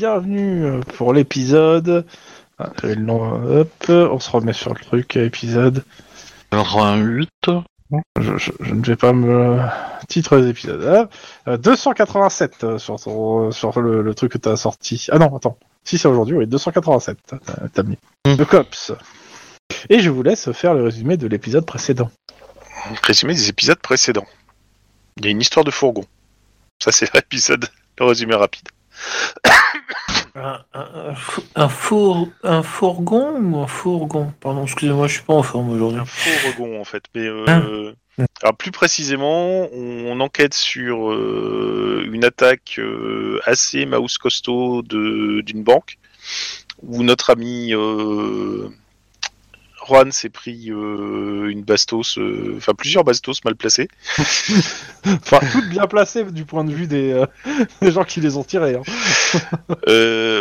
bienvenue euh, pour l'épisode. Ah, le nom, hop, on se remet sur le truc, épisode. 88. Je, je- je ne vais pas me titre des épisodes. hein. Euh, 287 euh, sur, ton- euh, sur le, le truc que t'as sorti. Ah non, attends. Si c'est aujourd'hui, oui, 287. t'as- mis. Hmm. De Cops. Et je vous laisse faire le résumé de l'épisode précédent. Résumé des épisodes précédents. Il y a une histoire de fourgon. Ça, c'est l'épisode, le résumé rapide. Un, un- un fou- un four, un fourgon ou un fourgon? Pardon, excusez-moi, je suis pas en forme aujourd'hui. Un fourgon, en fait. Mais euh, Ah. alors, plus précisément, on, enquête sur euh, une attaque euh, assez mouse costaud d'une banque où notre ami Juan s'est pris euh, une bastos, euh, enfin plusieurs bastos mal placés. Enfin, toutes bien placées du point de vue des, euh, des gens qui les ont tirés. hein.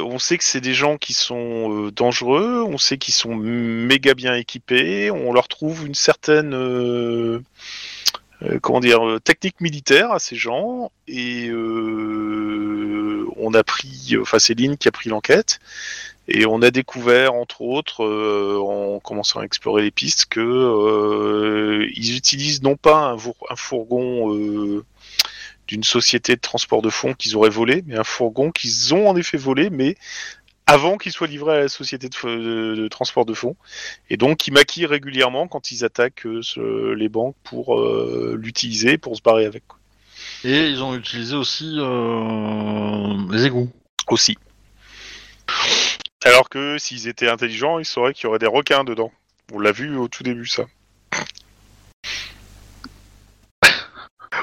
On sait que c'est des gens qui sont dangereux, on sait qu'ils sont méga bien équipés, on leur trouve une certaine comment dire technique militaire à ces gens et euh, on a pris, enfin c'est Lynn qui a pris l'enquête et on a découvert entre autres euh, en commençant à explorer les pistes que euh, ils utilisent non pas un, four- un fourgon euh, d'une société de transport de fonds qu'ils auraient volé, mais un fourgon qu'ils ont en effet volé, mais avant qu'il soit livré à la société de, f- de- de transport de fonds, et donc qui maquillent régulièrement quand ils attaquent euh, ce- les banques pour euh, l'utiliser, pour se barrer avec. quoi. Et ils ont utilisé aussi euh, les égouts. Aussi. Alors que s'ils étaient intelligents, ils sauraient qu'il y aurait des requins dedans. On l'a vu au tout début, ça.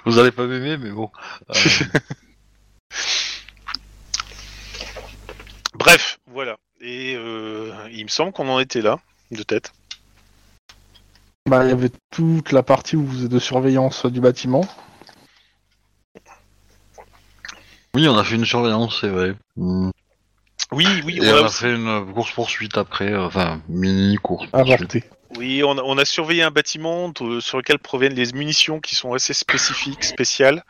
Vous allez pas m'aimer, mais bon. Euh, Bref, voilà. Et euh, il me semble qu'on en était là, de tête. Bah, il y avait toute la partie où vous êtes de surveillance du bâtiment. oui, on a fait une surveillance, c'est vrai. Mm. Oui, oui, Et on a fait une course poursuite après, euh, enfin mini course. Avorté. Oui, on a, on a surveillé un bâtiment de- sur lequel proviennent les munitions qui sont assez spécifiques, spéciales,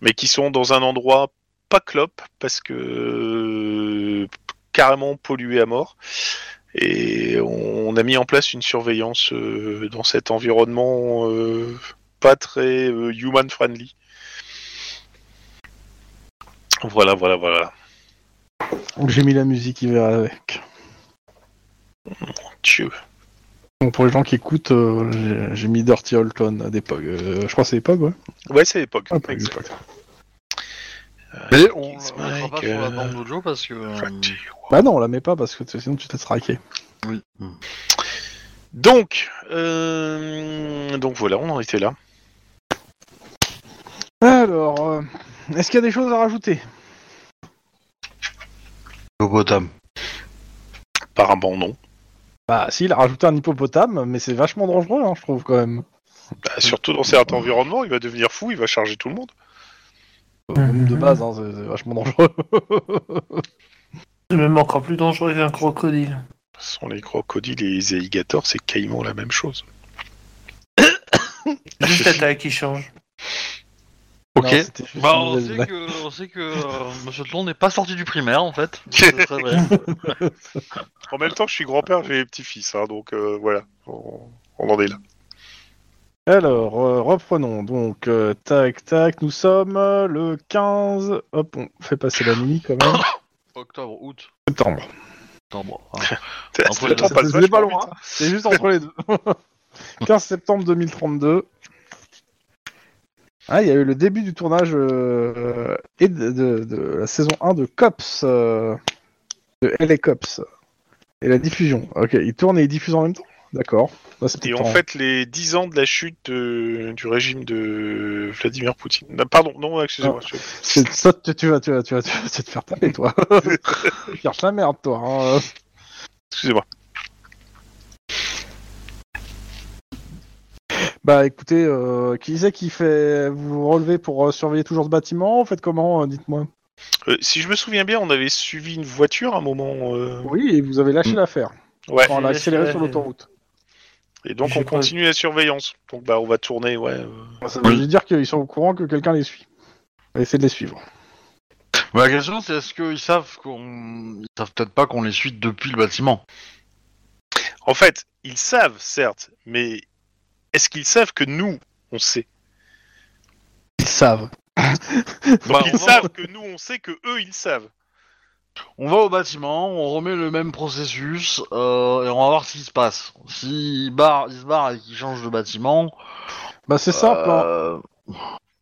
mais qui sont dans un endroit pas clope parce que euh, carrément pollué à mort. Et on, on a mis en place une surveillance euh, dans cet environnement euh, pas très euh, human friendly. Voilà, voilà, voilà. Donc, J'ai mis la musique qui va avec. Dieu. Bon, pour les gens qui écoutent, euh, j'ai- j'ai mis Dirty Holton à d'époque. Euh, je crois que c'est époque, ouais. Ouais, c'est l'époque. Ah, pas. Mais on Kiss on le fera pas Mike, sur la euh, bande d'audio parce que. euh, Bah non, on la met pas parce que t- sinon tu t'es traqué. oui. Donc, euh, donc voilà, on en était là. Alors, euh, est-ce qu'il y a des choses à rajouter? Hippopotame. Apparemment non. Bah si, il a rajouté un hippopotame, mais c'est vachement dangereux, hein, je trouve quand même. Bah, surtout dans certains environnements, il va devenir fou, il va charger tout le monde. Comme de base, hein, c'est c'est vachement dangereux. C'est même encore plus dangereux qu'un crocodile. Ce sont les crocodiles et les alligators, c'est quasiment la même chose. Juste la taille qui change. Ok. Non, Bah, on sait que, on sait que euh, Monsieur Tlon n'est pas sorti du primaire en fait. C'est très vrai. En même temps, je suis grand-père, j'ai les petits-fils, hein, donc euh, voilà, on, on en est là. Alors, euh, reprenons. Donc, euh, tac, tac, nous sommes euh, le 15. Hop, on fait passer la nuit quand même. Octobre, août, Septembre. septembre. hein. C'est- pas loin. hein. C'est juste entre les deux. 15 septembre 2032. Ah, il y a eu le début du tournage euh, et de, de- de la saison 1 de Cops. euh, de LA Cops. Et la diffusion. Ok, il tourne et il diffuse en même temps? D'accord. Bah, Et en fait, les 10 ans de la chute de- du régime de Vladimir Poutine. Non, pardon, non, excusez-moi. je- c'est ça, tu, tu vas, tu vas, tu vas, tu vas te faire taper, toi. tu cherches la merde, toi. hein. Excusez-moi. Bah écoutez, euh, qui c'est qui fait vous vous relevez pour euh, surveiller toujours ce bâtiment Vous faites comment euh, Dites-moi. Euh, si je me souviens bien, on avait suivi une voiture à un moment. euh, Oui, et vous avez lâché Mm. l'affaire. Ouais. On l'a J'ai accéléré sur la- l'autoroute. Et donc, on pas- continue la surveillance. Donc, bah, on va tourner, ouais. euh, Ça veut dire qu'ils sont au courant que quelqu'un les suit. On va essayer de les suivre. Mais la question c'est est-ce qu'ils savent qu'on, ils savent peut-être pas qu'on les suit depuis le bâtiment? En fait, ils savent, certes, mais est-ce qu'ils savent que nous, on sait Ils savent. Donc Bah, ils on va- savent que nous, on sait que eux, ils savent. On va au bâtiment, on remet le même processus euh, et on va voir ce qui se passe. S'ils barrent, ils se barrent et qu'ils changent de bâtiment. Bah c'est simple. hein. euh,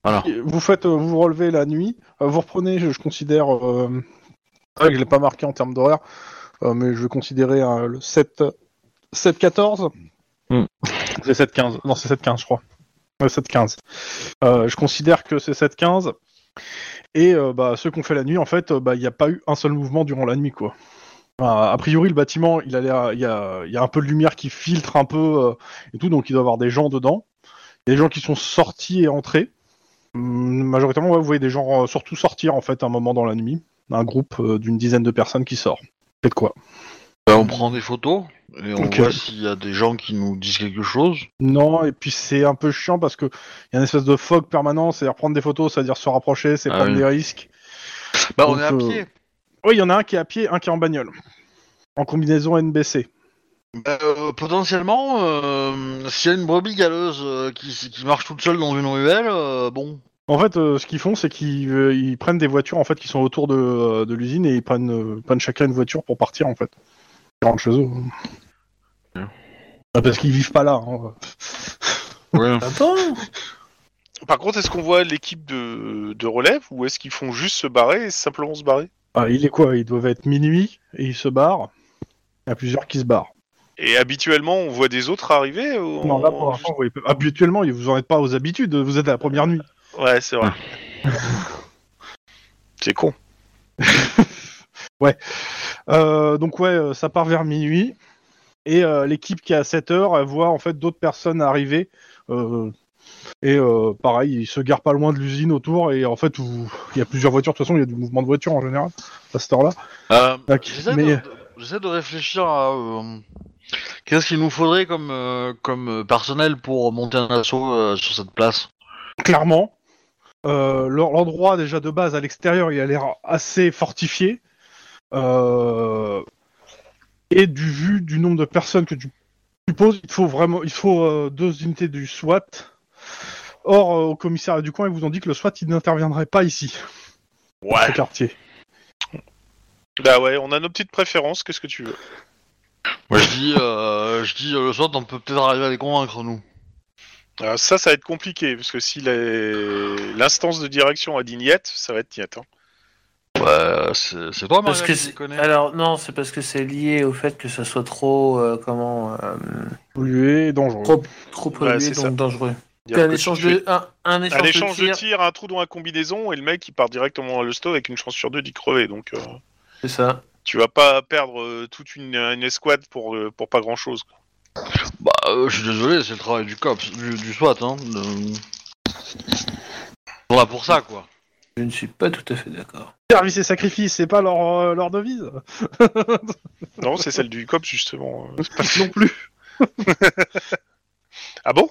Voilà. Vous faites, euh, vous vous relevez la nuit, euh, vous reprenez, je, je considère, euh, c'est vrai que je l'ai pas marqué en termes d'horaire, euh, mais je vais considérer euh, le 7, 7-14. Hmm. C'est 7-15, non c'est 7-15 je crois. Ouais, 7-15. Euh, je considère que c'est 7-15. Et euh, bah, ceux qu'on fait la nuit, en fait, euh, bah, il n'y a pas eu un seul mouvement durant la nuit, quoi. A priori, le bâtiment, il a il y y a un peu de lumière qui filtre un peu et tout, donc il doit y avoir des gens dedans. Il y a des gens qui sont sortis et entrés. Hum, Majoritairement, vous voyez des gens surtout sortir en fait un moment dans la nuit. Un groupe d'une dizaine de personnes qui sort. Faites quoi bah, on prend des photos et on Ok. voit s'il y a des gens qui nous disent quelque chose. Non, et puis c'est un peu chiant parce que y a une espèce de fog permanent, c'est-à-dire prendre des photos, c'est-à-dire se rapprocher, c'est Ah prendre oui. des risques. Bah on Donc, est à euh, pied. Oui, il y en a un qui est à pied, un qui est en bagnole. En combinaison NBC. Bah, euh, potentiellement, euh, s'il y a une brebis galeuse euh, qui, qui marche toute seule dans une ruelle, euh, bon. En fait, euh, ce qu'ils font, c'est qu'ils euh, ils prennent des voitures en fait qui sont autour de, euh, de l'usine et ils prennent, euh, prennent chacun une voiture pour partir en fait. Rentrent chez eux. Ah, Parce qu'ils vivent pas là. hein. Ouais. Par contre, est-ce qu'on voit l'équipe de, de relève ou est-ce qu'ils font juste se barrer et simplement se barrer? Ah, il est quoi? Ils doivent être minuit et ils se barrent. Il y a plusieurs qui se barrent. Et habituellement, on voit des autres arriver ou Non, là on- pour l'instant, vous habituellement, vous en êtes pas aux habitudes. Vous êtes à la première nuit. Ouais, c'est vrai. c'est con. Euh, donc ouais, euh, ça part vers minuit. Et euh, l'équipe qui est à 7 heures, elle voit en fait d'autres personnes arriver. euh, et pareil, ils se garent pas loin de l'usine autour. Et en fait, vous- il y a plusieurs voitures. De toute façon, il y a du mouvement de voitures en général à cette heure-là. Euh, J'essaie mais- de, de- réfléchir à qu'est-ce qu'il nous faudrait comme, euh, comme personnel pour monter un assaut sur cette place? clairement. Euh, l'en- L'endroit déjà de base à l'extérieur, il a l'air assez fortifié. Euh, et du vu du nombre de personnes que tu supposes, il faut vraiment, il faut euh, deux unités du SWAT. Or, euh, au commissariat du coin, ils vous ont dit que le SWAT il n'interviendrait pas ici, dans Ouais. ce quartier. Bah ouais, on a nos petites préférences. Qu'est-ce que tu veux? Moi je dis, euh, je dis euh, le soir on peut peut-être arriver à les convaincre nous. Alors ça, ça va être compliqué parce que si les- l'instance de direction a dit niet, ça va être niet. hein. Ouais, c'est c'est toi Parce Maria que qui connais. alors non, c'est parce que c'est lié au fait que ça soit trop euh, comment euh, Pollué et dangereux. trop trop pollué c'est donc ça. dangereux. Dire un que échange tu de un, un échange, un échange de de tir, tir, un trou dans la combinaison et le mec il part directement à l'hosto avec une chance sur deux d'y crever. Donc euh, c'est ça. tu vas pas perdre euh, toute une, une escouade pour, euh, pour pas grand chose. Bah euh, je suis désolé, c'est le travail du COPS, du, du SWAT. Hein, de- On est là pour ça quoi. Je ne suis pas tout à fait d'accord. Service et sacrifice, c'est pas leur, euh, leur devise Non, c'est celle du COP justement. euh, c'est pas- non plus. Ah bon?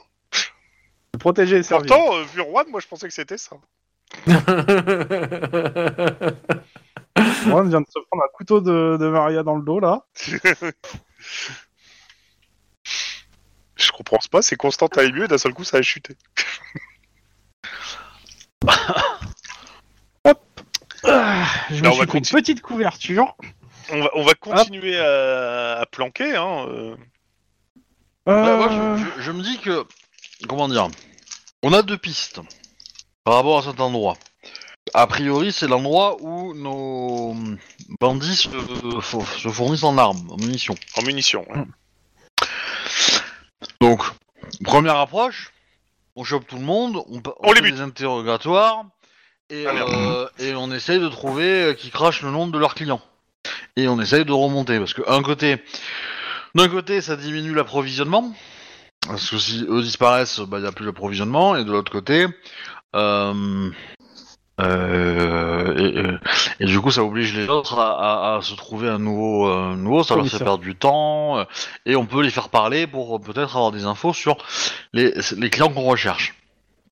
Protéger et servir. Pourtant, euh, vu Juan, moi je pensais que c'était ça. Juan vient de se prendre un couteau de, de Maria dans le dos là. Je comprends pas, c'est constant allait mieux et d'un seul coup ça a chuté. Ah, je Là, me on va suis pris une continuer. petite couverture. On va, on va continuer à, à planquer, hein. euh. Bah, moi, Euh, je, je- je me dis que. Comment dire On a deux pistes par rapport à cet endroit. A priori, c'est l'endroit où nos bandits se, se fournissent en armes, en munitions. en munitions. ouais. Donc, première approche, on chope tout le monde, on, pa- On les fait bute. des interrogatoires, et, Ah, euh, et on essaye de trouver euh, qui crache le nom de leurs clients. Et on essaye de remonter, parce que un côté, d'un côté, ça diminue l'approvisionnement, parce que si eux disparaissent, il n'y a plus d'approvisionnement, et de l'autre côté, euh, euh, et, et- et du coup, ça oblige les autres à, à- à se trouver un nouveau, euh, nouveau ça leur fait perdre du temps, euh, et on peut les faire parler pour euh, peut-être avoir des infos sur les, les clients qu'on recherche.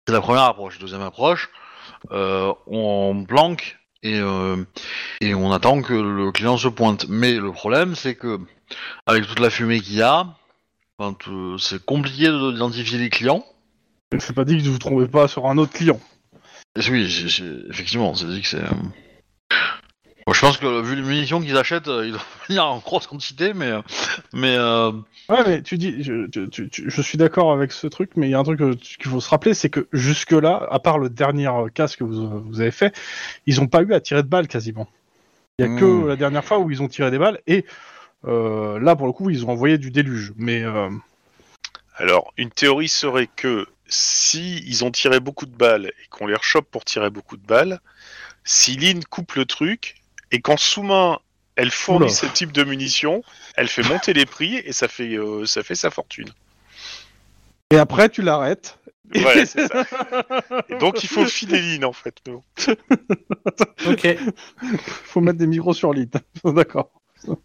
C'est la première approche. Deuxième approche, on planque et, euh, et on attend que le client se pointe. Mais le problème, c'est que avec toute la fumée qu'il y a, tout- c'est compliqué d'identifier les clients. C'est pas dit que vous ne trompez pas sur un autre client. Oui, effectivement, c'est dit que c'est. Euh, Bon, je pense que vu les munitions qu'ils achètent, euh, ils doivent venir en grosse quantité, mais mais euh, Ouais, mais tu dis, je, tu- tu- tu- je suis d'accord avec ce truc, mais il y a un truc que- qu'il faut se rappeler, c'est que jusque-là, à part le dernier casque que vous, vous avez fait, ils n'ont pas eu à tirer de balles quasiment. Il y a Hmm. que la dernière fois où ils ont tiré des balles, et euh, là, pour le coup, ils ont envoyé du déluge. Mais euh, Alors, une théorie serait que si ils ont tiré beaucoup de balles et qu'on les rechoppe pour tirer beaucoup de balles, si Lynn coupe le truc et qu'en sous-main elle fournit Oula. ce type de munitions, elle fait monter les prix et ça fait euh, ça fait sa fortune. et après, tu l'arrêtes. Ouais, c'est ça. Et donc il faut filer Lynn en fait. bon. Ok. faut mettre des micros sur lit. d'accord. De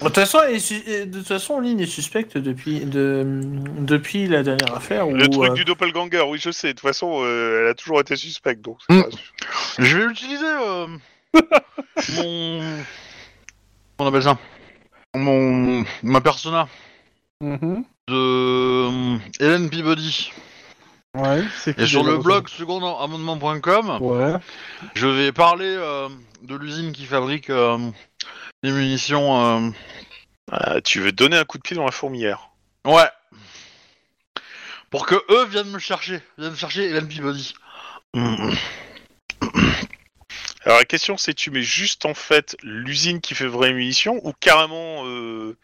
toute façon, su- de toute façon, Lynn est suspecte depuis, de, depuis la dernière affaire où. Le truc euh, du doppelganger, oui je sais. De toute façon, euh, elle a toujours été suspecte donc. Mm. pas- je vais utiliser euh, mon. On appelle ça? Mon. Ma persona Mhm. de euh, Hélène Peabody. Ouais, c'est Et sur le blog secondamendement.com, Ouais. je vais parler euh, de l'usine qui fabrique euh, les munitions. euh, Ah, tu veux donner un coup de pied dans la fourmilière. Ouais. Pour que eux viennent me chercher. Viennent chercher Hélène Peabody. Mm. Alors la question c'est tu mets juste en fait l'usine qui fait vraies munitions ou carrément euh,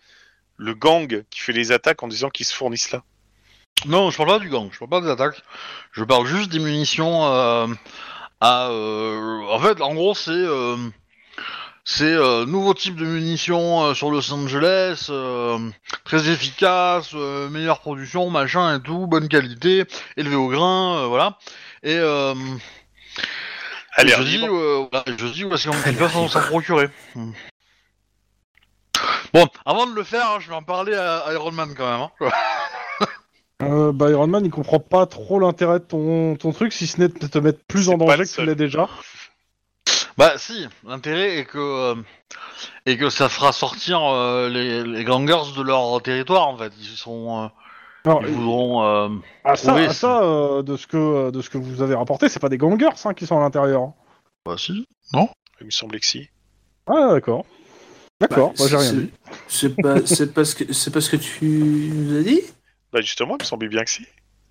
le gang qui fait les attaques en disant qu'ils se fournissent là? Non, je parle pas du gang, je parle pas des attaques. Je parle juste des munitions euh, à. euh, En fait, en gros, c'est. C'est nouveau type de munitions sur Los Angeles, très efficace, meilleure production, machin et tout, bonne qualité, élevé au grain, voilà. Et, euh, À et l'air je dis, libre. euh, voilà, je dis où est-ce qu'on peut s'en s'en procurer. Hmm. Bon, avant de le faire, hein, je vais en parler à à Iron Man quand même. hein. Euh, bah, Iron Man, il comprend pas trop l'intérêt de ton, ton truc, si ce n'est de te mettre plus C'est en pas danger le que tu seul. l'es déjà. Bah si, l'intérêt est que euh, et que ça fera sortir euh, les, les gangers de leur territoire en fait. Ils sont, euh, Alors, ils voudront. euh, à ça, à ça euh, de, ce que, de ce que vous avez rapporté, c'est pas des gangers hein, qui sont à l'intérieur. hein. Bah si. Il me semblait que si. Ah, d'accord. D'accord, bah, moi j'ai rien c'est- dit. C'est pas, ce que, c'est pas ce que tu nous as dit? Bah justement, il me semblait bien que si.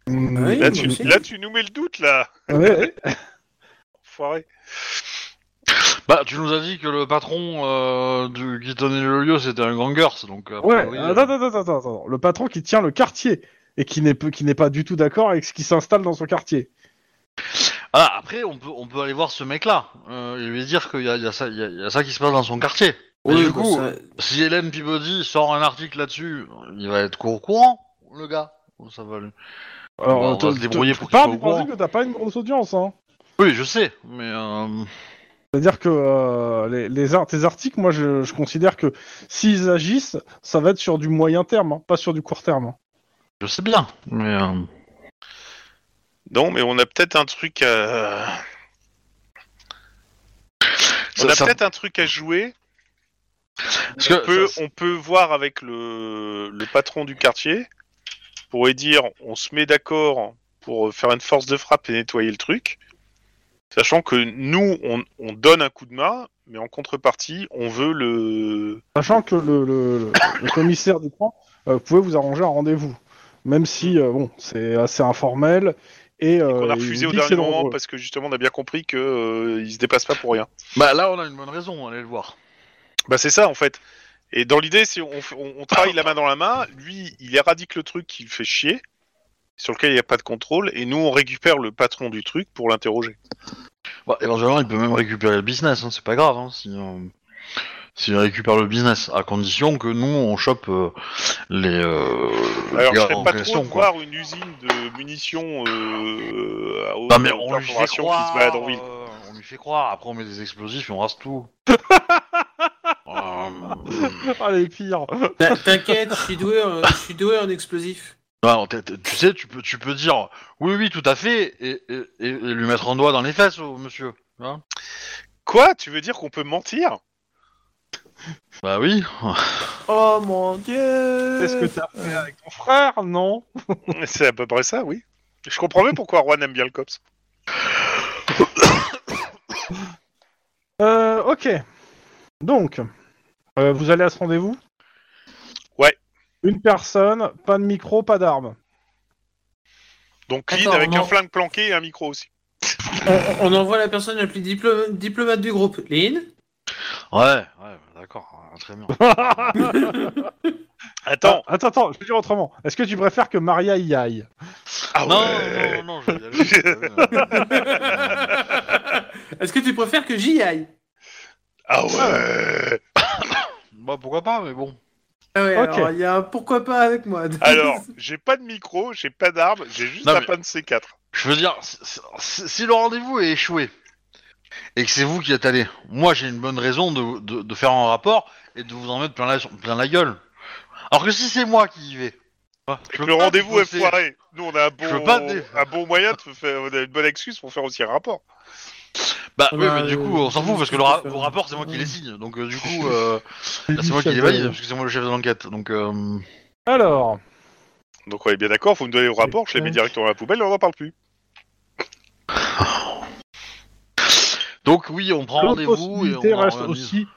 Oui, Là moi tu, aussi. là tu nous mets le doute là. ouais, ouais. Enfoiré. Bah tu nous as dit que le patron euh, du, qui tenait le lieu c'était un gangers donc. Ouais, priori, euh, attends, attends, attends, attends, attends. Le patron qui tient le quartier et qui n'est peu- qui n'est pas du tout d'accord avec ce qui s'installe dans son quartier. Ah, après on peut on peut aller voir ce mec là et lui dire qu'il y a, il y, a ça- il y a- il y a ça qui se passe dans son quartier. Mais Oui, du bah, coup, ça- si Hélène Peabody sort un article là-dessus, il va être au courant le gars. Ça va. lui- Alors, Bah, on va se débrouiller pour tu qu'il soit du au courant. principe que t'as pas une grosse audience, hein. Oui, je sais, mais euh, C'est-à-dire que euh, les, les ar- tes articles, moi, je, je considère que s'ils agissent, ça va être sur du moyen terme, hein, pas sur du court terme. hein. je sais bien, mais. euh, Non, mais on a peut-être un truc à. On a ça- peut-être un truc à jouer. Parce que on, peut, ça- on peut voir avec le, le patron du quartier pour lui dire on se met d'accord pour faire une force de frappe et nettoyer le truc. Sachant que nous, on, on donne un coup de main, mais en contrepartie, on veut le. Sachant que le, le- le- le commissaire du coin, euh, vous pouvez vous arranger un rendez-vous. Même si, euh, bon, c'est assez informel. Et, euh, qu'on a refusé au dernier moment dangereux. parce que justement, on a bien compris que euh, il se dépasse pas pour rien. Bah là, on a une bonne raison, allez le voir. Bah c'est ça en fait. Et dans l'idée, c'est on, on, on travaille la main dans la main. Lui, il éradique le truc qui le fait chier, sur lequel il n'y a pas de contrôle, et nous, on récupère le patron du truc pour l'interroger. Bah, éventuellement, il peut même récupérer le business, hein, c'est pas grave, hein, si. euh, S'il récupère le business, à condition que nous on chope euh, les. Euh, Alors, je gars serais en pas question, trop de voir une usine de munitions euh, à haute Non mais on lui fait corporation qui se croire. ville. euh, on lui fait croire. Après on met des explosifs et on rase tout. Euh, Ah, les pires T'in- T'inquiète, je suis doué, en- je suis doué en explosifs. Non, t'es- tu sais, tu peux, tu peux dire oui, oui, tout à fait, et, et, et- et lui mettre un doigt dans les fesses au monsieur. hein. Quoi? Tu veux dire qu'on peut mentir? Bah oui. Oh mon dieu C'est ce que t'as fait avec ton frère, non? C'est à peu près ça, oui. Je comprends mieux pourquoi Juan aime bien le cops. Euh, ok. Donc, euh, vous allez à ce rendez-vous? Une personne, pas de micro, pas d'arme. Donc Lynn Attends, avec un flingue planqué et un micro aussi. on, on envoie la personne la plus diplo- diplomate du groupe. Lynn Ouais, ouais, d'accord, euh, très bien. Attends. Ah, attends, attends, je vais dire autrement. Est-ce que tu préfères que Maria y aille? Ah non, ouais. non, non, je vais y aller, je vais y aller. Est-ce que tu préfères que j'y aille? Ah ouais. Bah pourquoi pas, mais bon. Ah ouais, Ok. alors il y a un pourquoi pas avec moi. Alors, j'ai pas de micro, j'ai pas d'arme, j'ai juste Non, un mais- pan C4. Je veux dire, si, si- si le rendez-vous est échoué et que c'est vous qui êtes allé, moi j'ai une bonne raison de, de- de faire un rapport et de vous en mettre plein la, plein la gueule. Alors que si c'est moi qui y vais, je Le pas rendez-vous est défausser- foiré. Nous, on a un Je veux bon, pas dé- un bon moyen de faire, on a une bonne excuse pour faire aussi un rapport. Bah Ah oui, bah, mais du euh, coup, on s'en fout parce que le ra- vos rapports, c'est moi qui les signe. Donc euh, du coup, euh, là, c'est moi qui les valide parce que c'est moi le chef de l'enquête. Donc euh, Alors, Donc on est bien d'accord, vous me donnez le rapport, je les mets directement à la poubelle et on n'en parle plus. donc oui, on prend l'autre rendez-vous et possibilité on reste organise. aussi,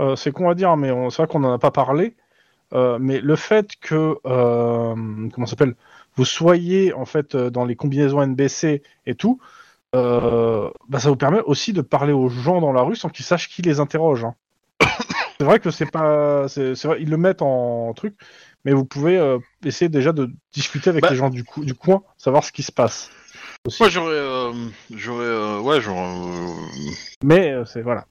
euh, c'est con à dire, mais on- c'est vrai qu'on en a pas parlé, euh, mais le fait que, euh, comment ça s'appelle, vous soyez en fait euh, dans les combinaisons NBC et tout, euh, bah, ça vous permet aussi de parler aux gens dans la rue sans qu'ils sachent qui les interroge. hein. c'est vrai que c'est pas, c'est vrai, ils le mettent en truc, mais vous pouvez euh, essayer déjà de discuter avec Bah- les gens du, du coin, savoir ce qui se passe. aussi. Moi j'aurais, euh, j'aurais, ouais, j'aurais. Mais c'est voilà.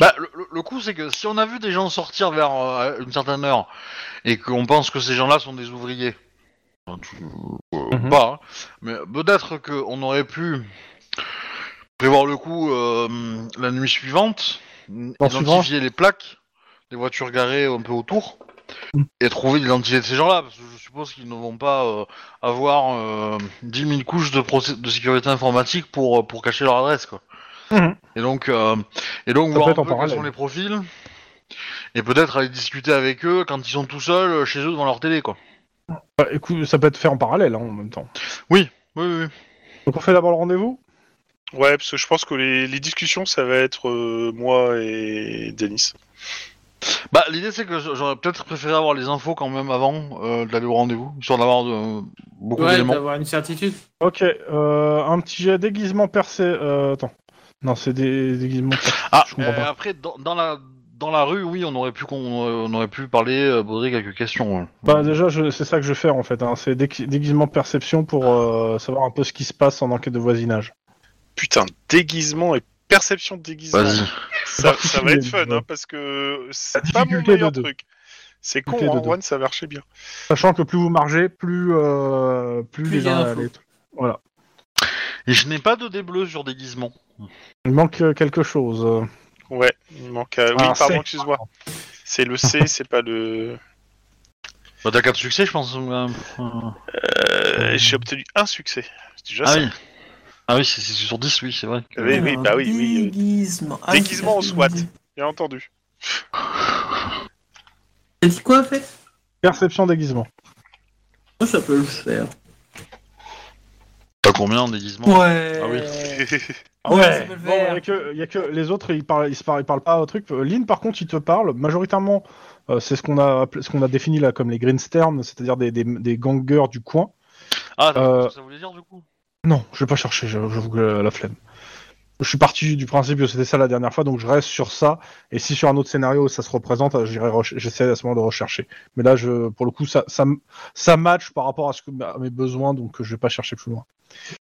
Bah, le, le- le coup, c'est que si on a vu des gens sortir vers euh, une certaine heure et qu'on pense que ces gens-là sont des ouvriers, Mhm. pas, hein, mais peut-être qu'on aurait pu prévoir le coup euh, la nuit suivante, Dans identifier les plaques des voitures garées un peu autour Mhm. et trouver l'identité de ces gens-là, parce que je suppose qu'ils ne vont pas euh, avoir euh, 10 000 couches de, de sécurité informatique pour, pour cacher leur adresse, quoi. Mhm. Et donc, et donc Ça voir un peu quels sont les profils, et peut-être aller discuter avec eux quand ils sont tout seuls chez eux devant leur télé, quoi. Bah, écoute, ça peut être fait en parallèle hein, en même temps. Oui, oui, oui. Donc on fait d'abord le rendez-vous? Ouais, parce que je pense que les, les discussions, ça va être euh, moi et Denis. Bah, l'idée c'est que j'aurais peut-être préféré avoir les infos quand même avant euh, d'aller au rendez-vous, histoire d'avoir de- beaucoup Ouais, d'éléments. d'avoir une certitude. Ok, euh, un petit jet déguisement percé. Euh, attends. Non, c'est des déguisements percé. Ah, Je comprends euh, pas. après, dans, dans la dans la rue, oui, on aurait pu qu'on on aurait pu parler, euh, poser quelques questions. ouais. Bah déjà, je- c'est ça que je vais faire en fait. Hein. C'est dé- déguisement perception pour euh, savoir un peu ce qui se passe en enquête de voisinage. Putain, déguisement et perception de déguisement. Vas-y. Ça, ça va être fun, hein, parce que c'est La pas mon difficulté meilleur de deux. truc. C'est con, Difficulté hein, de deux. Juan, ça marchait bien. Sachant que plus vous margez, plus euh, plus, Plus les il y a gens. d'infos. les- Voilà. Et je n'ai pas de dé bleu sur déguisement. Il manque euh, quelque chose. Euh. Ouais, il manque. à- Oui, Ah, pardon, excuse-moi. C'est le C, c'est pas le. Bah, t'as 4 succès, je pense. euh, euh. Euh, J'ai obtenu un succès. C'est déjà Ah ça. oui. Ah oui, c'est sur 10, oui, c'est vrai. que- Oui, oui, bah oui, oui, euh, Déguisement. Ah, déguisement ça SWAT. Bien entendu. T'as dit quoi en fait? Perception déguisement. Ça peut le faire. T'as combien en déguisement Ouais. Ah oui. Ouais, ouais. il y a que, y a que les autres, ils parlent, ils se parlent, ils parlent pas au truc. Euh, Lynn, par contre, il te parle. Majoritairement, euh, c'est ce qu'on a, ce qu'on a défini là comme les Green Stern, c'est-à-dire des, des, des gangers du coin. Ah, Euh, ça voulait dire du coup? Non, je vais pas chercher, je- j'avoue que la, la flemme. Je suis parti du principe que c'était ça la dernière fois, donc je reste sur ça. Et si sur un autre scénario ça se représente, euh, j'essaie à ce moment de rechercher. Mais là, je, pour le coup, ça, ça, match par rapport à, ce que, à mes besoins, donc je vais pas chercher plus loin.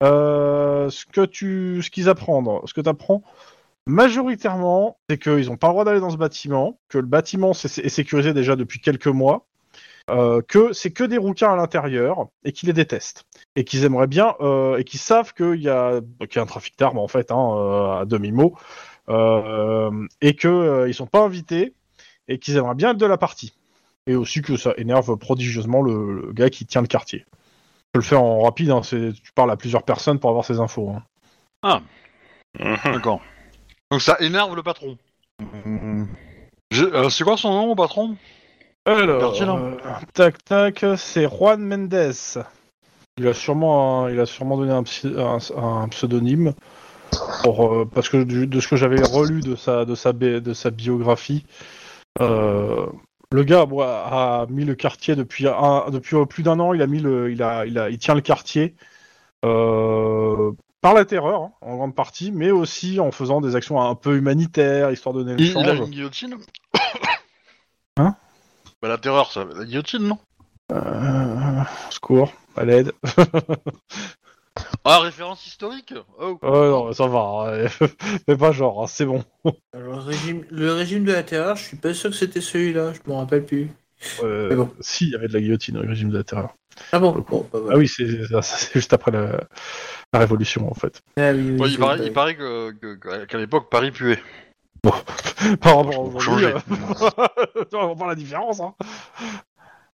Euh, ce que tu, ce qu'ils apprennent, ce que tu apprends majoritairement, c'est qu'ils ont pas le droit d'aller dans ce bâtiment, que le bâtiment est sécurisé déjà depuis quelques mois, euh, que c'est que des rouquins à l'intérieur et qu'ils les détestent et qu'ils aimeraient bien euh, et qu'ils savent qu'il y a y a un trafic d'armes en fait hein, à demi mot et que ils sont pas invités et qu'ils aimeraient bien être de la partie et aussi que ça énerve prodigieusement le gars qui tient le quartier. Le fais en rapide, hein, c'est- tu parles à plusieurs personnes pour avoir ces infos. hein. Ah, Mhm. d'accord. Donc ça énerve le patron. Euh, c'est quoi son nom, patron? Alors, euh, tac tac, c'est Juan Mendes. Il a sûrement, un- il a sûrement donné un, psy- un- un pseudonyme pour, euh, parce que du- de ce que j'avais relu de sa, de sa, bi- de sa biographie, euh, le gars bon, a mis le quartier depuis un, depuis euh, plus d'un an. Il a mis le, il a, il a, il tient le quartier euh, par la terreur hein, en grande partie, mais aussi en faisant des actions un peu humanitaires histoire de donner le il, il a change. une guillotine Hein? Bah la terreur, ça, la guillotine, non? Euh, secours, à l'aide. Ah, référence historique Oh. Oh non, ça va, hein. mais pas genre, hein, c'est bon. Alors, le régime, le régime de la terreur, je suis pas sûr que c'était celui-là, je me rappelle plus. Euh, Mais bon. Si, il y avait de la guillotine au régime de la terreur. Ah bon, le bon, bah, Ah oui, c'est juste après la, la Révolution, en fait. Ah oui, oui, Ouais, oui, il, paraît, il paraît que, que- que- qu'à l'époque, Paris puait. Par rapport à Faut aujourd'hui, changer. euh, tu vois, on voit la différence. Hein.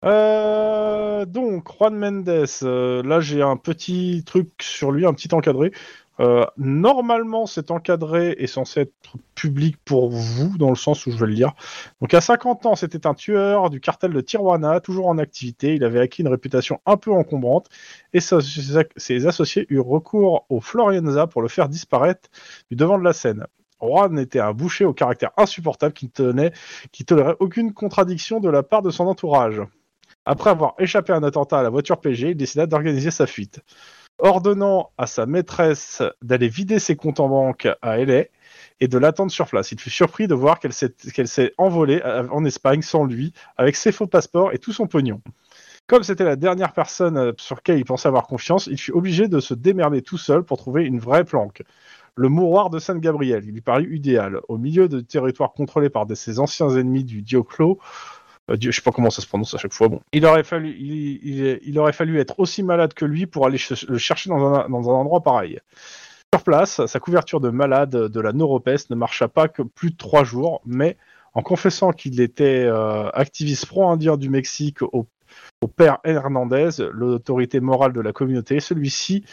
Euh, donc, Juan Mendes, euh, là j'ai un petit truc sur lui, un petit encadré. Euh, normalement, cet encadré est censé être public pour vous, dans le sens où je vais le lire. Donc, à 50 ans, c'était un tueur du cartel de Tijuana, toujours en activité. Il avait acquis une réputation un peu encombrante et ses associés eurent recours au Florienza pour le faire disparaître du devant de la scène. Juan était un boucher au caractère insupportable qui ne tenait, qui tolérait aucune contradiction de la part de son entourage. Après avoir échappé à un attentat à la voiture PG, il décida d'organiser sa fuite. Ordonnant à sa maîtresse d'aller vider ses comptes en banque à LA et de l'attendre sur place. Il fut surpris de voir qu'elle s'est envolée euh, en Espagne sans lui, avec ses faux passeports et tout son pognon. Comme c'était la dernière personne euh, sur laquelle il pensait avoir confiance, il fut obligé de se démerder tout seul pour trouver une vraie planque. Le mouroir de Sainte-Gabrielle, il lui parut idéal. Au milieu de territoires contrôlés par ses anciens ennemis du Dioclo, je sais pas comment ça se prononce à chaque fois. Bon, il aurait fallu, il, aurait fallu être aussi malade que lui pour aller le chercher dans un, endroit pareil. Sur place, sa couverture de malade de la neuropeste ne marcha pas que plus de trois jours, mais en confessant qu'il était euh, activiste pro-indien du Mexique au, au père Hernandez, l'autorité morale de la communauté, celui-ci,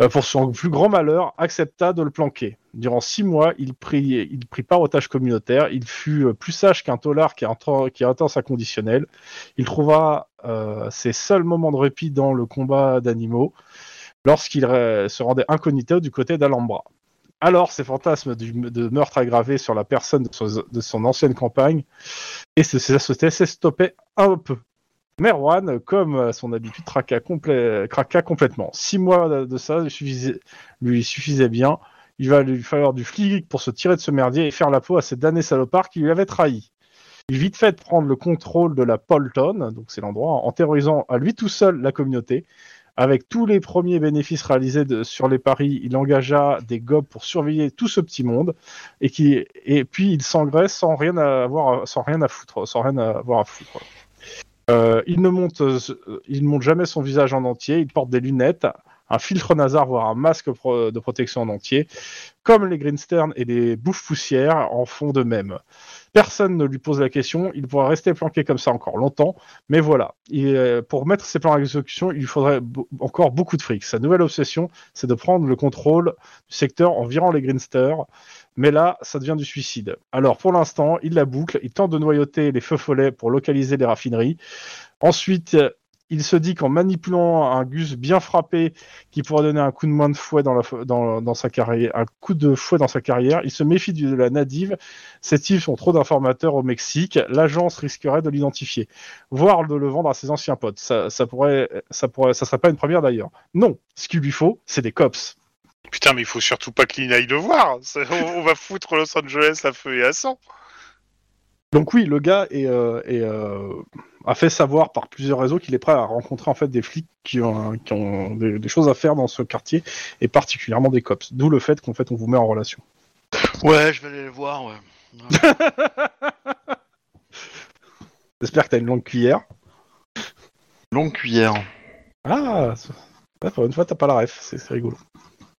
euh, pour son plus grand malheur, accepta de le planquer. Durant six mois, il prit, il prit part aux tâches communautaires. Il fut euh, plus sage qu'un tolard qui, qui sa conditionnelle. Il trouva euh, ses seuls moments de répit dans le combat d'animaux lorsqu'il euh, se rendait incognito du côté d'Alhambra. Alors, ses fantasmes de meurtre aggravé sur la personne de son, ancienne campagne et ses associés s'estoppaient un peu. Merwan, comme son habitude, craqua complètement. Six mois de- de ça lui suffisait, lui suffisait bien. Il va lui falloir du flic pour se tirer de ce merdier et faire la peau à ces damnés salopards qui lui avaient trahi. Il vite fait prendre le contrôle de la Polton, donc c'est l'endroit, en terrorisant à lui tout seul la communauté. Avec tous les premiers bénéfices réalisés sur les paris, il engagea des gobes pour surveiller tout ce petit monde et, qui, et puis il s'engraisse sans rien avoir, sans rien à foutre. Euh, il ne monte, euh, il ne monte jamais son visage en entier. Il porte des lunettes, un filtre nasar, voire un masque de protection en entier, comme les Greenstern et les bouffes poussières en font de même. Personne ne lui pose la question. Il pourra rester planqué comme ça encore longtemps. Mais voilà, Il, euh, pour mettre ses plans en exécution, il lui faudrait encore beaucoup de fric. Sa nouvelle obsession, c'est de prendre le contrôle du secteur en virant les Greensters. Mais là, ça devient du suicide. Alors, pour l'instant, il la boucle, il tente de noyauter les feux follets pour localiser les raffineries. Ensuite, il se dit qu'en manipulant un Gus bien frappé qui pourrait donner un coup de main de fouet dans, la, fo- dans, dans sa carrière, un coup de fouet dans sa carrière, il se méfie de la Nadive. Ces types ont trop d'informateurs au Mexique. L'agence risquerait de l'identifier, voire de le vendre à ses anciens potes. Ça, ça pourrait, ça pourrait, ça serait pas une première d'ailleurs. Non, ce qu'il lui faut, c'est des cops. Putain, mais il faut surtout pas Lynn aille le voir. On, on va foutre Los Angeles à feu et à sang. Donc oui, le gars est, euh, est, euh, a fait savoir par plusieurs réseaux qu'il est prêt à rencontrer en fait des flics qui ont, qui ont des, des choses à faire dans ce quartier et particulièrement des cops. D'où le fait qu'en fait on vous met en relation. Ouais, je vais aller le voir, ouais. J'espère que t'as une longue cuillère. Longue cuillère. Ah, ouais, pour une fois t'as pas la ref, c'est rigolo.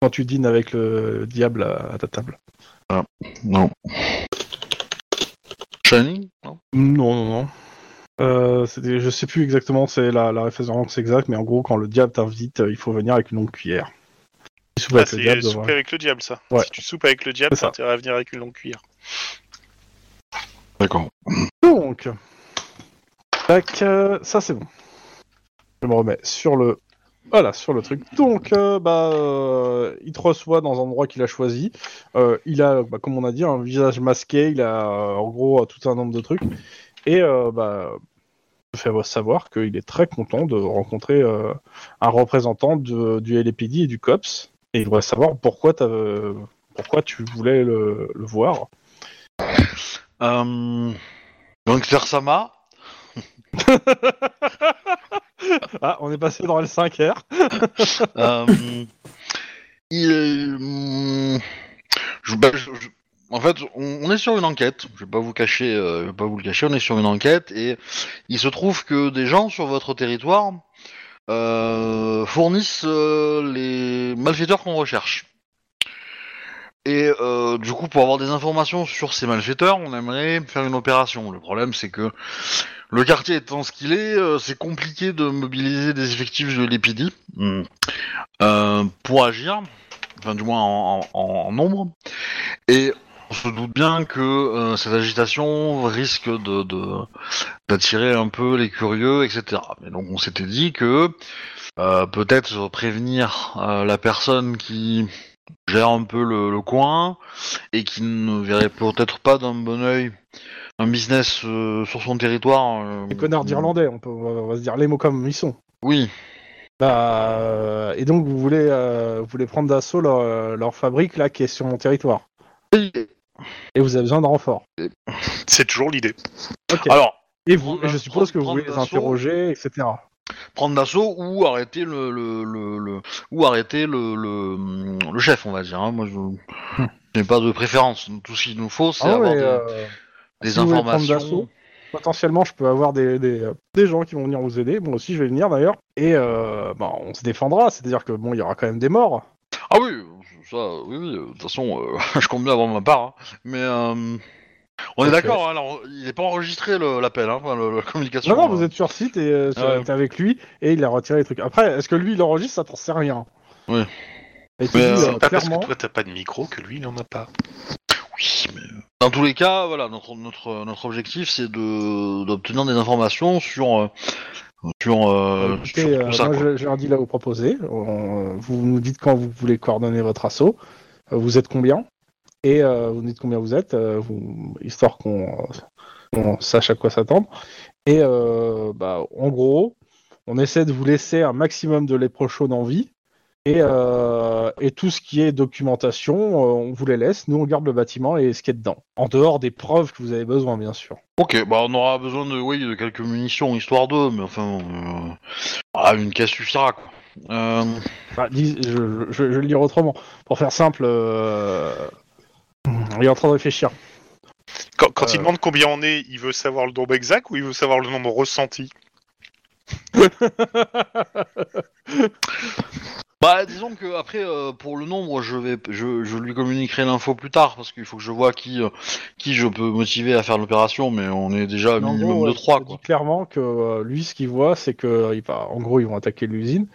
Quand tu dînes avec le diable à, à ta table. Non. Shining Non? Non, non, non. Euh, je sais plus exactement c'est la, la référence exacte, mais en gros quand le diable t'invite, euh, il faut venir avec une longue cuillère. Il soupe Ah, avec le c'est diable, souper ouais. avec le diable, ça. Ouais. Si tu soupes avec le diable, t'as intérêt à venir avec une longue cuillère. D'accord. Donc, tac, euh, ça c'est bon. Je me remets sur le, voilà, sur le truc. Donc, euh, bah, euh, il te reçoit dans un endroit qu'il a choisi. Euh, il a, bah, comme on a dit, un visage masqué. Il a, euh, en gros, tout un nombre de trucs. Et euh, bah, je fais savoir qu'il est très content de rencontrer euh, un représentant de- du LAPD et du COPS. Et il voudrait savoir pourquoi, tu voulais le, le voir. Euh, donc Tersama, Ah, on est passé dans L5R. euh, il est, hum, je- bah, je- en fait, on, est sur une enquête. Je vais pas vous cacher, euh, je vais pas vous le cacher. On est sur une enquête et il se trouve que des gens sur votre territoire euh, fournissent euh, les malfaiteurs qu'on recherche. Et du coup, pour avoir des informations sur ces malfaiteurs, on aimerait faire une opération. Le problème, c'est que le quartier étant ce qu'il est, c'est compliqué de mobiliser des effectifs de euh, pour agir, enfin du moins en, en- en nombre. Et on se doute bien que euh, cette agitation risque de de- d'attirer un peu les curieux, etc. Mais donc on s'était dit que euh, peut-être prévenir euh, la personne qui gère un peu le, le coin et qui ne verrait peut-être pas d'un bon œil un business euh, sur son territoire. euh, Les connards d'Irlandais, on, peut, on va se dire les mots comme ils sont. Oui, Bah, euh, et donc vous voulez, euh, vous voulez prendre d'assaut leur, leur fabrique là qui est sur mon territoire. Et vous avez besoin de renfort. C'est toujours l'idée. Alors et vous, prendre- et je suppose que vous voulez les interroger, etc. prendre d'assaut ou arrêter le, le, le, le- ou arrêter le, le, le chef, on va dire. hein. Moi, je n'ai pas de préférence. Tout ce qu'il nous faut, c'est Ah avoir des, euh, des si informations. potentiellement, je peux avoir des, des, euh, des gens qui vont venir vous aider. Moi aussi, je vais venir d'ailleurs. Et euh, bah, on se défendra. C'est-à-dire que bon, il y aura quand même des morts. Ah oui, ça, oui, oui. De toute façon, euh, je compte bien avoir ma part. hein. Mais euh, on est d'accord. hein, alors, il n'est pas enregistré le- l'appel, hein, enfin, le- la communication. Non, non, euh. vous êtes sur site et euh, sur- Ah ouais. t'es avec lui et il a retiré les trucs. Après, est-ce que lui il enregistre Ça, t'en sais rien. Ouais. Et tu Mais, dis, euh, euh, C'est pas parce clairement. que toi t'as pas de micro que lui il en a pas. Oui, mais euh, dans tous les cas, voilà, notre notre notre objectif, c'est de d'obtenir des informations sur euh, sur, euh, Écoutez, sur tout ça. moi, je- j'ai un deal à vous proposer. On- vous nous dites quand vous voulez coordonner votre assaut. Euh, vous êtes combien? Et euh, vous nous dites combien vous êtes, euh, vous- histoire qu'on sache à quoi s'attendre. Et bah, en gros, on essaie de vous laisser un maximum de lépreux en vie. Et, euh, et tout ce qui est documentation, euh, on vous les laisse. Nous, on garde le bâtiment et ce qui est dedans. En dehors des preuves que vous avez besoin, bien sûr. Ok, bah on aura besoin de oui de quelques munitions histoire d'eux, mais enfin euh, ah, une caisse suffira quoi. Euh, Enfin, dis- je, je- je vais le dire autrement. Pour faire simple, euh, il est en train de réfléchir. Quand, quand Euh. il demande combien on est, il veut savoir le nombre exact ou il veut savoir le nombre ressenti? Bah disons que après euh, pour le nombre, je vais je, je lui communiquerai l'info plus tard parce qu'il faut que je vois qui euh, qui je peux motiver à faire l'opération, mais on est déjà à Mais en minimum gros, de ouais, 3 il te quoi. dit clairement que euh, lui, ce qu'il voit, c'est que il va, en gros, ils vont attaquer l'usine.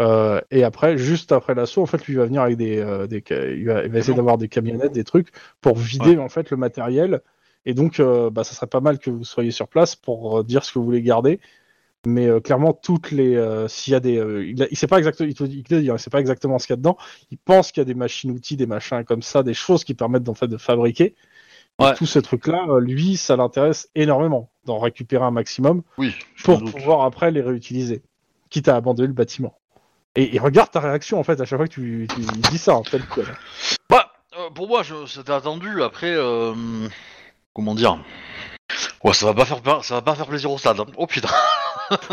Euh, et après, juste après l'assaut, en fait, lui il va venir avec des, euh, des ca- il, va, il va essayer d'avoir des camionnettes, des trucs pour vider en fait le matériel. Et donc, euh, bah, ça serait pas mal que vous soyez sur place pour euh, dire ce que vous voulez garder. Mais euh, clairement, toutes les, euh, s'il y a des, euh, il, a- il sait pas exactement, il te dit, il te dit, hein, il sait pas exactement ce qu'il y a dedans. Il pense qu'il y a des machines-outils, des machins comme ça, des choses qui permettent en fait de fabriquer. Et Ouais. Tout ce truc-là, euh, lui, ça l'intéresse énormément d'en récupérer un maximum Oui, pour pouvoir après les réutiliser, quitte à abandonner le bâtiment. Et, et regarde ta réaction en fait à chaque fois que tu, tu dis ça, hein, tel quel. Bah euh, pour moi je- c'était attendu. Après euh, comment dire? Ouais, ça va pas faire ça va pas faire plaisir au stade. hein. Oh putain.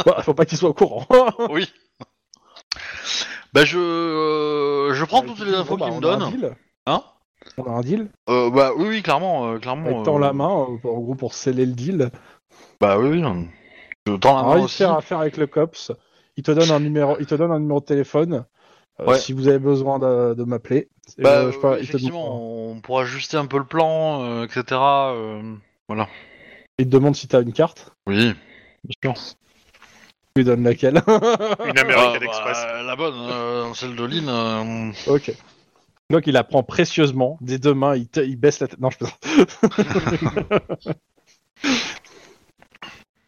Bah, faut pas qu'il soit au courant. oui. Bah je euh, je prends toutes les infos bah, qu'il me a un donne. deal. Hein? On a un deal. Euh, bah oui oui clairement euh, clairement. Euh, la main, euh, pour- en gros, pour sceller le deal. Bah oui oui. Je tends la Alors, main il fait affaire avec le COPS. Il te donne un numéro, il te donne un numéro de téléphone. euh, Ouais. Si vous avez besoin de, de m'appeler. Bah, euh, je pas, euh, effectivement, on pourra ajuster un peu le plan, euh, etc. euh, il te demande si t'as une carte. Oui, bien sûr. Lui donnes laquelle Une American Ah, bah, Express. La bonne, euh, celle de Lynn. euh, Ok. Donc il la prend précieusement des deux mains, il, te- il baisse la tête. Non, je plaisante.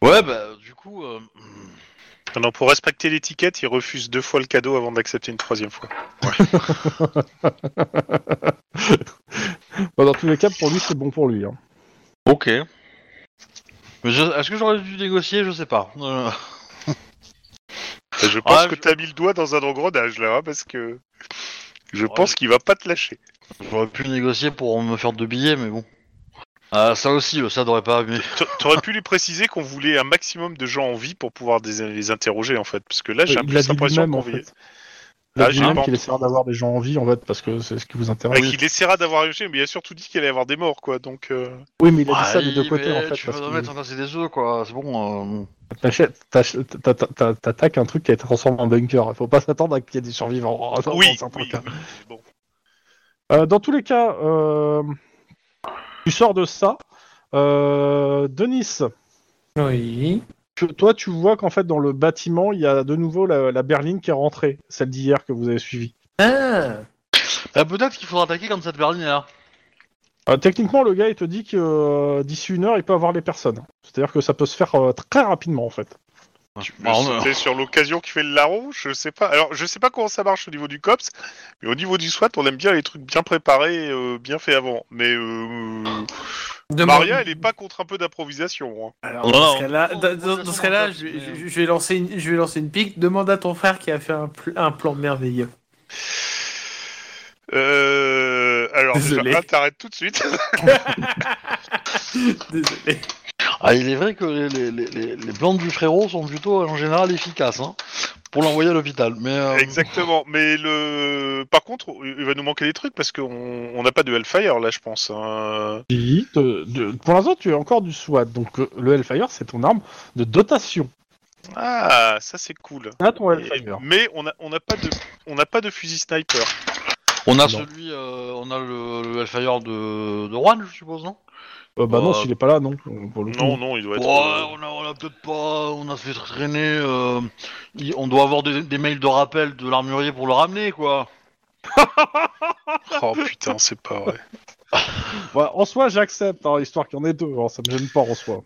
Ouais, bah, du coup. euh, Non, non, pour respecter l'étiquette, il refuse deux fois le cadeau avant d'accepter une troisième fois. Bon, dans tous les cas, pour lui, c'est bon pour lui. hein. Ok. Mais je- Est-ce que j'aurais dû négocier? Je sais pas. Euh, Je pense Ah, que je- t'as mis le doigt dans un engrenage là, hein, parce que je Ouais, pense je- qu'il va pas te lâcher. J'aurais pu négocier pour me faire deux billets, mais bon. Ah, ça aussi, ça devrait pas. Mais... T'a- T'aurais pu lui préciser qu'on voulait un maximum de gens en vie pour pouvoir des- les interroger en fait, parce que là j'ai un peu l'impression qu'on en fait. Il a Ah, j'ai qu'il essaiera d'avoir des gens en vie en fait, parce que c'est ce qui vous intéresse. qu'il essaiera d'avoir un mais il a surtout dit qu'il allait y avoir des morts quoi, donc. euh, Oui, mais il a dit ça Ouais, des deux côtés en fait. Tu Parce vas que mettre en des œufs, quoi. C'est bon. euh, t'attaques un truc qui a été transformé en bunker. Il faut pas s'attendre à qu'il y ait des survivants. dans Oui, oui, cas. oui, bon. Euh, dans tous les cas, euh, tu sors de ça. Euh, Denis, Oui. Tu- toi, tu vois qu'en fait, dans le bâtiment, il y a de nouveau la, la berline qui est rentrée, celle d'hier que vous avez suivie. Ah bah, Peut-être qu'il faudra attaquer quand cette berline est là. Euh, techniquement, le gars, il te dit que euh, d'ici une heure, il peut avoir les personnes. C'est-à-dire que ça peut se faire euh, très rapidement, en fait. Bah, on- C'est sur l'occasion qui fait le larron, je sais pas. Alors, je sais pas comment ça marche au niveau du COPS, mais au niveau du SWAT, on aime bien les trucs bien préparés, euh, bien faits avant. Mais euh, Maria, elle est pas contre un peu d'improvisation. hein. Alors, Non, dans ce cas-là, Non, dans, dans- dans ce cas-là, non, je, vais- mais- je- je vais lancer une, je vais lancer une pique. Demande à ton frère qui a fait un, pl- un plan merveilleux. Euh, alors, Désolé. déjà, ah, t'arrêtes tout de suite. Désolé. Ah, il est vrai que les, les, les, plans du frérot sont plutôt en général efficaces hein, pour l'envoyer à l'hôpital. Mais euh, Exactement. Mais le, par contre, il va nous manquer des trucs parce qu'on on n'a pas de Hellfire là, je pense. hein. Oui, de- de- pour l'instant, tu es encore du SWAT. Donc, euh, le Hellfire, c'est ton arme de dotation. Ah, ça c'est cool. Là, ton Et- Hellfire. mais on n'a on n'a pas de, on n'a pas de fusil sniper. on a Non. celui, euh, on a le, le Hellfire de, de Juan, je suppose, non? Euh, bah non, Euh, s'il est pas là, non. Pour le coup. Non, non, il doit Ouais, être. euh, on a, on a peut-être pas, on a fait traîner. euh, il- on doit avoir des, des mails de rappel de l'armurier pour le ramener, quoi. Oh putain, c'est pas vrai. Ouais, en soi, j'accepte, hein, histoire qu'il y en ait deux. hein, ça me gêne pas en soi.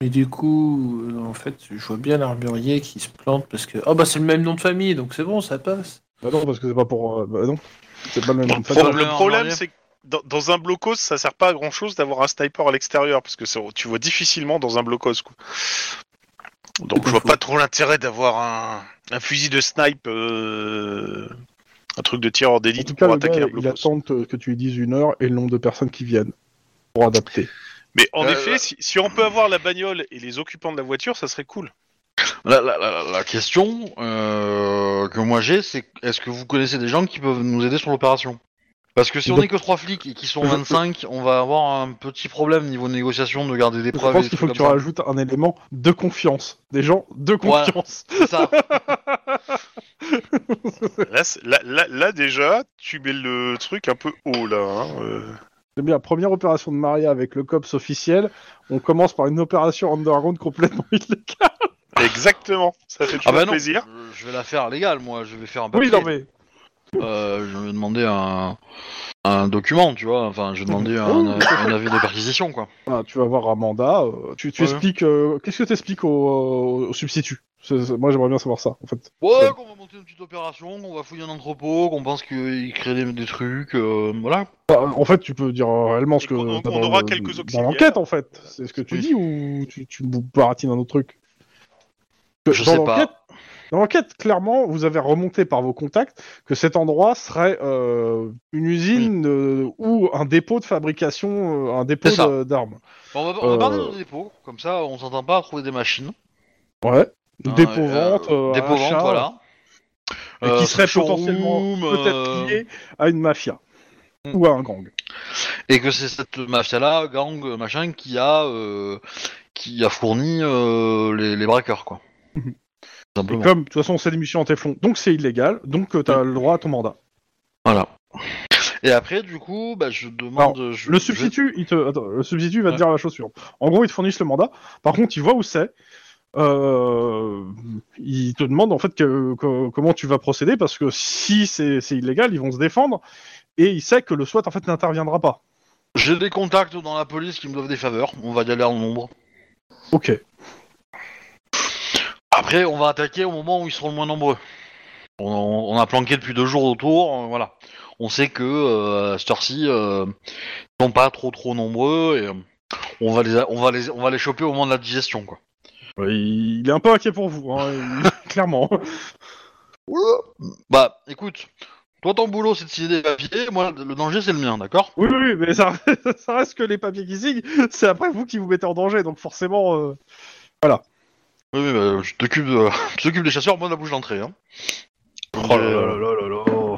Et du coup, euh, en fait, je vois bien l'armurier qui se plante parce que. Oh bah c'est le même nom de famille, donc c'est bon, ça passe. Bah non, parce que c'est pas pour. euh, bah non. C'est pas le même nom de famille. Le problème, c'est que dans, dans un blocos, ça sert pas à grand chose d'avoir un sniper à l'extérieur parce que ça- tu vois difficilement dans un blocos. Quoi. Donc je vois pas trop l'intérêt d'avoir un, un fusil de snipe, euh, un truc de tireur d'élite pour le gars, attaquer un il blocos. attend que que tu lui dises une heure et le nombre de personnes qui viennent pour adapter. Mais en Euh, effet, ouais. si, si on peut avoir la bagnole et les occupants de la voiture, ça serait cool. La, la, la, la question euh, que moi j'ai, c'est est-ce que vous connaissez des gens qui peuvent nous aider sur l'opération? Parce que si on Donc- est que trois flics et qu'ils sont Je- 25, on va avoir un petit problème niveau négociation de garder des Je preuves. pense et qu'il faut que tu rajoutes un élément de confiance. Des gens de confiance. C'est ça. Là, c'est- là, là, là, déjà, tu mets le truc un peu haut là. hein, euh. J'aime bien, première opération de Maria avec le COPS officiel. On commence par une opération underground complètement illégale. Exactement, ça fait Ah toujours bah non, plaisir. je, je vais la faire légale, moi. Je vais faire un papier. Oui, non mais. Euh, je vais demander un, un document, tu vois. Enfin, je vais demander un, Oh. un avis de perquisition, quoi. Ah, tu vas voir un mandat. euh, tu tu Ouais. expliques. euh, Qu'est-ce que tu expliques au, au substitut? C'est- c'est- Moi, j'aimerais bien savoir ça, en fait. Ouais, Ouais. qu'on va monter une petite opération, qu'on va fouiller un entrepôt, qu'on pense qu'il crée des, des trucs, euh, voilà. Bah, en fait, tu peux dire euh, réellement ce Et que. qu'on- t'as on dans aura le- quelques Dans auxiliaires. l'enquête, en fait. C'est ce que tu Oui. dis ou tu, tu baratines un autre truc? Je dans sais l'enquête- pas. Dans l'enquête, clairement, vous avez remonté par vos contacts que cet endroit serait euh, une usine euh, ou un dépôt de fabrication, euh, un dépôt C'est ça. de- d'armes. Bon, on va, on va Euh. parler de nos dépôts, comme ça on s'entend pas à trouver des machines. Ouais. Hein, Dépôt-vente, euh, euh, dépôt-vente, achat, voilà. et Euh, qui serait showroom, potentiellement peut-être euh, lié à une mafia Mm. ou à un gang. Et que c'est cette mafia-là, gang, machin, qui a, euh, qui a fourni euh, les, les braqueurs, quoi. Mhm. Et comme de toute façon c'est des missions en téflon, donc c'est illégal, donc euh, t'as le droit à ton mandat. Voilà. Et après, du coup, bah, je demande. je- Le je- substitut, il te, attends, le substitut il va te dire la chose suivante. En gros, ils te fournissent le mandat. Par contre, il voit où c'est. Euh, il te demande en fait que, que- comment tu vas procéder parce que si c'est illégal, ils vont se défendre et il sait que le SWAT en fait n'interviendra pas. J'ai des contacts dans la police qui me doivent des faveurs. On va y aller en nombre. Ok. Après, on va attaquer au moment où ils seront le moins nombreux. On, on a planqué depuis deux jours autour, euh, voilà. On sait que euh, à cette heure-ci, euh, ils sont pas trop trop nombreux et euh, on va les, on va les, on va les choper au moment de la digestion, quoi. Il, est un peu inquiet pour vous, hein, clairement. Bah, écoute, toi ton boulot c'est de signer des papiers, moi le danger c'est le mien, d'accord? Oui, oui, mais ça, ça reste que les papiers qui signent, c'est après vous qui vous mettez en danger, donc forcément. euh, Oui, oui, bah, je t'occupe, de... je t'occupe des chasseurs, moi de la bouche d'entrée. Hein. Oh là là là là là là.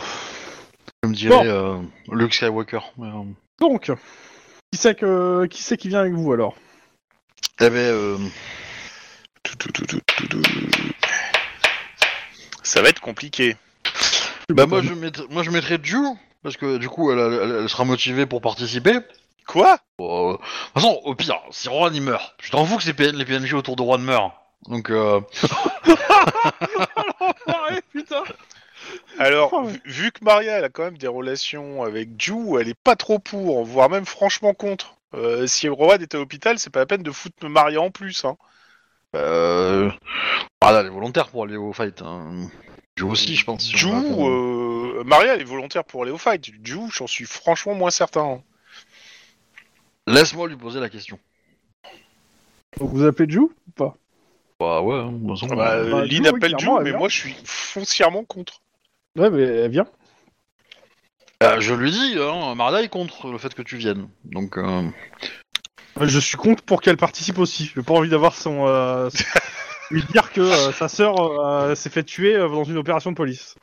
Je me dirais Bon. euh, Luke Skywalker. mais, euh, Donc, qui c'est que qui c'est qui vient avec vous alors? Eh ben, euh, Tout, tout, tout, tout, tout, tout. Ça va être compliqué. bah moi je mettrais, moi je mettrais Ju parce que du coup elle, elle- elle sera motivée pour participer. Quoi? Bon, euh, de toute façon, au pire, si Juan il meurt, je t'en fous que ces PN les PNJ autour de Juan meurent. Donc, euh, putain Alors, Oh, ouais. vu, vu que Maria elle a quand même des relations avec Ju, elle est pas trop pour, voire même franchement contre. Euh, si Rowan était à l'hôpital, c'est pas la peine de foutre Maria en plus. Hein. euh, ah là, elle est volontaire pour aller au fight. Hein. Ju aussi, je pense. si Ju, euh, Maria elle est volontaire pour aller au fight. Ju, j'en suis franchement moins certain. hein. Laisse-moi lui poser la question. Donc vous appelez Ju ou pas? Bah ouais, hein, de toute façon, Ah bah, euh, bah, Lynn Ju, oui, appelle Ju, clairement, elle mais vient. moi je suis foncièrement contre. Ouais, mais elle vient. euh, je lui dis, hein, Maria est contre le fait que tu viennes. Donc, euh, Je suis contre pour qu'elle participe aussi. J'ai pas envie d'avoir son. euh, lui dire que euh, sa sœur euh, s'est fait tuer euh, dans une opération de police.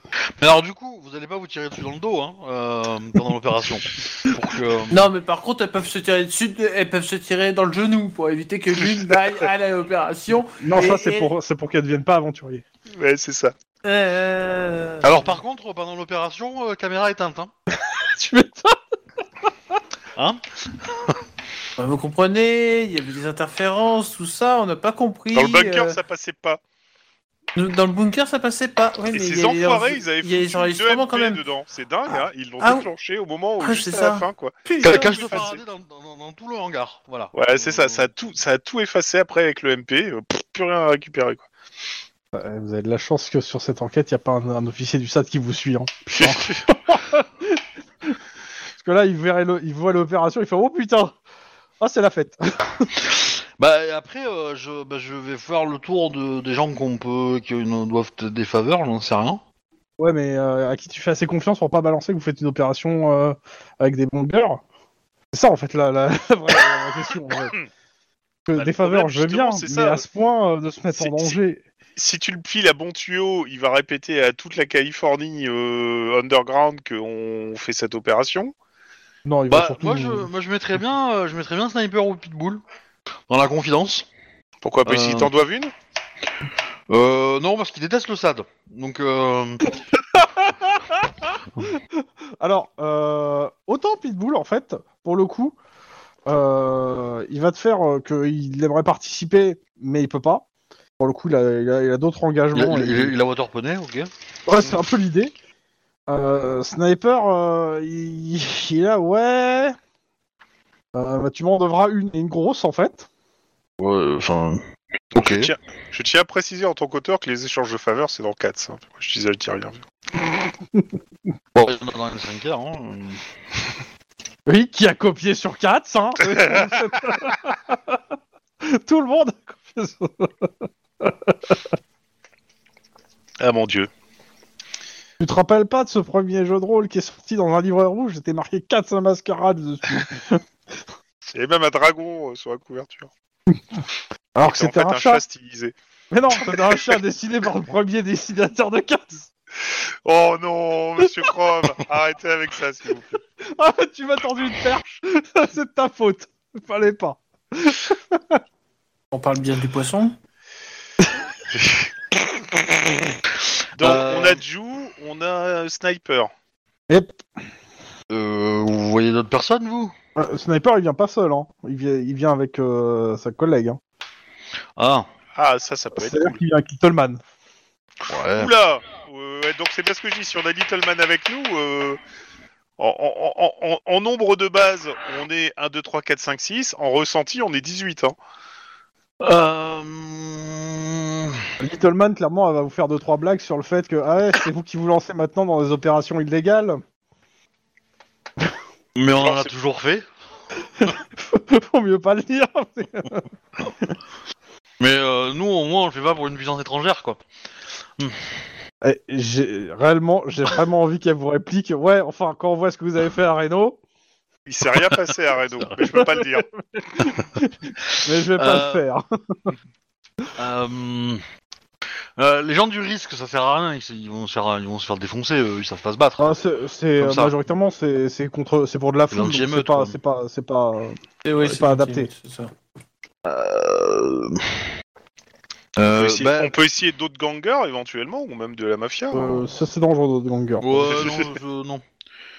Mais alors du coup, vous allez pas vous tirer dessus dans le dos hein, euh, pendant l'opération. Pour que... Non, mais par contre, elles peuvent se tirer dessus, elles peuvent se tirer dans le genou pour éviter que l'une aille à l'opération. Non, Et- ça c'est et- pour c'est pour qu'elle devienne pas aventurier. Ouais, c'est ça. Euh... Alors par contre, pendant l'opération, euh, caméra éteinte. Hein. tu m'étonnes. Hein? Bah, vous comprenez, il y avait des interférences, tout ça, on n'a pas compris. Dans le bunker, euh, ça passait pas. Dans le bunker, ça passait pas. Ouais, Et mais ces enfoirés, ils avaient il y a les foutu deux enregistrements MP quand même. dedans. C'est dingue, hein Ils l'ont Ah, déclenché au moment où, ouais, juste c'est à la ça. fin, quoi. Putain, effacé. Faraday dans, dans- dans tout le hangar. Voilà. Ouais, c'est ça, ça a, tout, ça a tout effacé après avec le MP, euh, pff, plus rien à récupérer. Quoi. Vous avez de la chance que sur cette enquête, il y a pas un, un officier du SAT qui vous suit. Hein. Parce que là, il, verrait le- il voit l'opération, il fait Oh putain Ah, c'est la fête Bah après, euh, je, bah, je vais faire le tour de, des gens qu'on peut, qui nous doivent des faveurs, j'en sais rien. Ouais, mais euh, à qui tu fais assez confiance pour pas balancer que vous faites une opération euh, avec des bongers C'est ça en fait la, la, la vraie la question. en. Que Bah, des faveurs, problème, je veux bien, mais ça. à ce point euh, de se mettre en danger. si tu le piles à bon tuyau, il va répéter à toute la Californie euh, underground qu'on fait cette opération. Non, il va Bah surtout. moi je, moi je mettrais bien, euh, je mettrais bien sniper ou pitbull dans la confidence. Pourquoi pas Euh. S'ils t'en doivent une Euh, non parce qu'il déteste le SAD. Donc euh, Alors, euh, autant Pitbull, en fait, pour le coup, euh, il va te faire euh, qu'il aimerait participer, mais il peut pas. Pour le coup, il a, il a- il a d'autres engagements. il- et- il- il a water poney, ok. Ouais, c'est un peu l'idée. Euh, Sniper, euh, il, il est là, ouais. Euh, bah, tu m'en devras une, et une grosse, en fait. Ouais, enfin. Ok. je, tiens, je tiens à préciser en tant qu'auteur que les échanges de faveurs, c'est dans 4. hein. Je disais le tir rien. Bon, il y en a dans les 5 heures, hein. Oui, qui a copié sur 4, hein. Tout le monde a copié sur... Ah mon dieu. Tu te rappelles pas de ce premier jeu de rôle qui est sorti dans un livre rouge? J'étais marqué 4 mascarades dessus. Il y avait même un dragon euh, sur la couverture. Alors que en c'était fait un un chat. chat stylisé. Mais non, c'était un chat dessiné par le premier dessinateur de 4. Oh non, monsieur Chrome, arrêtez avec ça, s'il vous plaît. Ah, tu m'as tendu une perche. C'est de ta faute. Fallait pas. On parle bien du poisson? Donc, Euh. on a Ju, on a Sniper. Yep. Euh, vous voyez d'autres personnes, vous? Euh, Sniper, il vient pas seul, hein. Il vient, il vient avec euh, sa collègue. Hein. Ah, Ah, ça, ça peut être C'est-à-dire qu'il vient avec Littleman. ouais. Oula Euh, ouais, Donc c'est bien ce que je dis, si on a Littleman avec nous, euh, en, en- en- en- en nombre de base, on est 1, 2, 3, 4, 5, 6, en ressenti, on est 18. Hein. Euh... Littleman, clairement, elle va vous faire deux trois blagues sur le fait que ah ouais, c'est vous qui vous lancez maintenant dans des opérations illégales. Mais on en Alors, a toujours fait. Faut mieux pas le dire. Mais euh, nous, au moins, on le fait pas pour une puissance étrangère, quoi. Eh, j'ai réellement, j'ai vraiment envie qu'elle vous réplique. Ouais, enfin, quand on voit ce que vous avez fait à Reno, Il s'est rien passé à Reno, mais je peux pas le dire. mais je vais pas Euh, le faire. Euh... euh, les gens du risque, ça sert à rien. Ils, ils vont se faire, ils vont se faire défoncer. eux, ils savent pas se battre. Ah, c'est euh, majoritairement c'est c'est contre, c'est pour de la foule. donc C'est pas, c'est pas, c'est pas. euh, Et oui, C'est pas adapté. C'est ça. Euh... On peut essayer, bah, on peut essayer d'autres gangers éventuellement, ou même de la mafia. hein. ça c'est dangereux de ganger. Ouais, non, je- non.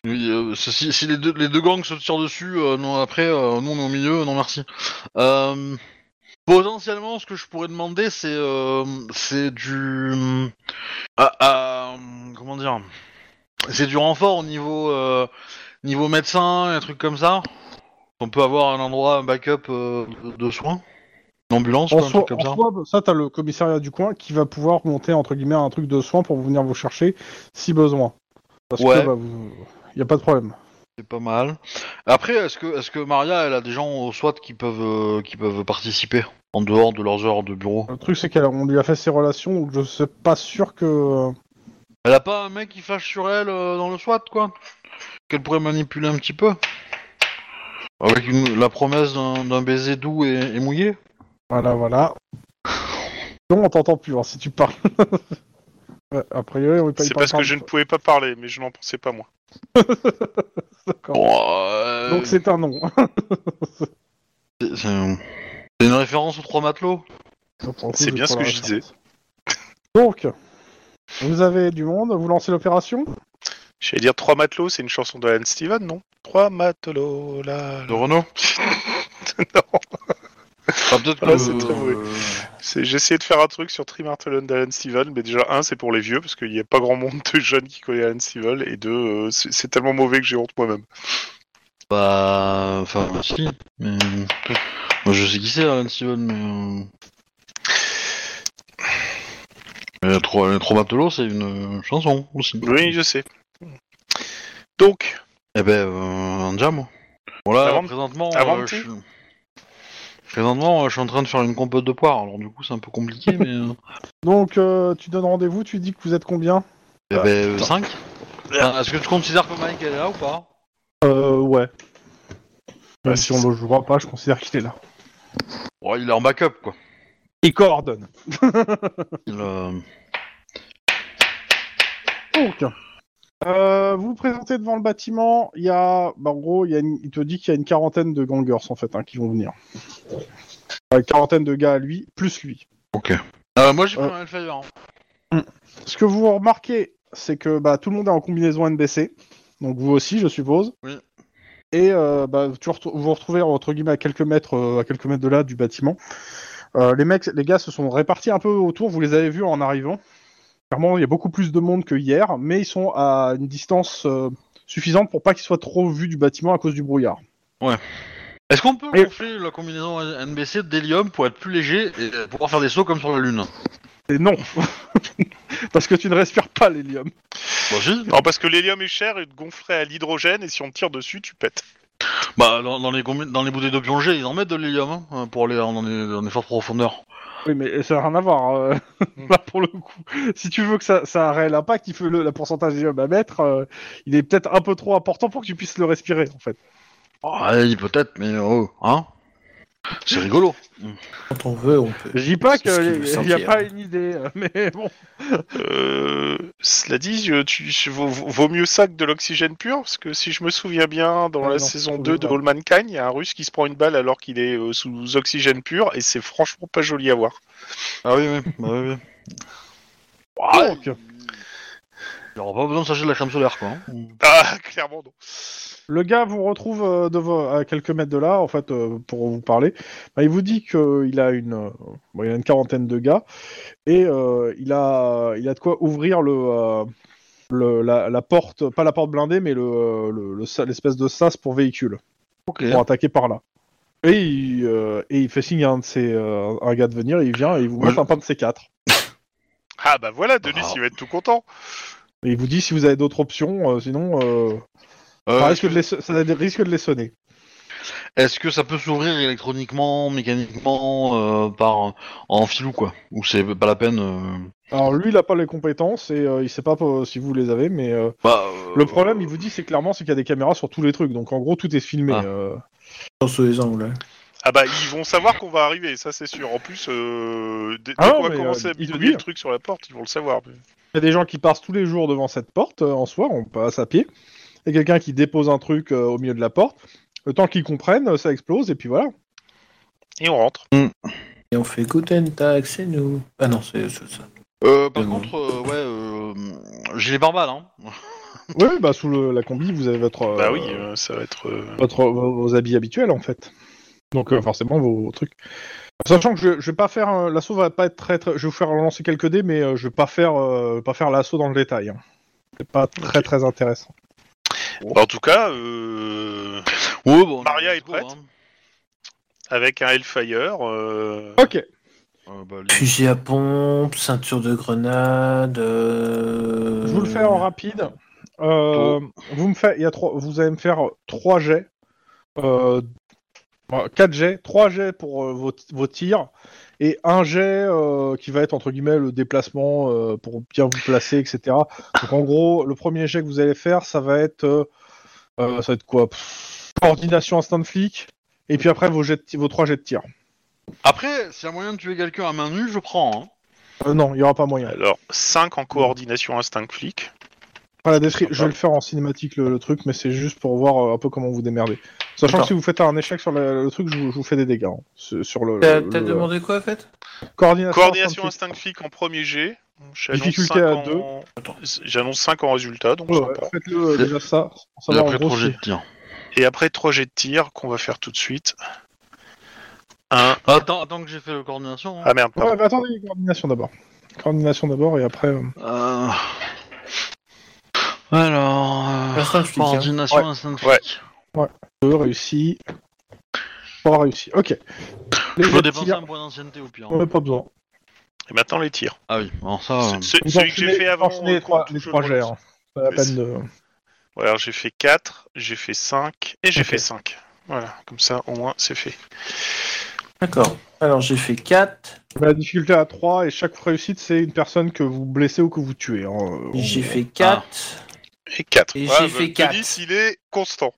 Oui, euh, si, si- si les, deux, les deux gangs se tirent dessus, euh, non, après, euh, nous on est au milieu, non merci. Potentiellement, ce que je pourrais demander, c'est euh, c'est du... ah, ah, comment dire C'est du renfort au niveau, euh, niveau médecin, et un truc comme ça. On peut avoir un endroit, un backup euh, de soins Une ambulance, En quoi, un soi, truc comme en ça. soi, ça t'as le commissariat du coin qui va pouvoir monter entre guillemets un truc de soins pour venir vous chercher si besoin. Parce Ouais. que bah, vous... y a pas de problème. C'est pas mal. Après, est-ce que, est-ce que Maria, elle a des gens au SWAT qui peuvent, euh, qui peuvent participer en dehors de leurs heures de bureau? Le truc c'est qu'on lui a fait ses relations, donc je suis pas sûr que. Elle a pas un mec qui fâche sur elle euh, dans le SWAT, quoi? Qu'elle pourrait manipuler un petit peu? Avec une- la promesse d'un, d'un baiser doux et, et mouillé? Voilà, voilà. Non, on t'entend plus hein, si tu parles. Ouais, a priori, on est pas C'est parce que je ne pouvais pas parler, mais je n'en pensais pas moins. D'accord. Bon, euh, Donc c'est un nom. c'est, c'est un- c'est une référence aux trois matelots? C'est bien ce que je disais. Donc, vous avez du monde, vous lancez l'opération? J'allais dire trois matelots, c'est une chanson de Alan Steven, non? Trois matelots, là. de Renault? Non, Ah, peut-être que... Ah, c'est très mauvais. euh, c'est- j'ai essayé de faire un truc sur Trimartelon d'Alan Steven, mais déjà, un, c'est pour les vieux, parce qu'il n'y a pas grand monde de jeunes qui connaissent Alan Steven, et deux, euh, c'est c'est tellement mauvais que j'ai honte moi-même. Bah... Enfin, si. Mais... Moi, je sais qui c'est, Alan Steven, mais... euh, mais trois matelots, c'est une euh, chanson aussi. Oui, je sais. Donc, Eh ben, euh, un jam. Bon là, Avant- présentement, avant euh, je... présentement, euh, je suis en train de faire une compote de poire. Alors du coup, c'est un peu compliqué, mais euh, Donc, euh, tu donnes rendez-vous, tu dis que vous êtes combien? Eh ben, 5 Est-ce que tu considères que Mike elle est là ou pas? Euh, ouais. Bah, si on le jouera pas, je considère qu'il est là. Ouais, il est en backup quoi. Il coordonne. Il, euh, Donc, euh, vous vous présentez devant le bâtiment. Il y a, bah, en gros, il, y a une- il te dit qu'il y a une quarantaine de gangers en fait hein, qui vont venir. Euh, Une quarantaine de gars à lui, plus lui. Ok. Euh, moi, j'ai pris un Hellfire. hein. Ce que vous remarquez, c'est que bah, tout le monde est en combinaison NBC. Donc vous aussi, je suppose. Oui. Et euh, bah, tu vous vous retrouvez entre guillemets à quelques mètres, à quelques mètres de là du bâtiment. Les mecs, les gars se sont répartis un peu autour. Vous les avez vus en arrivant. Clairement, il y a beaucoup plus de monde que hier, mais ils sont à une distance euh, suffisante pour pas qu'ils soient trop vus du bâtiment à cause du brouillard. Est-ce qu'on peut Et- gonfler la combinaison NBC d'hélium pour être plus léger et euh, pouvoir faire des sauts comme sur la Lune? Et non, parce que tu ne respires pas l'hélium. Bah si. non, parce que l'hélium est cher et te gonflerait à l'hydrogène, et si on te tire dessus, tu pètes. Bah dans, dans les dans les bouteilles de plongée, ils en mettent de l'hélium hein, pour aller dans les, dans les fortes profondeurs. Oui, mais ça n'a rien à voir. euh, là, pour le coup, si tu veux que ça, ça a un réel impact, il faut le la pourcentage d'hélium à mettre. euh, il est peut-être un peu trop important pour que tu puisses le respirer, en fait. Ouais, peut-être, mais oh, hein? C'est rigolo. Quand on veut, on peut. Je dis pas qu'il n'y a pas une idée, euh, mais bon. Euh, cela dit, tu, tu- vaut, vaut mieux ça que de l'oxygène pur, parce que si je me souviens bien, dans Ah la non, saison c'est 2 de. All Mankind, il y a un russe qui se prend une balle alors qu'il est euh, sous oxygène pur, et c'est franchement pas joli à voir. Ah oui, oui. Bah, oui, oui. Donc, Il aura pas besoin de s'acheter de la crème solaire, quoi. hein. Ah, clairement non. Le gars vous retrouve euh, devant- à quelques mètres de là, en fait, euh, pour vous parler. Bah, il vous dit qu'il a une, euh, bon, il a une quarantaine de gars et euh, il a, il a de quoi ouvrir le, euh, le- la, la porte, pas la porte blindée, mais le, le- le sa- l'espèce de sas pour véhicule Ok. pour attaquer par là. Et il, euh, et il fait signe à un de ses, euh, un gars de venir, il vient et il vous Ouais. montre un pain de ces quatre. Ah bah voilà, Denis, Ah. il va être tout content. Et il vous dit si vous avez d'autres options, euh, sinon euh, Euh, ça, risque de les, so- ça risque de les sonner. Est-ce que ça peut s'ouvrir électroniquement, mécaniquement, euh, par en filou, quoi? Ou c'est pas la peine euh, Alors lui, il a pas les compétences et euh, il sait pas euh, si vous les avez, mais euh, bah, euh, le problème, il vous dit, c'est clairement, c'est qu'il y a des caméras sur tous les trucs, donc en gros, tout est filmé. Ah. Sur les angles. Ah bah ils vont savoir qu'on va arriver, ça c'est sûr. En plus, euh, dès, dès Ah non, qu'on va commencer euh, à dit. le truc sur la porte, ils vont le savoir. mais- y a des gens qui passent tous les jours devant cette porte euh, en soi, on passe à pied. Il y a quelqu'un qui dépose un truc euh, au milieu de la porte. Le temps qu'ils comprennent, ça explose et puis voilà. Et on rentre. Et on fait Guten Tag, c'est nous. Ah non, c'est c'est ça. euh, par contre, euh, ouais, euh, gilet pare-balles, hein. Oui, bah sous le- la combi, vous avez votre, euh, Bah oui, euh, ça va être. euh, votre vos, vos habits habituels en fait. Donc euh, forcément vos, trucs. Sachant que je, je vais pas faire euh, l'assaut va pas être très, très je vais vous faire lancer quelques dés, mais euh, je vais pas faire euh, pas faire l'assaut dans le détail. hein. C'est pas très très intéressant. bah, en tout cas, euh, Ouais, bon, Maria est prête hein. avec un Hellfire. euh, Ok. Euh, bah, Fusil à pompe, ceinture de grenade. euh, Je vous le fais en rapide. Euh, vous me faites, il y a trois, vous allez me faire trois jets, euh, bon, quatre jets, trois jets pour euh, vos, vos tirs et un jet euh, qui va être entre guillemets le déplacement euh, pour bien vous placer, etc. Donc en gros, le premier jet que vous allez faire, ça va être, ça va être quoi? Pff, Coordination instant flic. Et puis après vos, jets vos trois jets de tir. Après, s'il y a moyen de tuer quelqu'un à main nue, je prends. Hein. Euh, non, il y aura pas moyen. Alors, 5 en coordination instinct flic. Je vais le faire en cinématique le, le truc, mais c'est juste pour voir un peu comment vous démerdez. Sachant que si vous faites un échec sur le, le truc, je vous, je vous fais des dégâts hein, sur sur le. T'as le- t'as le- demandé quoi, en fait? Coordination. Coordination instinct flic en premier jet. J'annonce Difficulté 5 à en- deux. J'annonce 5 en résultat, donc. Ouais, sympa. Faites-le euh, déjà ça. Pour Et savoir après, en gros trop si- jet de tir. Et après 3 jets de tir qu'on va faire tout de suite. 1. Attends, attends que j'ai fait la coordination. hein. Ah merde, pardon. Ouais, mais attendez, coordination d'abord. Coordination d'abord et après. euh, Euh... Alors, euh, hein. coordination Ouais. instinct Ouais. flic. Deux réussis. Trois réussis. Ok. Les Je peux dépenser tir, un point d'ancienneté au pire. on n'a pas besoin. Et maintenant les tirs. Ah oui, alors ça. euh, Ce- ce- Vous celui que j'ai fait avant. enchaînez les euh, trois, les trois hein. Pas la peine c'est- de. Ouais, alors j'ai fait 4, j'ai fait 5 et j'ai Ok. fait 5. Voilà, comme ça au moins c'est fait. D'accord. Alors j'ai fait 4, La difficulté à 3 et chaque réussite c'est une personne que vous blessez ou que vous tuez. hein. j'ai fait 4. Et 4. Et j'ai fait quatre. Denis, il est constant.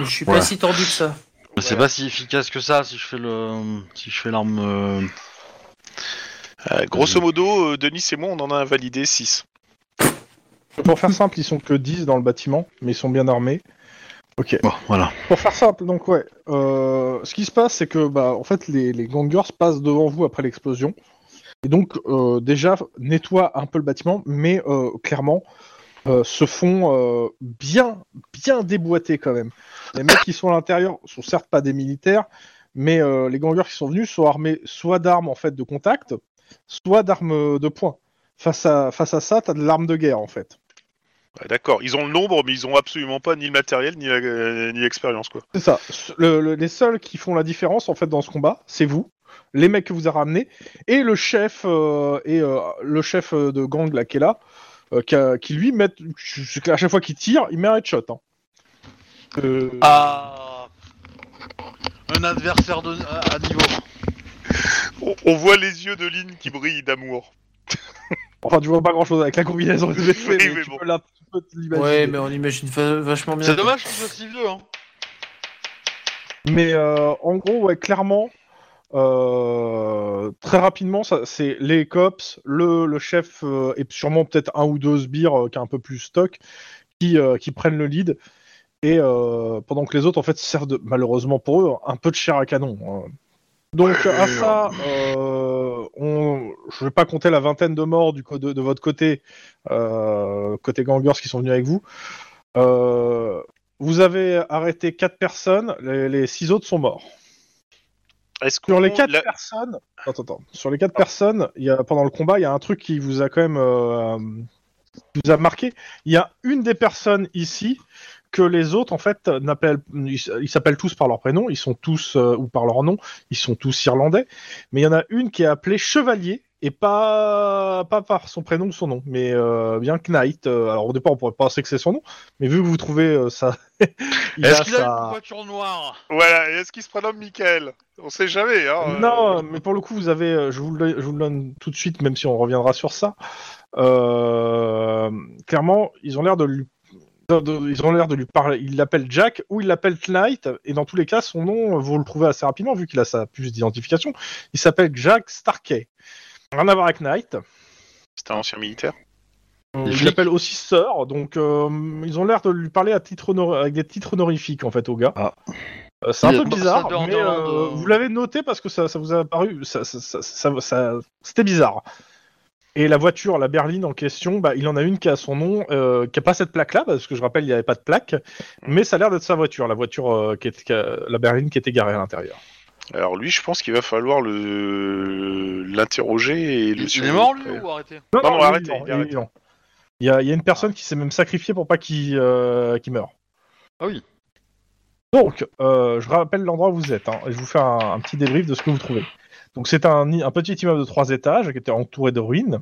Je suis Ouais. pas si tordu que ça. Je sais Voilà. pas si efficace que ça si je fais le, si je fais l'arme. euh, Euh, grosso modo, euh, Denis et moi on en a invalidé 6. Pour faire simple, ils sont que 10 dans le bâtiment, mais ils sont bien armés. Ok. Bon, voilà. Pour faire simple, donc ouais, euh, ce qui se passe, c'est que bah, en fait, les, les gangers passent devant vous après l'explosion, et donc euh, déjà nettoient un peu le bâtiment, mais euh, clairement euh, se font euh, bien, bien déboîter quand même. Les mecs qui sont à l'intérieur sont certes pas des militaires, mais euh, les gangers qui sont venus sont armés soit d'armes en fait de contact, soit d'armes de poing. Face à, face à ça, t'as de l'arme de guerre en fait. Ouais, D'accord, ils ont le nombre, mais ils ont absolument pas ni le matériel ni euh, l'expérience quoi. C'est ça. Le- le- les seuls qui font la différence en fait dans ce combat, c'est vous, les mecs que vous avez ramenés, et le chef euh, et euh, le chef euh, de gang là qui est là, euh, qui, a- qui lui met, à chaque fois qu'il tire, il met un headshot. Hein. Euh, Ah. Un adversaire de, à, à niveau. On, on voit les yeux de Lynn qui brillent d'amour. Enfin, tu vois pas grand chose avec la combinaison des effets, Oui, mais mais tu bon. peux, la- tu peux te l'imaginer. Ouais, mais on imagine va- vachement bien. C'est dommage qu'il soit si vieux. Hein. Mais euh, en gros, ouais, clairement, euh, très rapidement, ça, c'est les cops, le, le chef euh, et sûrement peut-être un ou deux sbires euh, qui a un peu plus stock, qui, euh, qui prennent le lead. Et euh, pendant que les autres, en fait, servent de, malheureusement pour eux, un peu de chair à canon. hein. Donc, à ça, euh, on, je vais pas compter la vingtaine de morts du de, de votre côté, euh, côté gangers qui sont venus avec vous. Euh, vous avez arrêté quatre personnes, les, les six autres sont morts. Sur les quatre la- personnes, attends, attends. Sur les quatre personnes, il y a pendant le combat, il y a un truc qui vous a quand même qui vous a marqué. Il y a une des personnes ici que les autres en fait n'appellent, ils ils s'appellent tous par leur prénom, ils sont tous euh, ou par leur nom, ils sont tous irlandais. Mais il y en a une qui est appelée Chevalier et pas pas par son prénom ou son nom, mais euh, bien Knight. Euh, alors au départ on pourrait penser que c'est son nom, mais vu que vous trouvez euh, ça, il Est-ce a qu'il a sa- une voiture noire? Voilà, est-ce qu'il se prénomme Michael? On sait jamais, hein. euh, Non, mais pour le coup, vous avez, euh, je vous, le, je vous le donne tout de suite, même si on reviendra sur ça. Euh, clairement, ils ont l'air de lui, ils ont l'air de lui parler. Il l'appelle Jack ou il l'appelle Knight, et dans tous les cas, son nom, vous le trouvez assez rapidement vu qu'il a sa puce d'identification. Il s'appelle Jack Starkey. Rien à voir avec Knight. C'est un ancien militaire. Les Il l'appelle aussi Sir, donc euh, ils ont l'air de lui parler à titre honor- avec des titres honorifiques en fait au gars. Ah. Euh, c'est un peu bizarre, mais euh, euh. vous l'avez noté parce que ça, ça vous a paru, ça, ça- ça- ça- ça- c'était bizarre. Et la voiture, la berline en question, bah, il en a une qui a son nom, euh, qui a pas cette plaque-là, parce que je rappelle, il n'y avait pas de plaque, mais ça a l'air d'être sa voiture, la voiture euh, qui est, qui a- la berline qui était garée à l'intérieur. Alors lui, je pense qu'il va falloir le l'interroger et le Il est mort lui ou arrêté? Non, non, il arrêté. Il y, a, il y a une personne qui s'est même sacrifiée pour pas qu'il euh, meure. Ah oui. Donc, euh, je rappelle l'endroit où vous êtes, hein, et je vous fais un, un petit débrief de ce que vous trouvez. Donc, c'est un, petit immeuble de trois étages qui était entouré de ruines.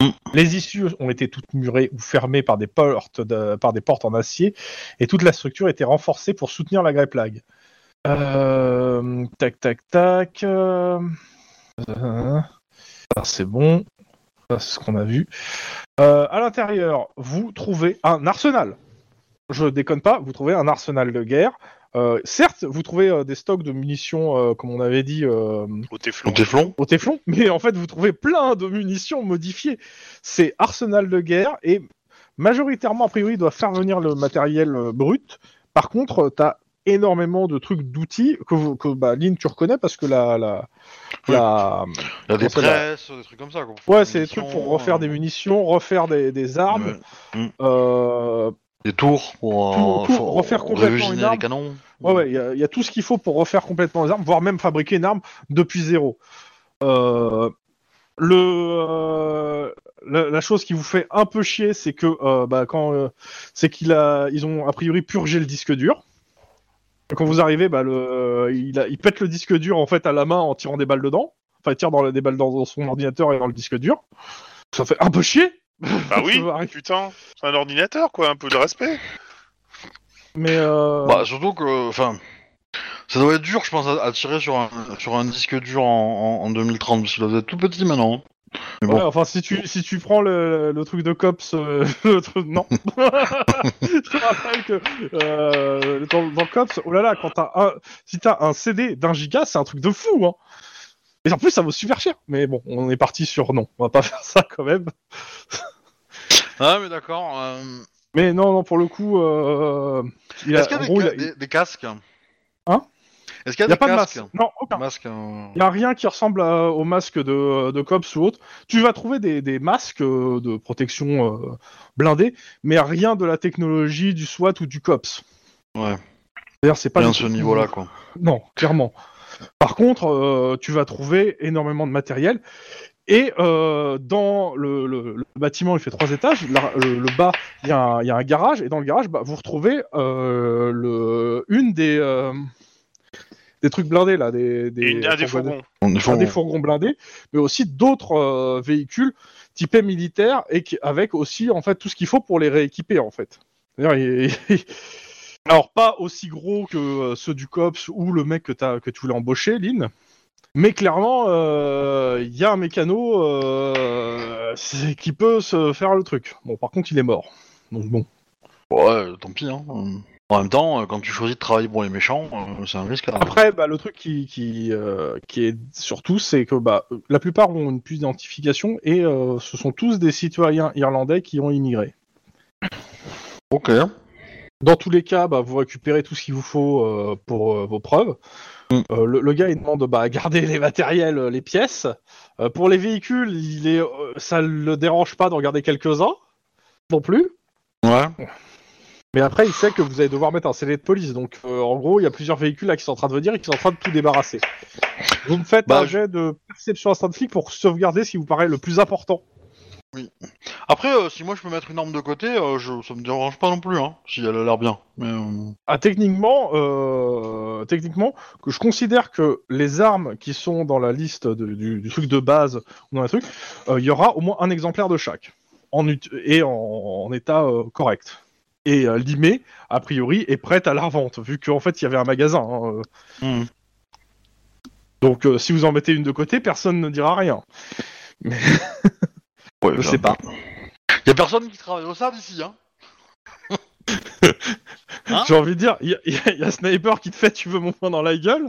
Mm. Les issues ont été toutes murées ou fermées par des portes, de- par des portes en acier, et toute la structure était renforcée pour soutenir la plague. Euh, tac, tac, tac. euh, euh, c'est bon. C'est ce qu'on a vu. Euh, à l'intérieur, vous trouvez un arsenal. Je déconne pas, vous trouvez un arsenal de guerre. Euh, certes, vous trouvez euh, des stocks de munitions, euh, comme on avait dit, euh, Au téflon. Au téflon au téflon, mais en fait, vous trouvez plein de munitions modifiées. C'est arsenal de guerre et majoritairement, a priori, il doit faire venir le matériel euh, brut. Par contre, tu as énormément de trucs d'outils que, vous- que bah, Lynn, tu reconnais parce que la. la, Oui. la- Il y a des des trucs comme ça. Quoi, Ouais, c'est des trucs pour refaire des munitions, refaire des, des armes. Euh, Des tours pour, euh, pour refaire complètement une arme. les canons. Ouais, ouais, il y, a- il y a tout ce qu'il faut pour refaire complètement les armes, voire même fabriquer une arme depuis zéro. Euh, le, euh, la, la chose qui vous fait un peu chier, c'est que euh, bah, quand c'est qu'il a, ils ont a priori purgé le disque dur. Quand vous arrivez, bah, le, il, a- il pète le disque dur en fait à la main en tirant des balles dedans. Enfin, il tire dans, des balles dans, dans son ordinateur et dans le disque dur. Ça fait un peu chier. Bah oui, putain, c'est un ordinateur quoi, un peu de respect. Mais euh, Bah, surtout que, enfin, ça doit être dur, je pense, à, à tirer sur un, sur un disque dur en, en, en 2030, parce qu'il doit être tout petit maintenant. Mais bon, Ouais, enfin, si tu, si tu prends le, le truc de Cops, euh, le truc- non. je te rappelle que euh, dans, dans Cops, oh là là, quand t'as un, si t'as un CD d'un giga, c'est un truc de fou, hein. Et en plus, ça vaut super cher. Mais bon, on est parti sur non, on va pas faire ça quand même. Ah, mais d'accord. euh, Mais non, non, pour le coup, euh, il a, Est-ce qu'il y en a, gros, des, il ca- a- des- des casques Hein Est-ce qu'il y il y a, pas de casques masque. Non, aucun. Masques, euh, Il n'y a rien qui ressemble à- au masque de, de Cops ou autre. Tu vas trouver des, des masques euh, de protection euh, blindés, mais rien de la technologie du SWAT ou du Cops. Ouais. D'ailleurs, c'est pas du à ce tout- niveau-là, quoi. Non, clairement. Par contre, euh, tu vas trouver énormément de matériel. Et euh, dans le, le- le bâtiment, il fait trois étages. La- le, le bas, il y, a un- il y a un garage. Et dans le garage, bah, vous retrouvez euh, le, une des, euh, des trucs blindés, là. Des, des, une- un des fourgons. Un des fourgons blindés, mais aussi d'autres euh, véhicules typés militaires et qui, avec aussi en fait tout ce qu'il faut pour les rééquiper en fait. C'est-à-dire, il- il- Alors pas aussi gros que ceux du cops ou le mec que, t'as- que tu voulais embaucher, Lynn. Mais clairement, euh, il y a un mécano euh, qui peut se faire le truc. Bon, par contre, il est mort. Donc bon. Ouais, tant pis. Hein. euh. En même temps, euh, quand tu choisis de travailler pour les méchants, euh, c'est un risque. hein. Après, bah, le truc qui, qui, euh, qui est surtout, c'est que bah, la plupart ont une puce d'identification et euh, ce sont tous des citoyens irlandais qui ont immigré. Ok. Dans tous les cas, bah, vous récupérez tout ce qu'il vous faut euh, pour euh, vos preuves. Euh, le, le gars, il demande bah, garder les matériels, euh, les pièces. Euh, pour les véhicules, il est, ça le dérange pas d'en garder quelques-uns non plus. Ouais. Mais après, il sait que vous allez devoir mettre un scellé de police. Donc, en gros, il y a plusieurs véhicules là qui sont en train de venir et qui sont en train de tout débarrasser. Vous me faites Bah, un jet de perception instant flic pour sauvegarder ce qui vous paraît le plus important. Après, euh, si moi je peux mettre une arme de côté, euh, je, ça me dérange pas non plus, hein, si elle a l'air bien. Mais, euh, Ah, techniquement, euh, techniquement, que je considère que les armes qui sont dans la liste de- du, du truc de base ou dans trucs, euh, il y aura au moins un exemplaire de chaque, en et en, en état correct. Et limé, a priori, est prête à la revente, vu qu'en fait il y avait un magasin. hein, hmm. Donc, si vous en mettez une de côté, personne ne dira rien. Ouais, Je sais pas. Y a personne qui travaille au SAD ici, hein. Hein J'ai envie de dire, il y, a- y a- il y a Sniper qui te fait tu veux mon poing dans la gueule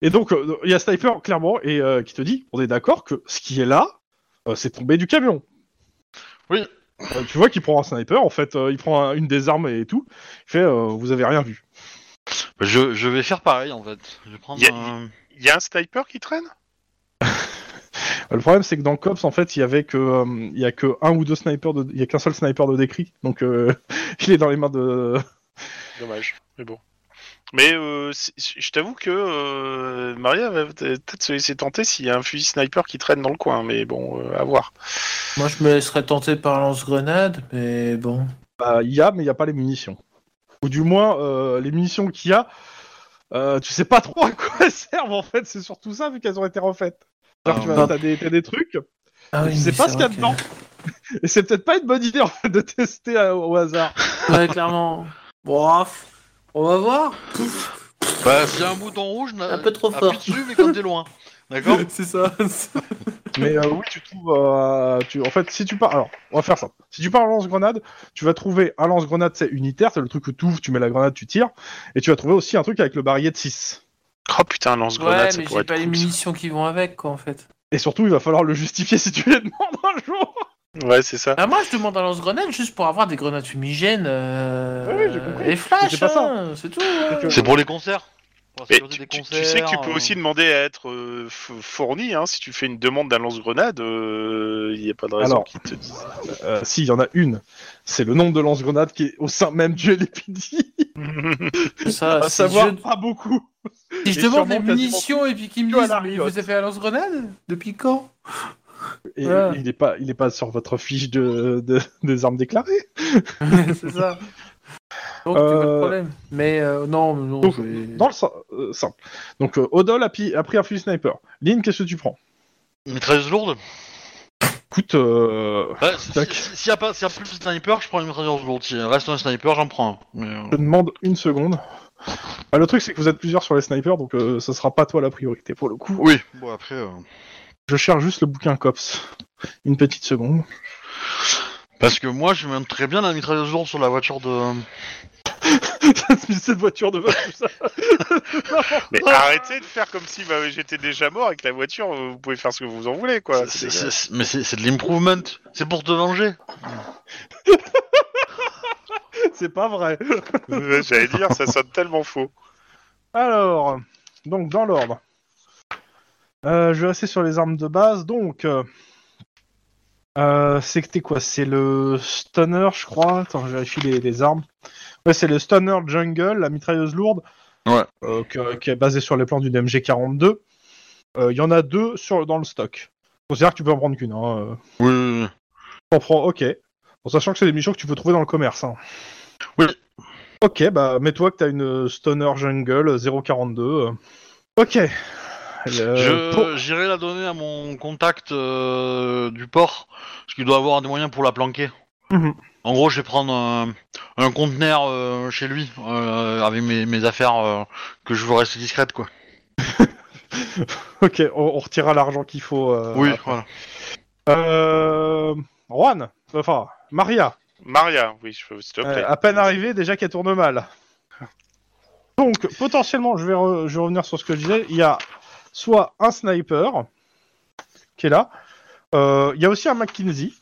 Et donc, euh, il y a Sniper, clairement, et euh, qui te dit, on est d'accord que ce qui est là, euh, c'est tombé du camion. Oui. Euh, tu vois qu'il prend un sniper, en fait, euh, il prend un- une des armes et tout. Il fait, euh, vous avez rien vu. Je, je vais faire pareil en fait. Je vais prendre Y a- un... Il y a un sniper qui traîne? Euh, Le problème, c'est que dans Cops, en fait, il y avait que, euh, il y a que un ou deux snipers, de... il y a qu'un seul sniper de décrit, donc euh, il est dans les mains de. Dommage, mais bon. Mais euh, je t'avoue que euh, Maria va peut-être se laisser tenter s'il y a un fusil sniper qui traîne dans le coin, mais bon, euh, à voir. Moi, je me laisserais tenter par lance-grenade, mais bon. Bah, il y a, mais il n'y a pas les munitions. Ou du moins, euh, les munitions qu'il y a, euh, tu sais pas trop à quoi elles servent en fait, c'est surtout ça vu qu'elles ont été refaites. Alors, Ah, tu vas- bah. t'as des, t'as des trucs, Ah tu sais mais pas c'est ce qu'il y a vrai dedans. Et c'est peut-être pas une bonne idée en fait de tester euh, au hasard. que- Ouais, clairement. Bref, on va voir. Bah, s'il y a un bouton rouge, na- Un peu trop appuie fort. dessus, mais quand t'es loin. D'accord c'est ça. Mais euh, oui, tu trouves. euh, tu... En fait, si tu pars. Alors, on va faire ça. Si tu pars en lance-grenade, tu vas trouver un lance-grenade c'est unitaire, c'est le truc où tu ouvres, tu mets la grenade, tu tires. Et tu vas trouver aussi un truc avec le barillet de 6. Oh putain, lance-grenade, Ouais, ça mais pourrait j'ai être pas les cool, munitions qui vont avec, quoi, en fait. Et surtout, il va falloir le justifier si tu les demandes un jour. Ouais, c'est ça. Ah, moi, je demande un lance-grenade juste pour avoir des grenades fumigènes euh, Ouais, ouais, j'ai compris. et flash, C'est pas ça. hein, c'est tout. hein. C'est pour les concerts. Pour Mais tu, des tu- tu sais que tu peux euh, aussi demander à être euh, f- fourni, hein, si tu fais une demande d'un lance-grenade, il n'y a pas de raison Alors. qu'ils te disent. Euh, si, il y en a une. C'est le nombre de lance-grenades qui est au sein même du LPD. Ça, à savoir je, pas beaucoup. Si je demande des munitions et puis qu'ils me riotte. vous avez fait un lance-grenade Depuis quand? Et il est pas, il est pas sur votre fiche de, de- des armes déclarées. C'est ça. Donc, tu pas de Euh, problème. Mais euh, non, non, donc, je vais- Dans le euh, simple. Donc, euh, Odol a, pi- a pris un fusil sniper. Lynn, qu'est-ce que tu prends? Mitrailleuse lourde Écoute, euh, Ouais, si- Tac. si- S'il n'y a, pas- s'il y a plus de sniper, je prends une mitrailleuse lourde. S'il reste un sniper, j'en prends un. Mais, euh, je te demande une seconde. Ah, le truc, c'est que vous êtes plusieurs sur les snipers, donc euh, ça sera pas toi la priorité pour le coup. Oui, bon après... euh, Je cherche juste le bouquin COPS. Une petite seconde. Parce que moi, je mets très bien la mitrailleuse lourde sur la voiture de... Cette voiture de tout ça. Mais arrêtez de faire comme si bah, j'étais déjà mort avec la voiture, vous pouvez faire ce que vous en voulez, quoi. C'est- C'est- c'est- c'est- mais c'est c'est de l'improvement. C'est pour te venger. C'est pas vrai. J'allais dire, ça sonne tellement faux. Alors, donc dans l'ordre. Euh, je vais rester sur les armes de base. Donc, euh, euh, c'était quoi? C'est le stunner, je crois. Attends, je vérifie les, les armes. Ouais, c'est le stunner jungle, la mitrailleuse lourde. Ouais. euh, que- qui est basée sur les plans d'une MG42. Euh, Il y en a deux sur, dans le stock. Considère que tu peux en prendre qu'une. Hein. euh. Oui, oui, oui. Prends, ok. En sachant que c'est des missions que tu peux trouver dans le commerce. Hein. Oui. Ok, bah mets-toi que t'as une Stoner Jungle 042. euh. Ok. Euh, pour- J'irai la donner à mon contact euh, du port, parce qu'il doit avoir des moyens pour la planquer. Mhm. En gros, je vais prendre un, un conteneur euh, chez lui, euh, avec mes, mes affaires euh, que je veux rester discrète, quoi. Ok, on, on retirera l'argent qu'il faut. euh, oui, après. voilà. Euh... Juan, enfin, Maria, Maria, oui, je- s'il te euh, plaît. à peine arrivée, déjà qu'elle tourne mal. Donc, potentiellement, je vais, re- je vais revenir sur ce que je disais. Il y a soit un sniper qui est là. Euh, Il y a aussi un McKinsey.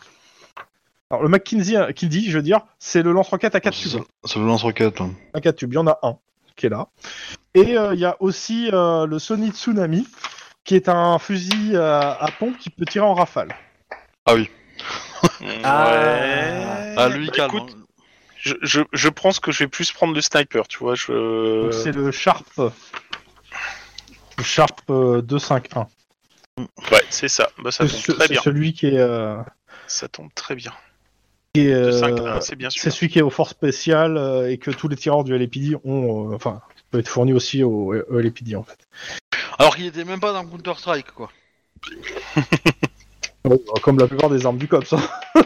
Alors le McKinsey, qui dit, je veux dire, c'est le lance-roquette à 4 C'est tubes. ça, c'est le lance-roquette. hein. À 4 tubes, il y en a un qui est là. Et euh, il y a aussi euh, le Sony Tsunami, qui est un fusil à, à pompe qui peut tirer en rafale. Ah. Ouais. Ah, lui, Bah, calme. écoute, hein. je, je, je pense que je vais plus prendre le sniper, tu vois. Je... C'est le Sharp. Le Sharp euh, 251. Ouais, c'est ça. Bah, ça C'est tombe ce- très bien. celui qui est, euh, Ça tombe très bien. euh, 5 c'est bien sûr. c'est celui qui est au force spécial euh, et que tous les tireurs du LAPD ont, euh, enfin, peut être fourni aussi au, au LAPD en fait. Alors qu'il était même pas dans Counter-Strike, quoi. Comme la plupart des armes du COPS. hein.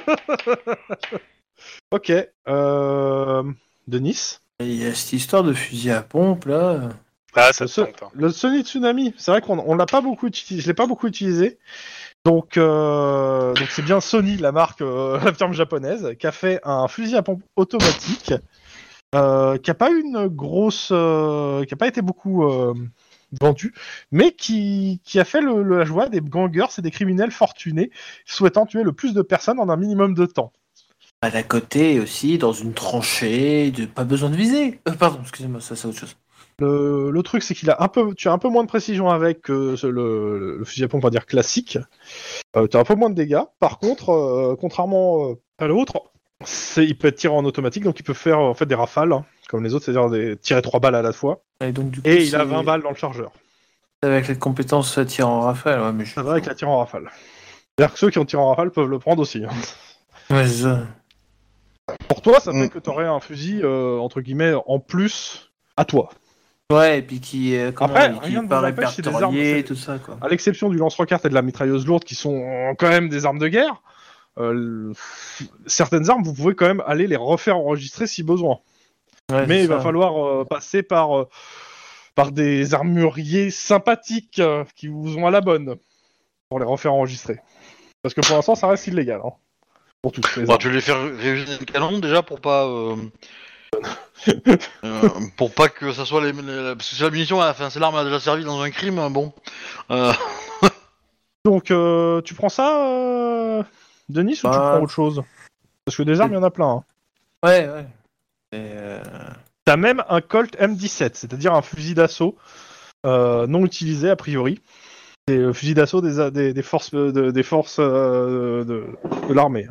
ok. Euh... Denis? Il y a cette histoire de fusil à pompe là. Ah, ça le, tente. hein. le Sony Tsunami, c'est vrai qu'on on l'a pas beaucoup utilisé, je l'ai pas beaucoup utilisé. Donc, euh, donc c'est bien Sony, la marque, euh, la firme japonaise, qui a fait un fusil à pompe automatique, euh, qui a pas une grosse, euh, qui a pas été beaucoup euh, vendu, mais qui, qui a fait le, le- la joie des gangers et des criminels fortunés souhaitant tuer le plus de personnes en un minimum de temps. À la côté aussi, dans une tranchée, de... pas besoin de viser. Euh, pardon, excusez-moi, ça c'est autre chose. Le, le truc, c'est qu'il a un peu, tu as un peu moins de précision avec ce- le, le fusil à pompe, on va dire classique. Euh, tu as un peu moins de dégâts. Par contre, euh, contrairement euh, à l'autre, il peut être tiré en automatique, donc il peut faire en fait des rafales, hein, comme les autres, c'est-à-dire des, tirer 3 balles à la fois. Et donc du coup, Et il a c'est 20 balles dans le chargeur. Avec la compétence euh, tir en rafale, ouais, mais je... Ça va avec la tire en rafale. C'est-à-dire que ceux qui ont tiré en rafale peuvent le prendre aussi. hein. Ouais, c'est ça. Pour toi, ça Mm. fait que tu aurais un fusil, euh, entre guillemets, en plus à toi. Ouais, et puis qui, euh, comment, Après, qui rien ne pas armes, répertorié, c'est- tout ça quoi. À l'exception du lance-roquette et de la mitrailleuse lourde, qui sont quand même des armes de guerre, euh, certaines armes, vous pouvez quand même aller les refaire enregistrer si besoin. Ouais, Mais il va falloir euh, passer par, euh, par des armuriers sympathiques euh, qui vous ont à la bonne pour les refaire enregistrer. Parce que pour l'instant, ça reste illégal. hein, pour toutes les Bah, tu les faire réviser le canon déjà pour pas. euh, euh, pour pas que ça soit les. les- parce que c'est la munition, enfin, c'est l'arme a déjà servi dans un crime, bon. Euh, Donc, euh, tu prends ça, euh, Denis, ou tu Bah. prends autre chose? Parce que des armes, il y en a plein. hein. Ouais, ouais. Euh, T'as même un Colt M17, c'est-à-dire un fusil d'assaut euh, non utilisé a priori. C'est le fusil d'assaut des, des, des forces, de, des forces euh, de, de l'armée.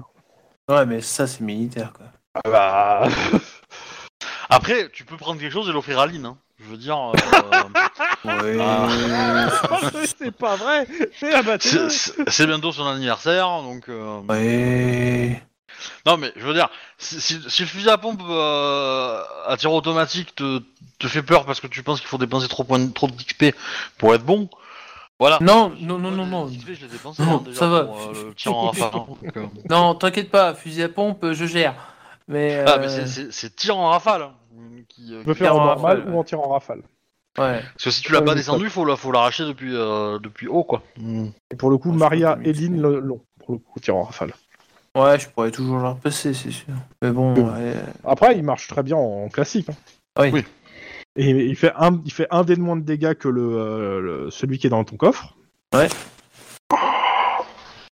Ouais, mais ça c'est militaire quoi. Ah bah... Après, tu peux prendre quelque chose et l'offrir à Lynn, hein. Je veux dire. euh, Ouais. c'est pas vrai C'est abattu c'est- c'est c'est bientôt son anniversaire, donc. euh, Ouais. Non, mais je veux dire, si, si- si le fusil à pompe euh, à tir automatique te, te fait peur parce que tu penses qu'il faut dépenser trop, point- trop d'XP pour être bon, voilà. Non, non, non, non, non. Je Non, hein, déjà ça va. pour euh, le tir en rafale. hein, donc, euh. Non, t'inquiète pas, fusil à pompe, je gère. Mais, Ah, euh, mais c'est- tir en rafale. hein, qui, euh, Tu peux qui- faire en normal rafale, ou en tir en rafale. ouais. Parce que si tu l'as pas descendu, faut la- faut l'arracher depuis euh, depuis haut quoi. Mm. Et pour le coup, Maria et Lynn l'ont, pour le coup, tir en rafale. Ouais, je pourrais toujours leur passer, c'est sûr. Mais bon, Oui. ouais. Après, il marche très bien en classique. hein. Oui. Oui. Et il fait un, il fait un dé de moins de dégâts que le, euh, le- celui qui est dans ton coffre.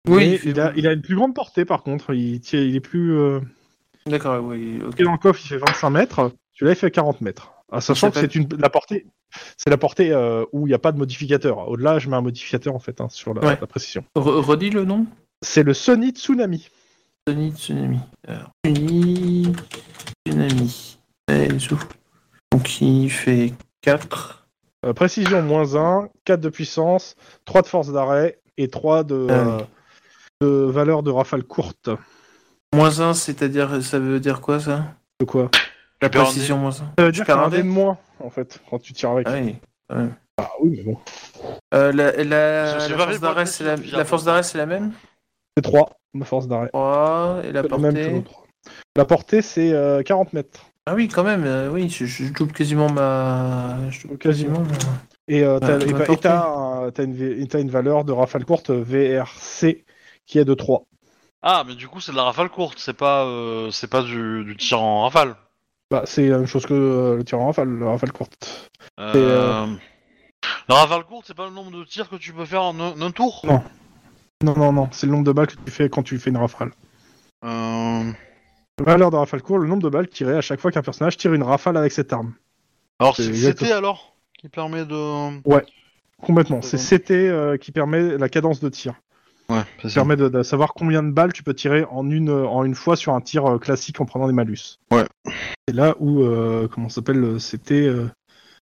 Oui, Mais il a, il a une plus grande portée par contre. Il, tient- il est plus. Euh... D'accord, oui, ok. qui est dans le coffre, il fait 25 mètres. Celui-là, il fait 40 mètres. Ah, sachant que c'est une la portée. C'est la portée euh, où il n'y a pas de modificateur. Au-delà, je mets un modificateur en fait hein, sur la, Ouais. la précision. Re- redis le nom C'est le Sony Tsunami. Sony Tsunami. Alors, Sony Tsunami. Et zou. Donc il fait 4. Euh, précision moins 1, 4 de puissance, 3 de force d'arrêt et 3 de, Ah euh, de valeur de rafale courte. Moins 1, c'est-à-dire, ça veut dire quoi ça? De quoi? La précision moins 1. Ça veut dire perds qu'il y a un dé de moins en fait quand tu tires avec. Ah oui. Ah oui, mais bon. Euh, la, la, la force d'arrêt, c'est la, la force d'arrêt, c'est la même? C'est 3 de force d'arrêt. 3 et la même portée. La portée, c'est euh, 40 mètres. Ah oui, quand même, euh, oui, je, je double quasiment ma. Je double Quasiment. ma- Et euh, t'as bah, une, valeur de rafale courte VRC qui est de 3. Ah, mais du coup c'est de la rafale courte, c'est pas euh, c'est pas du, du tir en rafale. Bah, c'est la même chose que euh, le tir en rafale, la rafale courte. Euh, euh, La rafale courte, c'est pas le nombre de tirs que tu peux faire en un, un tour? Non. Non, non, non, c'est le nombre de balles que tu fais quand tu fais une rafale. Euh, Valeur de rafale court, le nombre de balles tirées à chaque fois qu'un personnage tire une rafale avec cette arme. Alors, C'est exactement- c'était alors qui permet de. Complètement. C'est CT euh, qui permet la cadence de tir. Ouais, c'est Ça ça. permet de, de savoir combien de balles tu peux tirer en une, euh, en une fois sur un tir euh, classique en prenant des malus. Ouais. C'est là où, euh, comment ça s'appelle, CT, euh,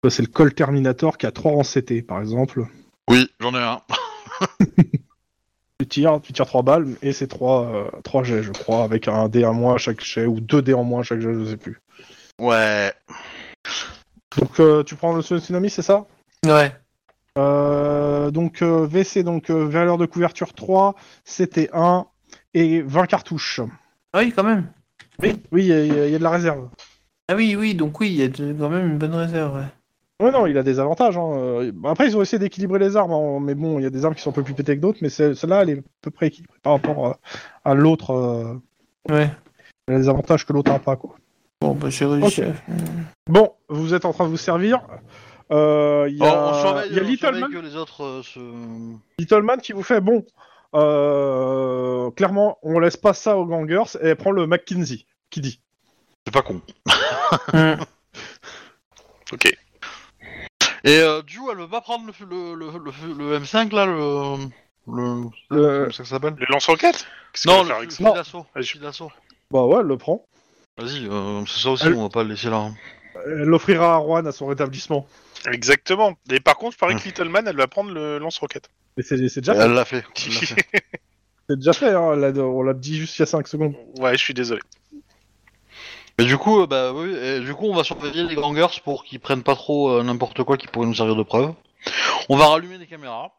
c'est le Col Terminator qui a 3 rangs CT, par exemple. Oui, j'en ai un. Tu tires, tu tires 3 balles, et c'est 3, 3 jets, je crois, avec un dé en moins à chaque jet, ou 2 dés en moins à chaque jet, je sais plus. Ouais. Donc euh, tu prends le tsunami, c'est ça? Ouais. Euh, donc euh, VC, donc euh, valeur de couverture 3, CT 1 et 20 cartouches. Ah oui, quand même. Oui, oui, il y, a- il y y a de la réserve. Ah oui, oui, donc oui, il y a de- quand même une bonne réserve. Ouais. Ouais, non, il a des avantages. Hein. Euh, Après, ils ont essayé d'équilibrer les armes, hein, mais bon, il y a des armes qui sont un peu plus pétées que d'autres, mais celle- celle-là, elle est à peu près équilibrée par rapport à, à l'autre. euh, Ouais. Elle a des avantages que l'autre n'a pas, quoi. Bon, bah j'ai réussi. Bon, vous êtes en train de vous servir. Euh, Il y Oh, a, on surveille, il y a on Little Man, que les autres euh, se. Little Man qui vous fait bon. euh, clairement, on laisse pas ça aux gangers et elle prend le McKinsey qui dit. C'est pas con. Hmm. Ok. Et euh, Ju, elle veut pas prendre le, le, le, le, le M5 là, le. Le. Le- Comment ça s'appelle Le lance-roquette Qu'est-ce Non, le fusil d'assaut. Fusil d'assaut. Bah ouais, elle le prend. Vas-y, euh, c'est ça aussi, Elle- on va pas le laisser là. hein. Elle l'offrira à Juan à son rétablissement. Exactement. Et par contre, je parie que Little Man, elle va prendre le lance-roquette. Mais c'est c'est déjà fait. Elle l'a fait. elle l'a fait. C'est déjà fait, hein. elle on l'a dit juste il y a 5 secondes. Ouais, je suis désolé. Mais du coup, euh, bah oui, et du coup, on va surveiller les gangers pour qu'ils prennent pas trop euh, n'importe quoi qui pourrait nous servir de preuve. On va rallumer les caméras.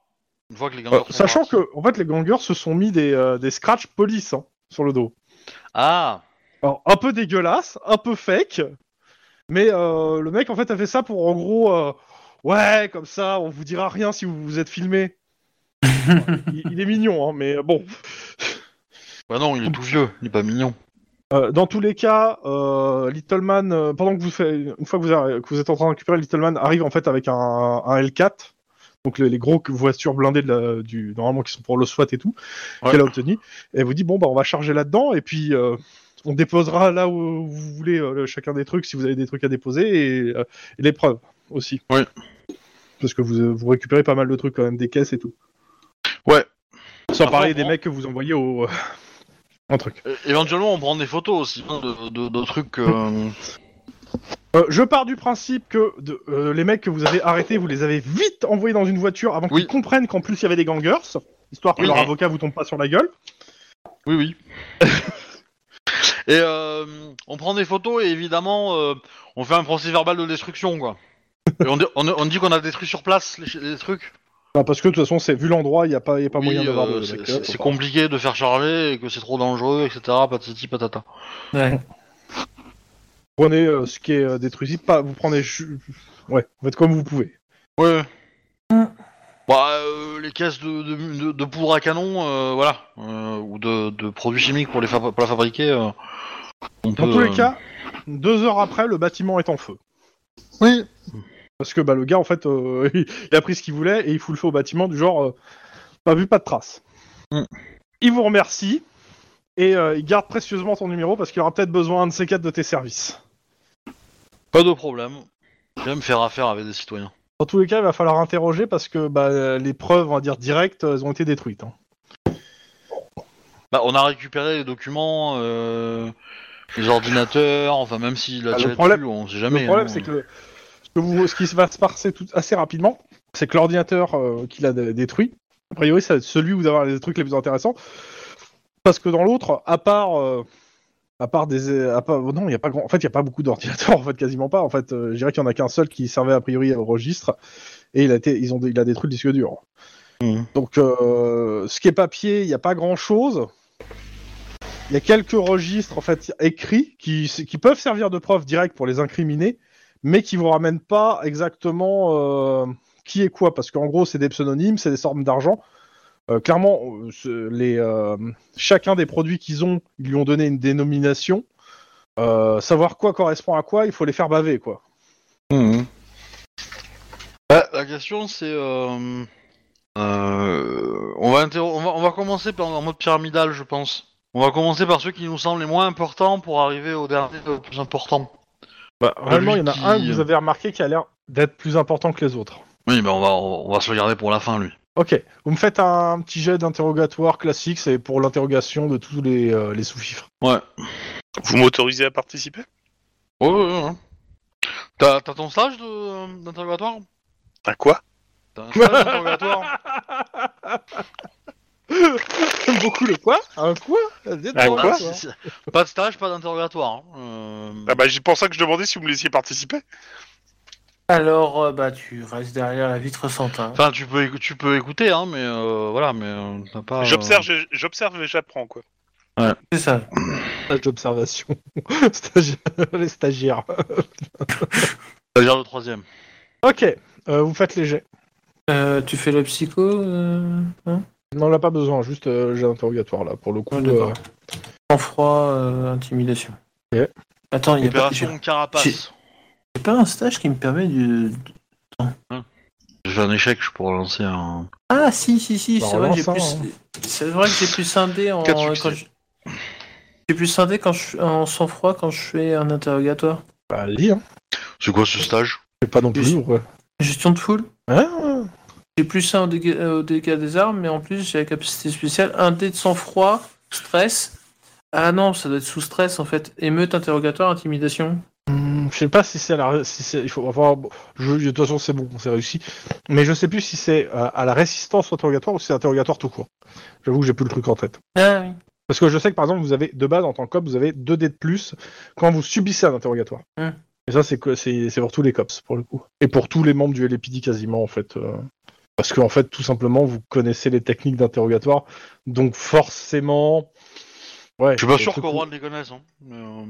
Une fois que les gangers. Euh, sont sachant partis. que, en fait, les gangers se sont mis des, euh, des scratch police hein, sur le dos. Ah Alors, un peu dégueulasse, un peu fake, mais euh, le mec, en fait, a fait ça pour, en gros, euh, ouais, comme ça, on vous dira rien si vous vous êtes filmé. il, il est mignon, hein, mais bon. Bah non, il est tout vieux, il est pas mignon. Euh, dans tous les cas, euh, Little Man, euh, pendant que vous faites, une fois que vous, a- que vous êtes en train de récupérer, Little Man arrive en fait avec un, un L4, donc les, les gros voitures blindées de la- du, normalement qui sont pour le SWAT et tout, Ouais. qu'elle a obtenu. Et elle vous dit bon bah on va charger là-dedans et puis on déposera là où vous voulez le- chacun des trucs si vous avez des trucs à déposer et, et les preuves aussi. Ouais. Parce que vous, vous récupérez pas mal de trucs quand même, des caisses et tout. Ouais. Sans parler des mecs que vous envoyez au un truc. É- éventuellement, on prend des photos aussi hein, de, de, de trucs. euh, Euh, je pars du principe que de- euh, les mecs que vous avez arrêtés, vous les avez vite envoyés dans une voiture avant qu'ils Oui. comprennent qu'en plus il y avait des gangers, histoire que Oui. leur avocat vous tombe pas sur la gueule. Oui, oui. et euh, on prend des photos et évidemment, euh, on fait un procès verbal de destruction, quoi. Et on, dit- on, on dit qu'on a détruit sur place les, les trucs. Bah, parce que de toute façon, c'est vu l'endroit, il n'y a pas, y a pas Oui, moyen d'avoir euh, de. c'est- de- c'est c'est compliqué de faire charger et que c'est trop dangereux, etc. Patati patata. Ouais. Prenez euh, ce qui est euh, détruisible, pas vous prenez. Ouais, vous faites comme vous pouvez. Ouais. Mm. Bah, euh, les caisses de, de, de- de poudre à canon, euh, voilà, euh, ou de, de produits chimiques pour les pour la fabriquer. euh, on Dans peut, tous les euh, cas, deux heures après, le bâtiment est en feu. Oui. Parce que bah, le gars, en fait, euh, il a pris ce qu'il voulait et il fout le feu au bâtiment du genre, euh, pas vu, pas de traces. Mm. Il vous remercie et euh, il garde précieusement ton numéro parce qu'il aura peut-être besoin un de ces quatre de tes services. Pas de problème. J'aime faire affaire avec des citoyens. Dans tous les cas, il va falloir interroger parce que bah, les preuves, on va dire directes, elles ont été détruites. hein. Bah, on a récupéré les documents, euh, les ordinateurs, enfin même s'il a Ah, le problème- on sait jamais. le problème, hein. c'est que, que vous- ce qui va se passer tout, assez rapidement, c'est que l'ordinateur euh, qu'il a dé- détruit, a priori, c'est celui où vous avez les trucs les plus intéressants. Parce que dans l'autre, à part. euh, à part des, à part, non, il y a pas grand, en fait, il y a pas beaucoup d'ordinateurs, en fait, quasiment pas. En fait, euh, je dirais qu'il y en a qu'un seul qui servait a priori au registre, et il a été, ils ont, il a détruit le disque dur. Mhm. Donc, ce qui est papier, il n'y a pas grand chose. Il y a quelques registres en fait écrits qui, qui peuvent servir de preuve directe pour les incriminer, mais qui vous ramènent pas exactement euh, qui est quoi, parce qu'en gros c'est des pseudonymes, c'est des sortes d'argent. Euh, clairement, euh, les, euh, chacun des produits qu'ils ont, ils lui ont donné une dénomination. Euh, savoir quoi correspond à quoi, il faut les faire baver quoi. Mhm. Ah, la question c'est, euh, euh, on va on va on va commencer par en mode pyramidal, je pense. On va commencer par ceux qui nous semblent les moins importants pour arriver au dernier le plus important. Bah, vraiment, il y en a qui- un que vous avez remarqué qui a l'air d'être plus important que les autres. Oui, mais on va, on va se le garder pour la fin, lui. Ok, vous me faites un petit jet d'interrogatoire classique, c'est pour l'interrogation de tous les, euh, les sous-fifres. Ouais. Vous m'autorisez à participer? Ouais, ouais, ouais. T'as t'as ton stage de- d'interrogatoire? À quoi? T'as un stage d'interrogatoire? J'aime beaucoup le quoi Un quoi Pas de stage, pas d'interrogatoire. hein. Euh, Ah bah c'est pour ça que je demandais si vous me laissiez participer. Alors, euh, bah, tu restes derrière la vitre sans hein. Enfin, tu peux, tu peux écouter, hein, mais euh, voilà, mais euh, t'as pas. euh, J'observe, je- j'observe et j'apprends quoi. C'est ça. Stage d'observation. Stagi- les stagiaires. C'est-à-dire le troisième. Ok, euh, vous faites les jets. Euh, tu fais le psycho euh, hein? Non, on n'a pas besoin, juste euh, jet d'interrogatoire là, pour le coup. Ouais, euh, Sang-froid, euh, intimidation. Attends, il n'y a, pas- j'ai- Opération Carapace. j'ai pas un stage qui me permet de... J'ai fait un échec, je pourrais lancer un. Ah si, si, si, Bah, c'est vrai que j'ai plus... hein. C'est vrai que j'ai plus scindé en... Quand je- J'ai plus scindé quand je... en sang-froid quand je fais un interrogatoire. Bah, allez, hein. C'est quoi ce stage? C'est pas non plus ouais. Gestion de foule Hein J'ai plus 1 au dégât, euh, au dégât des armes, mais en plus j'ai la capacité spéciale. Un dé de sang-froid, stress. Ah non, ça doit être sous stress en fait. Émeute, interrogatoire, intimidation. Hum, Je sais pas si c'est à la. Si c'est- il faut avoir. bon, je- de toute façon, c'est bon, c'est réussi. Mais je sais plus si c'est euh, à la résistance interrogatoire ou si c'est interrogatoire tout court. J'avoue que j'ai plus le truc en tête. Ah oui. Parce que je sais que par exemple, vous avez de base en tant que cop, vous avez 2 dés de plus quand vous subissez un interrogatoire. Hmm. Et ça, c'est c'est c'est pour tous les cops pour le coup. Et pour tous les membres du LAPD quasiment en fait. euh, Parce que en fait, tout simplement, vous connaissez les techniques d'interrogatoire, donc forcément. Ouais. Je suis pas sûr Juan les connaisse. Hein. mais, euh,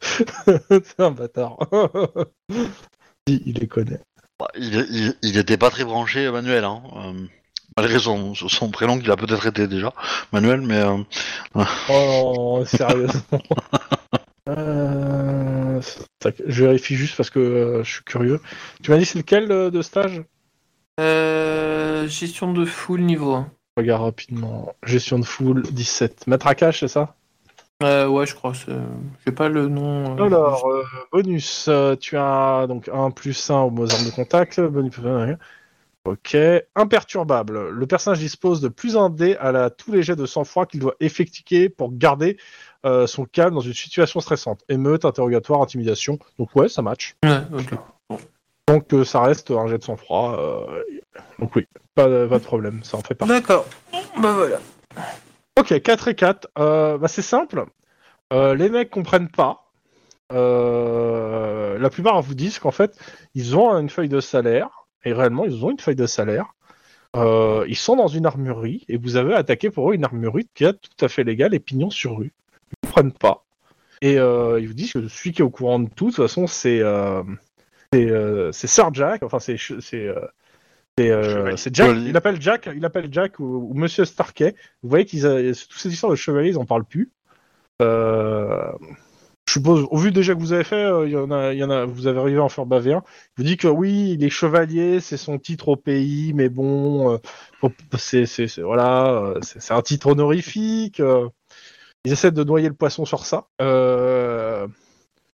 c'est un bâtard. si, il les connaît. bah, il, il, il était pas très branché, Manuel. Hein. euh, malgré son, son prénom qu'il a peut-être été déjà, Manuel, mais. euh, Oh, sérieusement. Je vérifie juste parce que je suis curieux. Tu m'as dit c'est lequel de stage? Euh, gestion de foule niveau 1. Je Regarde rapidement. Gestion de foule 17. Matraquage, c'est ça? Euh, ouais, je crois. c'est- J'ai pas le nom. euh, Alors, bonus. tu as donc 1 plus 1 aux armes de contact. Bonus. Ok. Imperturbable. Le personnage dispose de plus un dé à la, tous les jets de sang-froid qu'il doit effectuer pour garder son calme dans une situation stressante. Émeute, interrogatoire, intimidation. Donc ouais, ça match. Ouais, ok. Donc euh, ça reste un jet de sang-froid. euh, donc oui, pas, de- pas de problème, ça en fait partie. D'accord. Bah voilà. Ok, 4 et 4. Euh, bah, c'est simple. Euh, les mecs comprennent pas. Euh, la plupart vous disent qu'en fait, ils ont une feuille de salaire. Et réellement, ils ont une feuille de salaire. Euh, ils sont dans une armurerie. Et vous avez attaqué pour eux une armurerie qui est tout à fait légale et pignon sur rue. Ils comprennent pas. Et euh, ils vous disent que celui qui est au courant de tout, de toute façon, c'est euh, c'est euh, c'est Sir Jack. Enfin, c'est c'est euh, c'est euh, Jack. Il appelle Jack. Il appelle Jack ou, ou Monsieur Starkey. Vous voyez qu'ils toutes ces histoires de chevaliers, ils en parlent plus. Euh, Je suppose, au vu déjà que vous avez fait, euh, il y en a, il y en a, vous avez arrivé à en faire baver un. Je vous dis que oui, il est chevalier, c'est son titre au pays, mais bon, euh, c'est, voilà, euh, c'est, un titre honorifique. euh, ils essaient de noyer le poisson sur ça. Euh,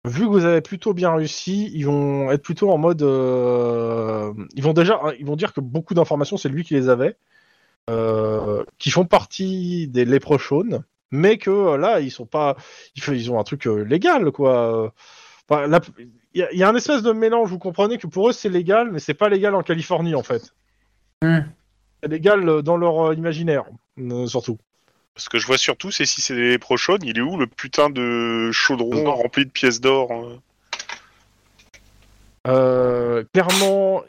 vu que vous avez plutôt bien réussi, ils vont être plutôt en mode, euh, ils vont déjà, ils vont dire que beaucoup d'informations, c'est lui qui les avait, euh, qui font partie des léprochaunes mais que euh, là ils sont pas ils, ont un truc euh, légal quoi. Enfin, il y, a- il y a un espèce de mélange vous comprenez que pour eux c'est légal mais c'est pas légal en Californie en fait. Hmm. c'est légal dans leur imaginaire surtout Ce que je vois surtout, c'est si c'est des prochaunes, il est où le putain de chaudron Non. rempli de pièces d'or hein Euh, clairement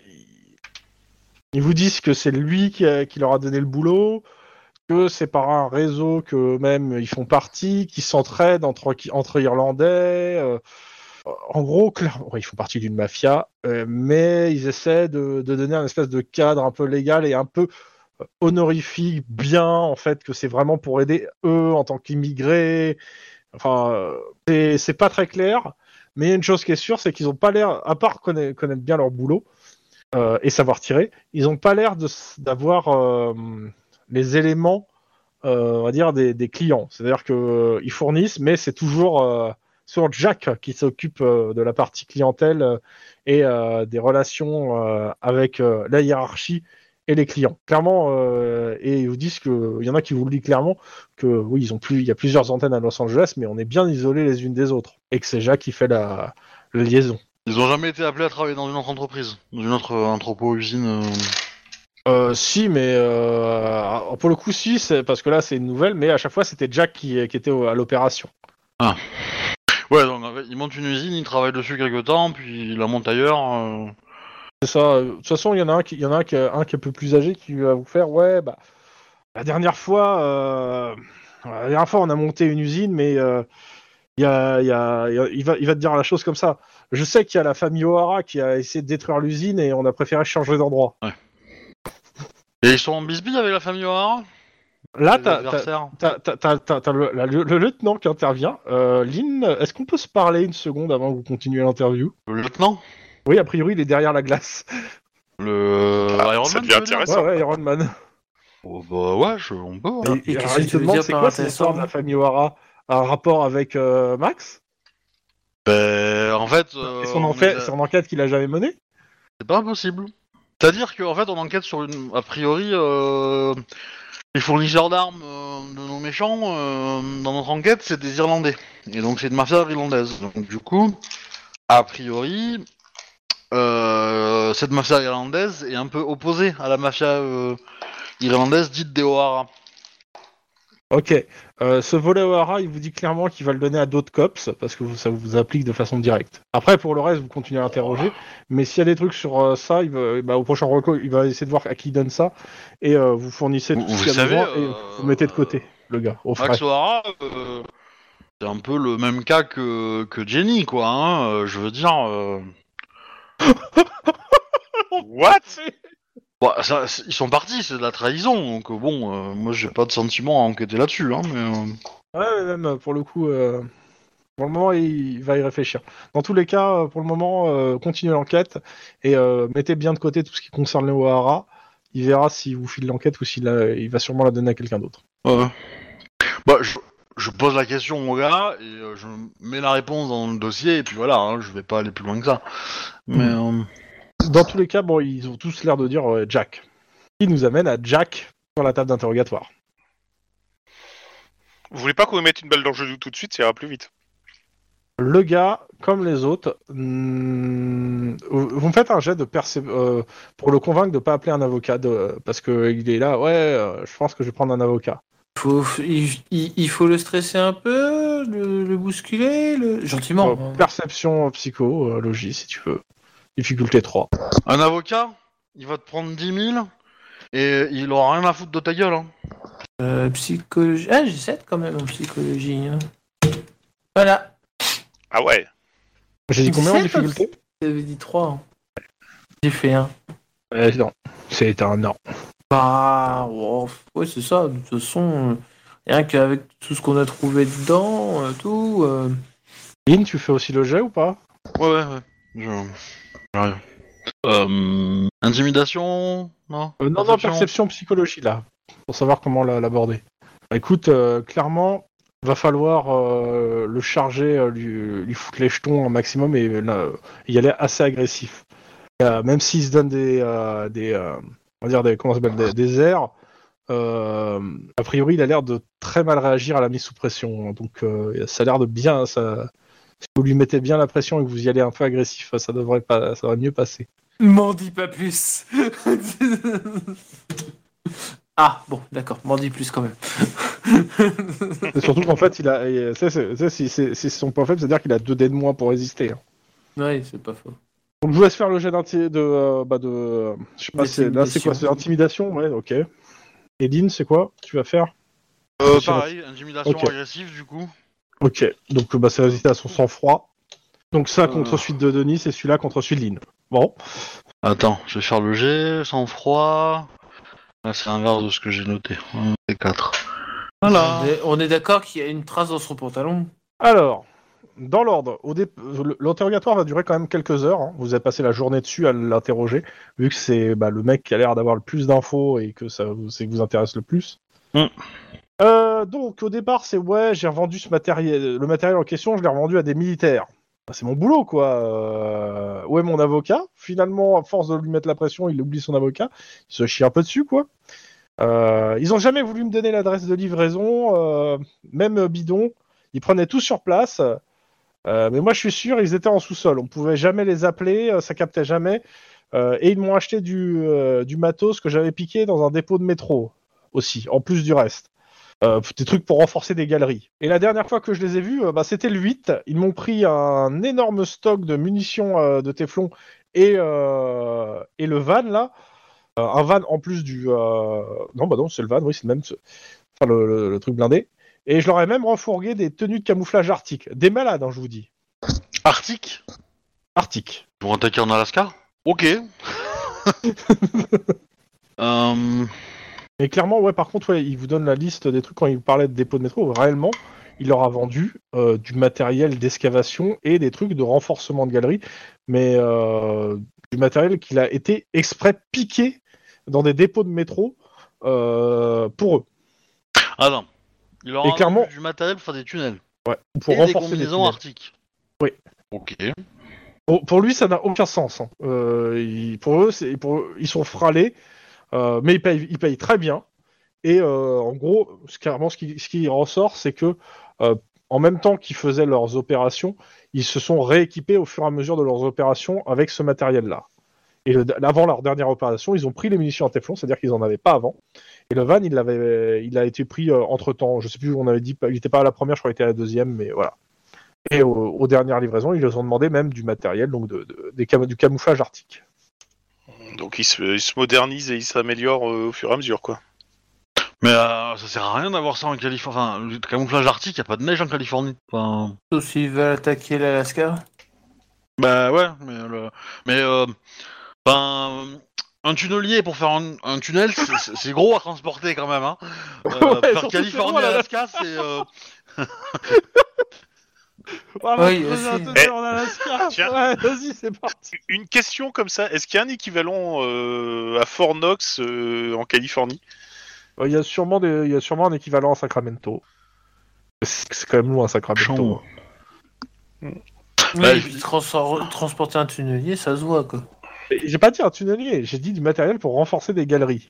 ils- vous disent que c'est lui qui, a- qui leur a donné le boulot que c'est par un réseau que même ils font partie, qui s'entraident entre, entre Irlandais. euh, en gros, clairement, ils font partie d'une mafia, euh, mais ils essaient de, de donner un espèce de cadre un peu légal et un peu honorifique, bien en fait, que c'est vraiment pour aider eux en tant qu'immigrés. Enfin, c'est- pas très clair, mais une chose qui est sûre, c'est qu'ils n'ont pas l'air, à part connaître, bien leur boulot euh, et savoir tirer, ils n'ont pas l'air d'avoir euh, les éléments euh, on va dire, des, des clients. C'est-à-dire qu'ils fournissent, mais c'est toujours sur Jack qui s'occupe de la partie clientèle et des relations avec la hiérarchie et les clients. Clairement, euh, et ils vous disent que il y en a qui vous le disent clairement que oui, ils ont plus, il y a plusieurs antennes à Los Angeles, mais on est bien isolés les unes des autres et que c'est Jack qui fait la, la liaison. Ils ont jamais été appelés à travailler dans une autre entreprise, dans une autre euh, entrepôt-usine. euh. Euh, si, mais euh, pour le coup, si, parce que là, c'est une nouvelle, mais à chaque fois, c'était Jack qui, qui était à l'opération. Ouais, donc ils montent une usine, ils travaillent dessus quelque temps, puis ils la montent ailleurs. C'est ça. De toute façon, il y en a un qui, il y en a un qui, un qui est un peu plus âgé qui va vous faire, ouais, bah, la dernière fois, euh, la dernière fois, on a monté une usine, mais euh, il y a, il y a- il y a- il va, il va te dire la chose comme ça. Je sais qu'il y a la famille O'Hara qui a essayé de détruire l'usine et on a préféré changer d'endroit. Et ils sont en bisbille avec la famille O'Hara? Là, t'as, le, le- le lieutenant qui intervient. Euh, Lynn, est-ce qu'on peut se parler une seconde avant que vous continuez l'interview? Le lieutenant? Oui, a priori, il est derrière la glace. Le Ah, Iron ça Man, devient tu veux dire intéressant. Ouais, ouais, Iron Man. Oh, bah ouais, je- on. Et Alors, qu'est-ce que il tu te veux demande, dire c'est par quoi cette histoire de la famille O'Hara? Un rapport avec euh, Max? Ben, en fait. euh, Et son, on enquête, est- son enquête qu'il a jamais menée? C'est pas impossible. C'est-à-dire qu'en fait, on enquête sur une. A priori, euh, les fournisseurs d'armes euh, de nos méchants, euh, dans notre enquête, c'est des Irlandais. Et donc, c'est une mafia irlandaise. Donc, du coup, a priori, euh, cette mafia irlandaise est un peu opposée à la mafia euh, irlandaise dite des O'Hara. Ok. Euh, ce volet O'Hara, il vous dit clairement qu'il va le donner à d'autres cops parce que vous- ça vous applique de façon directe. Après, pour le reste, vous continuez à interroger. Mais s'il y a des trucs sur euh, ça, il va, bah, au prochain reco, il va essayer de voir à qui il donne ça et euh, vous fournissez tout Vous- ce vous qu'il y a besoin et euh, vous mettez de côté le gars au. Max O'Hara, euh, c'est un peu le même cas que, que Jenny, quoi. Hein, je veux dire. What? Bah, ça, ils sont partis, c'est de la trahison, donc euh, bon, euh, moi j'ai pas de sentiment à enquêter là-dessus, hein, mais... euh, Ouais, mais même pour le coup, euh, pour le moment, il, va y réfléchir. Dans tous les cas, pour le moment, euh, continuez l'enquête et euh, mettez bien de côté tout ce qui concerne les O'Hara. Il verra si vous file l'enquête ou s'il il va sûrement la donner à quelqu'un d'autre. ouais. Bah, je, je pose la question au gars, et euh, je mets la réponse dans le dossier, et puis voilà, hein, je vais pas aller plus loin que ça. Mais... euh, Dans tous les cas, bon, ils ont tous l'air de dire euh, Jack. Ce qui nous amène à Jack sur la table d'interrogatoire. Vous voulez pas qu'on mette une balle dans le genou tout de suite, ça ira plus vite. Le gars, comme les autres, hmm, vous me faites un jet de percé- euh, pour le convaincre de pas appeler un avocat de- parce que il est là. Ouais, euh, je pense que je vais prendre un avocat. Faut, il, il- il faut le stresser un peu, le, le bousculer, le... gentiment. Euh, perception psychologie, si tu veux. Difficulté 3. Un avocat, il va te prendre 10 000, et il aura rien à foutre de ta gueule, hein. Euh, psychologie. Ah, j'ai 7 quand même en psychologie. hein. Voilà. Ah ouais. J'ai dit combien en difficulté J'avais dit 3. J'ai fait 1. Euh, Non, c'est un non. Bah, oh, ouais, c'est ça. De toute façon, euh, rien qu'avec tout ce qu'on a trouvé dedans, euh, tout. euh, Lynn, tu fais aussi le jet ou pas? Ouais, ouais, ouais. Je... J'arrive. Euh... Intimidation Non? Euh, Non, non, perception psychologie là, pour savoir comment la- l'aborder. Bah, écoute, euh, clairement, va falloir euh, le charger, lui, lui foutre les jetons un maximum et euh, y aller assez agressif. Euh, même s'il se donne des, euh, des, euh, on va dire des, comment s'appelle, des, des airs, euh, a priori, il a l'air de très mal réagir à la mise sous pression. Donc, euh, ça a l'air de bien. Ça, si vous lui mettez bien la pression et que vous y allez un peu agressif, ça devrait pas, ça devrait mieux passer. M'en dis pas plus. ah, bon, d'accord, m'en dis plus quand même. Surtout qu'en fait, il a, c'est- son point faible, c'est-à-dire qu'il a deux dés de moins pour résister. hein. ouais, c'est pas faux. Donc je vous laisse faire le jet d'inti- de, euh, bah de, euh, je sais pas, c'est- là c'est quoi, c'est intimidation, ouais, ok. Et Lynn, c'est quoi Tu vas faire? Euh, pareil, intimidation Ok. agressive, du coup. Ok, donc bah c'est résister à son sang-froid. Donc ça Euh. contre suite de Denis et celui-là contre celui de Lynn. Bon, Attends, je vais faire le G, sans froid. Là, c'est l'inverse de ce que j'ai noté. Et 4. Voilà. On est, on est d'accord qu'il y a une trace dans son pantalon. alors, dans l'ordre, dé- l'interrogatoire va durer quand même quelques heures. hein. Vous avez passé la journée dessus à l'interroger, vu que c'est bah, le mec qui a l'air d'avoir le plus d'infos et que ça c'est que vous intéresse le plus. Mm. Euh, donc au départ c'est ouais j'ai revendu ce matériel, le matériel en question je l'ai revendu à des militaires. Bah, C'est mon boulot quoi. Euh, où est mon avocat Finalement à force de lui mettre la pression il oublie son avocat, il se chie un peu dessus quoi. Euh, ils ont jamais voulu me donner l'adresse de livraison, euh, même bidon. Ils prenaient tout sur place. Euh, mais moi je suis sûr ils étaient en sous-sol. On pouvait jamais les appeler, euh, ça captait jamais. Euh, et ils m'ont acheté du, matos que j'avais piqué dans un dépôt de métro aussi, en plus du reste. Des trucs pour renforcer des galeries. Et la dernière fois que je les ai vus, bah, c'était le 8. Ils m'ont pris un énorme stock de munitions de Teflon et, le van là. Un van en plus du. Non, bah non, c'est le van, oui, c'est le même. Enfin, le truc blindé. Et je leur ai même refourgué des tenues de camouflage arctique. Des malades, hein, je vous dis. Arctique? Arctique. Pour attaquer en Alaska? Ok. Euh, Et clairement, ouais, par contre, ouais, il vous donne la liste des trucs quand il vous parlait de dépôt de métro. Réellement, il leur a vendu euh, du matériel d'excavation et des trucs de renforcement de galerie, mais euh, du matériel qu'il a été exprès piqué dans des dépôts de métro euh, pour eux, Attends. Il leur Et clairement- du matériel pour faire des tunnels. pour et des renforcer des combinaisons tunnels. arctiques. Oui. Ok. Pour, pour lui, ça n'a aucun sens. hein. Euh, il- pour eux, c'est, pour eux, ils sont fralés, euh, mais ils payent, ils payent très bien. Et euh, en gros, ce, clairement, ce qui, ce qui ressort, c'est que euh, en même temps qu'ils faisaient leurs opérations, ils se sont rééquipés au fur et à mesure de leurs opérations avec ce matériel-là. Et le- avant leur dernière opération, ils ont pris les munitions en Teflon, c'est-à-dire qu'ils en avaient pas avant. Et le van, il, l'avait, il a été pris entre temps. Je sais plus, on avait dit, il n'était pas à la première, je crois qu'il était à la deuxième, mais voilà. Et aux, aux dernières livraisons, ils leur ont demandé même du matériel, donc de, de- des cam- du camouflage arctique. Donc ils se, ils se modernisent et ils s'améliorent euh, au fur et à mesure, quoi. Mais euh, ça sert à rien d'avoir ça en Californie. Enfin, le camouflage arctique, y a pas de neige en Californie. Enfin, Sauf s'ils veulent attaquer l'Alaska. bah ouais, mais le... mais euh, ben, un tunnelier pour faire un, un tunnel, c'est- gros à transporter quand même. Hein. Euh, Ouais, faire surtout Californie là. Alaska, c'est euh, Oui, aussi. Eh, en Alaska. tiens. Ouais, vas-y, c'est parti. Une question comme ça, est-ce qu'il y a un équivalent euh, à Fort Knox euh, en Californie? Il y, a sûrement des- il y a sûrement un équivalent à Sacramento. C'est c'est quand même loin, Sacramento. Oui, Bah, puis transpor- transporter un tunnelier, ça se voit quoi. J'ai pas dit un tunnelier, j'ai dit du matériel pour renforcer des galeries.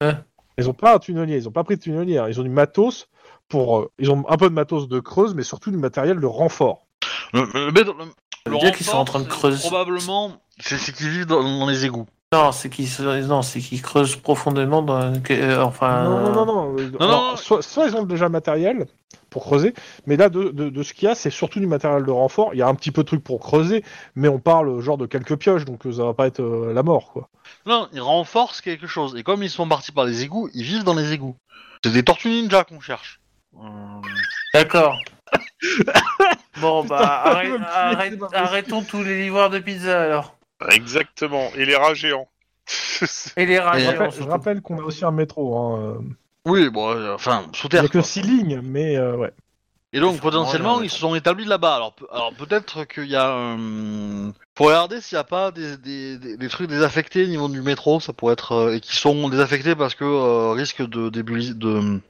Hein Ils ont pas un tunnelier, ils ont pas pris de tunnelier, hein. ils ont du matos pour. euh, ils ont un peu de matos de creuse, mais surtout du matériel de renfort. le, le, le- le- le dire qu'ils sont en renfort, train de c'est creuser. Probablement, c'est c'est qu'ils vivent dans, dans les égouts. Non, c'est qu'ils se- non, c'est qu'ils creusent profondément dans euh, enfin Non, non, non, non. euh, non, alors, non. Soit, soit ils ont déjà le matériel pour creuser, mais là, de, de- de ce qu'il y a, c'est surtout du matériel de renfort. Il y a un petit peu de trucs pour creuser, mais on parle genre de quelques pioches, donc euh, ça va pas être euh, la mort, quoi. Non, ils renforcent quelque chose. Et comme ils sont partis par les égouts, ils vivent dans les égouts. C'est des tortues ninja qu'on cherche. Euh, D'accord. bon bah arrête- arrête- arrêtons tous les livreurs de pizza alors. Exactement, et les rats géants. Et les rats géants, rappelle, je rappelle qu'on a aussi un métro, hein. Oui, bon, euh, enfin, sous Il terre. y a que quoi. 6 lignes, mais euh, ouais. Et donc potentiellement ils se sont établis là-bas. Alors, pe- alors peut-être qu'il y a. Euh... Faut regarder s'il n'y a pas des, des, des, des trucs désaffectés au niveau du métro, ça pourrait être euh, et qui sont désaffectés parce que euh, risque de, d'ébulli- de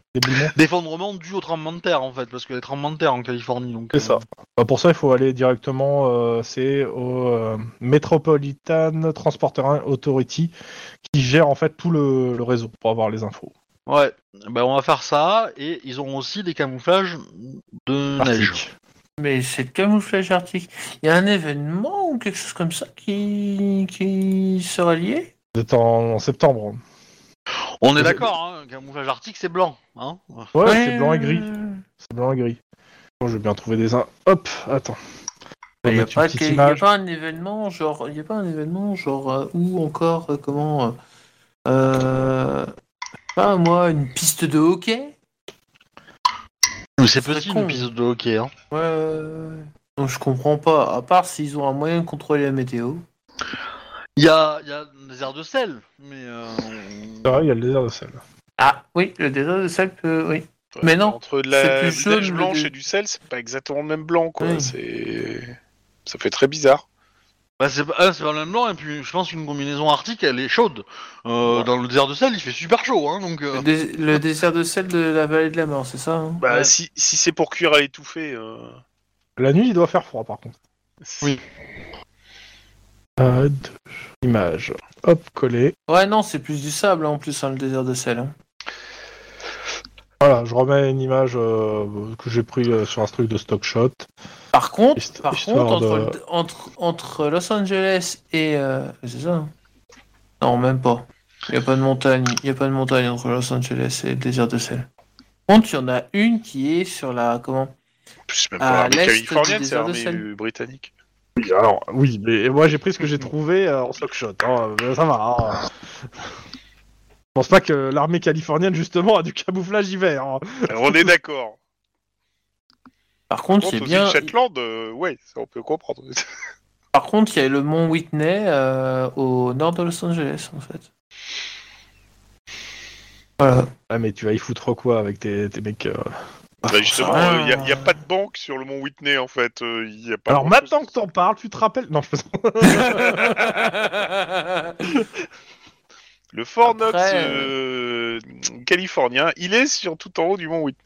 d'effondrement dû au tremblement de terre en fait, parce qu'il y a des tremblements de terre en Californie. Donc C'est ça. Bah, pour ça, il faut aller directement, euh, c'est au euh, Metropolitan Transporter Authority qui gère en fait tout le, le réseau pour avoir les infos. Ouais. Ben on va faire ça et ils ont aussi des camouflages de neige. Mais c'est le camouflage arctique. Il y a un événement ou quelque chose comme ça qui, qui serait lié? C'est en, en septembre. On est d'accord, hein, un camouflage arctique c'est blanc, hein. Ouais, c'est blanc et gris. C'est blanc et gris. Bon, je vais bien trouver des... in- Hop, attends. Il n'y a, pas a un événement genre, il y a pas un événement genre euh, ou encore euh, comment, euh, euh, pas moi, une piste de hockey? C'est petit con. une piste de hockey, hein. Ouais, ouais, ouais. Donc je comprends pas. À part s'ils ont un moyen de contrôler la météo. Il y a, il y a des airs de sel, mais euh, C'est vrai, il y a le désert de sel. Ah oui, le désert de sel peut, oui. Mais non, Entre de c'est la neige blanche et du sel, c'est pas exactement le même blanc, quoi. Oui. C'est... Ça fait très bizarre. Bah, c'est pas, un, c'est pas le même blanc, et puis je pense qu'une combinaison arctique, elle est chaude. Euh, Ouais. Dans le désert de sel, il fait super chaud, hein, donc... euh, Le, dé- le désert de sel de la vallée de la mort, c'est ça hein? Bah, Ouais. si, si c'est pour cuire à l'étouffer. euh, La nuit, il doit faire froid, par contre. Oui. Images. Hop, collé. Ouais, non, c'est plus du sable hein, en plus, hein, le désert de sel. hein. Voilà, je remets une image euh, que j'ai pris euh, sur un truc de stock shot. Par contre, Hist- par contre entre, de- entre, entre Los Angeles et. euh, c'est ça hein Non, même pas. Il n'y a pas de montagne. Il y a pas de montagne entre Los Angeles et le désert de sel. Par contre, il y en a une qui est sur la. Comment C'est même À pas l'armée l'est du californienne, c'est désert de l'armée sel. britannique. Oui, alors, oui, mais moi j'ai pris ce que j'ai trouvé euh, en stock shot. hein, ça va. hein. Je pense pas que l'armée californienne, justement, a du camouflage hiver. hein. Alors, on est d'accord. Par contre, c'est aux bien. îles Shetland, euh, ouais, ça on peut comprendre. Par contre, il y a le mont Whitney euh, au nord de Los Angeles, en fait. Voilà. Ah, mais tu vas y foutre quoi avec tes, tes mecs euh Bah, justement, Ah. il n'y a, pas de banque sur le mont Whitney en fait. euh, y a pas Alors grand-chose. maintenant que t'en parles, tu te rappelles? Non, je peux Le Fort Knox Après, euh, californien, il est sur tout en haut du mont Whitney.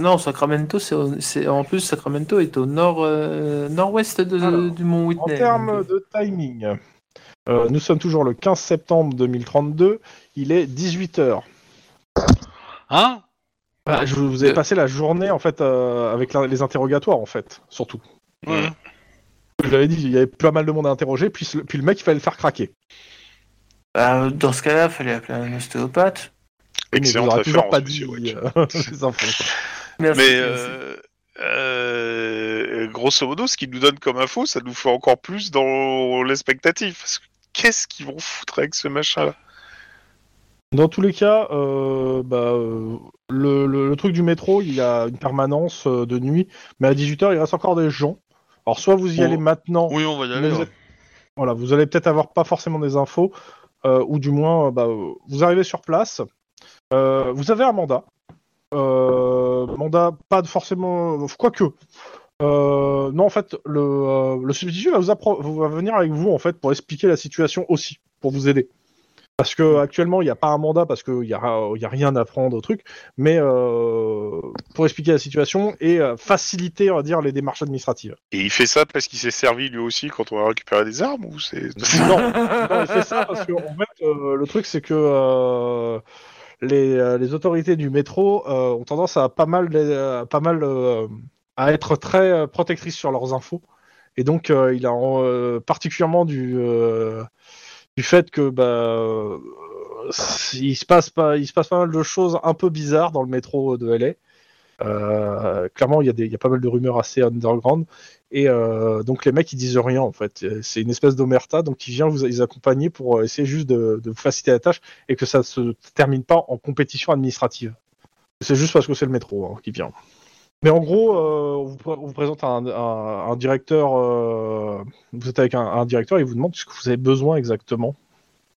non, Sacramento, c'est au- c'est en plus Sacramento est au nord euh, nord-ouest de- Alors, du mont En Whitney. termes donc, de timing, euh, nous sommes toujours le 15 septembre 2032. Il est 18h. Hein? Je vous ai Euh. passé la journée en fait euh, avec la- les interrogatoires en fait, surtout. Ouais. Je l'avais dit, il y avait pas mal de monde à interroger, puis, le- puis le mec il fallait le faire craquer. bah, dans ce cas-là, il fallait appeler un ostéopathe. Mais Excellente aurez toujours pas référence, dit Wedge. euh, Mais merci. euh, euh, grosso modo, ce qu'ils nous donnent comme info, ça nous fait encore plus dans l'expectative. Parce que qu'est-ce qu'ils vont foutre avec ce machin-là? Dans tous les cas, euh, bah, le, le- le truc du métro, il y a une permanence de nuit, mais à 18h, il reste encore des gens. Alors, soit vous y Oh. allez maintenant, Oui, on va y aller. vous, ouais. voilà, vous allez peut-être avoir pas forcément des infos, euh, ou du moins, euh, bah, vous arrivez sur place, euh, vous avez un mandat. Euh, mandat, pas de forcément. Quoique. Euh, non, en fait, le, euh, le substitut va, vous appro- va venir avec vous en fait pour expliquer la situation aussi, pour vous aider. Parce que actuellement, il n'y a pas un mandat parce qu'il n'y a, y a rien à prendre au truc, mais euh, pour expliquer la situation et euh, faciliter, on va dire, les démarches administratives. Et il fait ça parce qu'il s'est servi lui aussi quand on a récupéré des armes ou c'est non, non, il fait ça parce que en fait, euh, le truc c'est que euh, les, les autorités du métro ont tendance à pas mal, pas mal à être très protectrices sur leurs infos, et donc il a particulièrement du du fait que bah euh, il se passe pas, il se passe pas mal de choses un peu bizarres dans le métro de LA. Euh, clairement, il y, a y a pas mal de rumeurs assez underground. Et euh, donc les mecs ils disent rien en fait. C'est une espèce d'omerta donc qui vient vous les accompagner pour essayer juste de, de vous faciliter la tâche et que ça se termine pas en compétition administrative. C'est juste parce que c'est le métro hein, qui vient. Mais en gros, euh, on, vous, pr- on vous présente un, un- un directeur. euh, vous êtes avec un, un directeur et il vous demande ce que vous avez besoin exactement.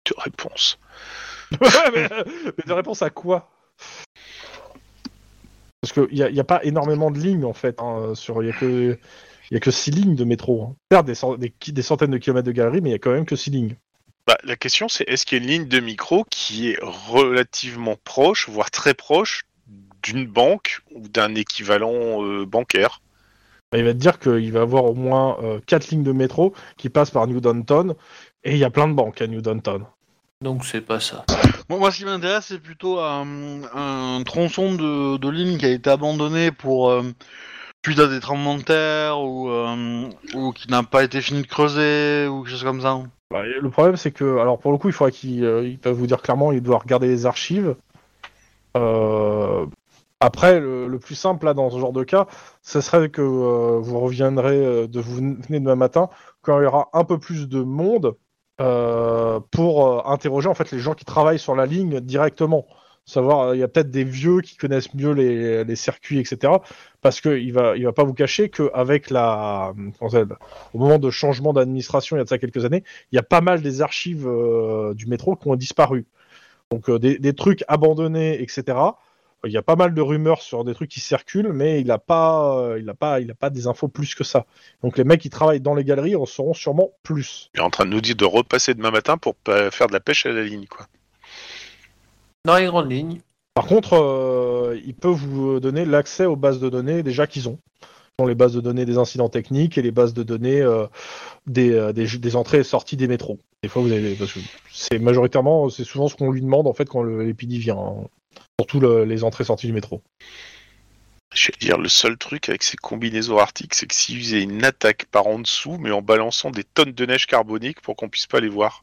de réponse Ouais, mais, mais de réponse à quoi? Parce qu'il n'y a, y a pas énormément de lignes en fait. hein, sur, il n'y a, que- y a que 6 lignes de métro. Hein. Certes, des, cent- des, qui- des centaines de kilomètres de galeries, mais il y a quand même que 6 lignes. Bah, la question c'est est-ce qu'il y a une ligne de micro qui est relativement proche, voire très proche d'une banque ou d'un équivalent euh, bancaire Bah, il va te dire qu'il va avoir au moins 4 lignes de métro qui passent par New Downton. Et il y a plein de banques à New Downton. Donc c'est pas ça. Bon, moi, ce qui m'intéresse, c'est plutôt un, un tronçon de, de ligne qui a été abandonné pour euh, suite à des tremblements de terre ou, euh, ou qui n'a pas été fini de creuser ou quelque chose comme ça. Bah, le problème, c'est que, alors pour le coup, il faudra qu'il euh, il va vous dire clairement, il doit regarder les archives. Après, le, plus simple là dans ce genre de cas, ce serait que euh, vous reviendrez euh, de vous venez demain matin quand il y aura un peu plus de monde euh, pour euh, interroger en fait les gens qui travaillent sur la ligne directement. Savoir, euh, il y a peut-être des vieux qui connaissent mieux les, les circuits, etc. Parce qu'il va, il va pas vous cacher qu'avec la, au moment de changement d'administration il y a de ça quelques années, il y a pas mal des archives du métro qui ont disparu. Donc des, des trucs abandonnés, etc. Il y a pas mal de rumeurs sur des trucs qui circulent, mais il a pas, euh, il a pas, il a pas des infos plus que ça. Donc les mecs qui travaillent dans les galeries en sauront sûrement plus. Il est en train de nous dire de repasser demain matin pour faire de la pêche à la ligne, quoi. Dans les grandes lignes. Par contre, euh, il peut vous donner l'accès aux bases de données déjà qu'ils ont. Ils ont les bases de données des incidents techniques et les bases de données euh, des, euh, des, des entrées et sorties des métros. Des fois, vous avez parce que c'est majoritairement, c'est souvent ce qu'on lui demande en fait quand le- l'épidie vient, hein. Surtout le- les entrées et sorties du métro. Je vais dire, le seul truc avec ces combinaisons arctiques, c'est que s'ils faisaient une attaque par en dessous, mais en balançant des tonnes de neige carbonique pour qu'on puisse pas les voir.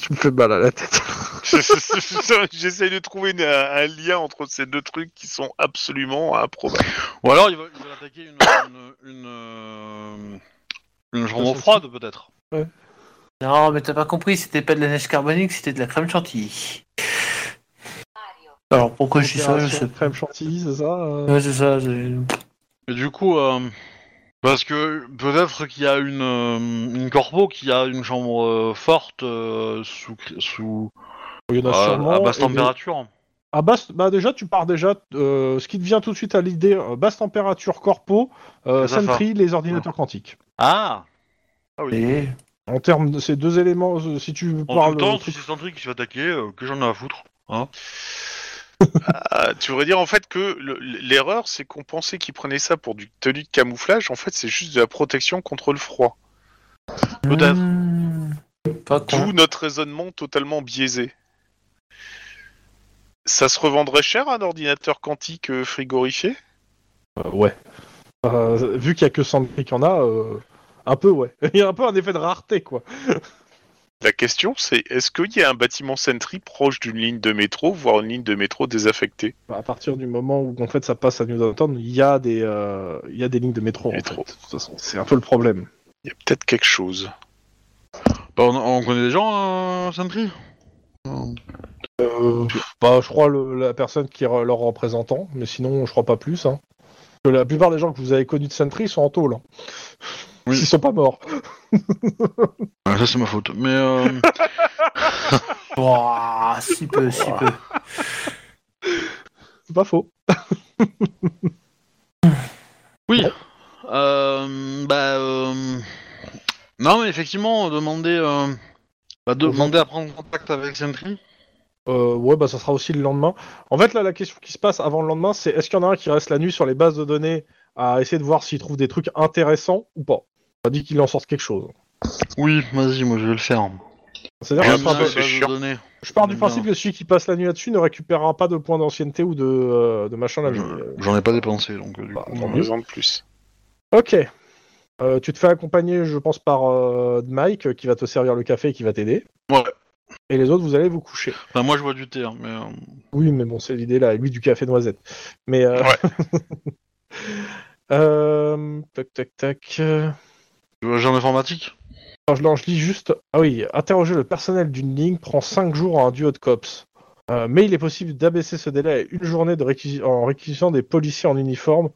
Tu me fais mal à la tête. J'essaye de trouver une- un, lien entre ces deux trucs qui sont absolument improbables. Ou alors, ils veulent, ils veulent attaquer une, une, une, euh, une chambre froide, peut-être. Non, mais t'as pas compris, c'était pas de la neige carbonique, c'était de la crème chantilly. Alors pourquoi je dis ça, je sais pas. Crème chantilly, c'est ça euh Ouais, c'est ça. c'est- Et du coup, euh, parce que peut-être qu'il y a une, euh, une corpo qui a une chambre euh, forte euh, sous, sous Il y en a à- sûrement. à basse et des- température. À basse, bah déjà, tu pars déjà. euh, ce qui te vient tout de suite à l'idée, euh, basse température corpo, euh, Sentry, les ordinateurs quantiques. Ah Et- En termes de ces deux éléments, euh, si tu En parles. tout temps, si c'est Sentry qui se fait attaquer, euh, que j'en ai à foutre. Hein Ah, tu voudrais dire en fait que le- l'erreur, c'est qu'on pensait qu'ils prenaient ça pour du tenue de camouflage. En fait, c'est juste de la protection contre le froid. Peut-être. Con. D'où notre raisonnement totalement biaisé. Ça se revendrait cher un ordinateur quantique euh, frigorifié? Euh, ouais. Euh, vu qu'il y a que Sentry qui en a, un peu, ouais. Il y a un peu un effet de rareté, quoi. La question, c'est est-ce qu'il y a un bâtiment Sentry proche d'une ligne de métro, voire une ligne de métro désaffectée? Bah, à partir du moment où en fait ça passe à New Downtown, il y a des, euh, il y a des lignes de métro. en Métro. fait. De toute façon, c'est un peu le problème. Il y a peut-être quelque chose. Bah, on, on connaît des gens, euh, Sentry? Euh, bah, je crois le- la personne qui est leur représentant, mais sinon je crois pas plus. Hein. Que la plupart des gens que vous avez connus de Sentry sont en tôle. Hein. Oui. S'ils sont pas morts. Ouais, Ça, c'est ma faute. Mais euh, Ouah, si peu, si peu. C'est pas faux. oui. Euh, bah, euh, non, mais effectivement, demander, euh, bah, demander à prendre contact avec Sentry. Euh, ouais, bah ça sera aussi le lendemain. En fait, là, la question qui se passe avant le lendemain, c'est est-ce qu'il y en a un qui reste la nuit sur les bases de données à essayer de voir s'il trouve des trucs intéressants ou pas? On dit qu'il en sorte quelque chose. Oui, vas-y, moi je vais le faire. C'est-à-dire que je pars, de, je pars du J'aime principe que celui qui passe la nuit là-dessus ne récupérera pas de points d'ancienneté ou de, euh, de machin. Je- J'en ai pas dépensé, donc euh, du Bah, coup. tant mieux. raison de plus. Ok. Euh, tu te fais accompagner, je pense, par euh, Mike euh, qui va te servir le café et qui va t'aider. Ouais. Et les autres, vous allez vous coucher. Enfin, moi je bois du thé, hein, mais. euh, Oui, mais bon, c'est l'idée là, et lui du café noisette. Mais. Euh... Ouais. euh, Tac, tac, tac. Tu veux agent informatique? Alors, non, je lis juste. Ah oui, interroger le personnel d'une ligne prend 5 jours à un duo de cops. Euh, mais il est possible d'abaisser ce délai à une journée de en réquisition des policiers en uniforme.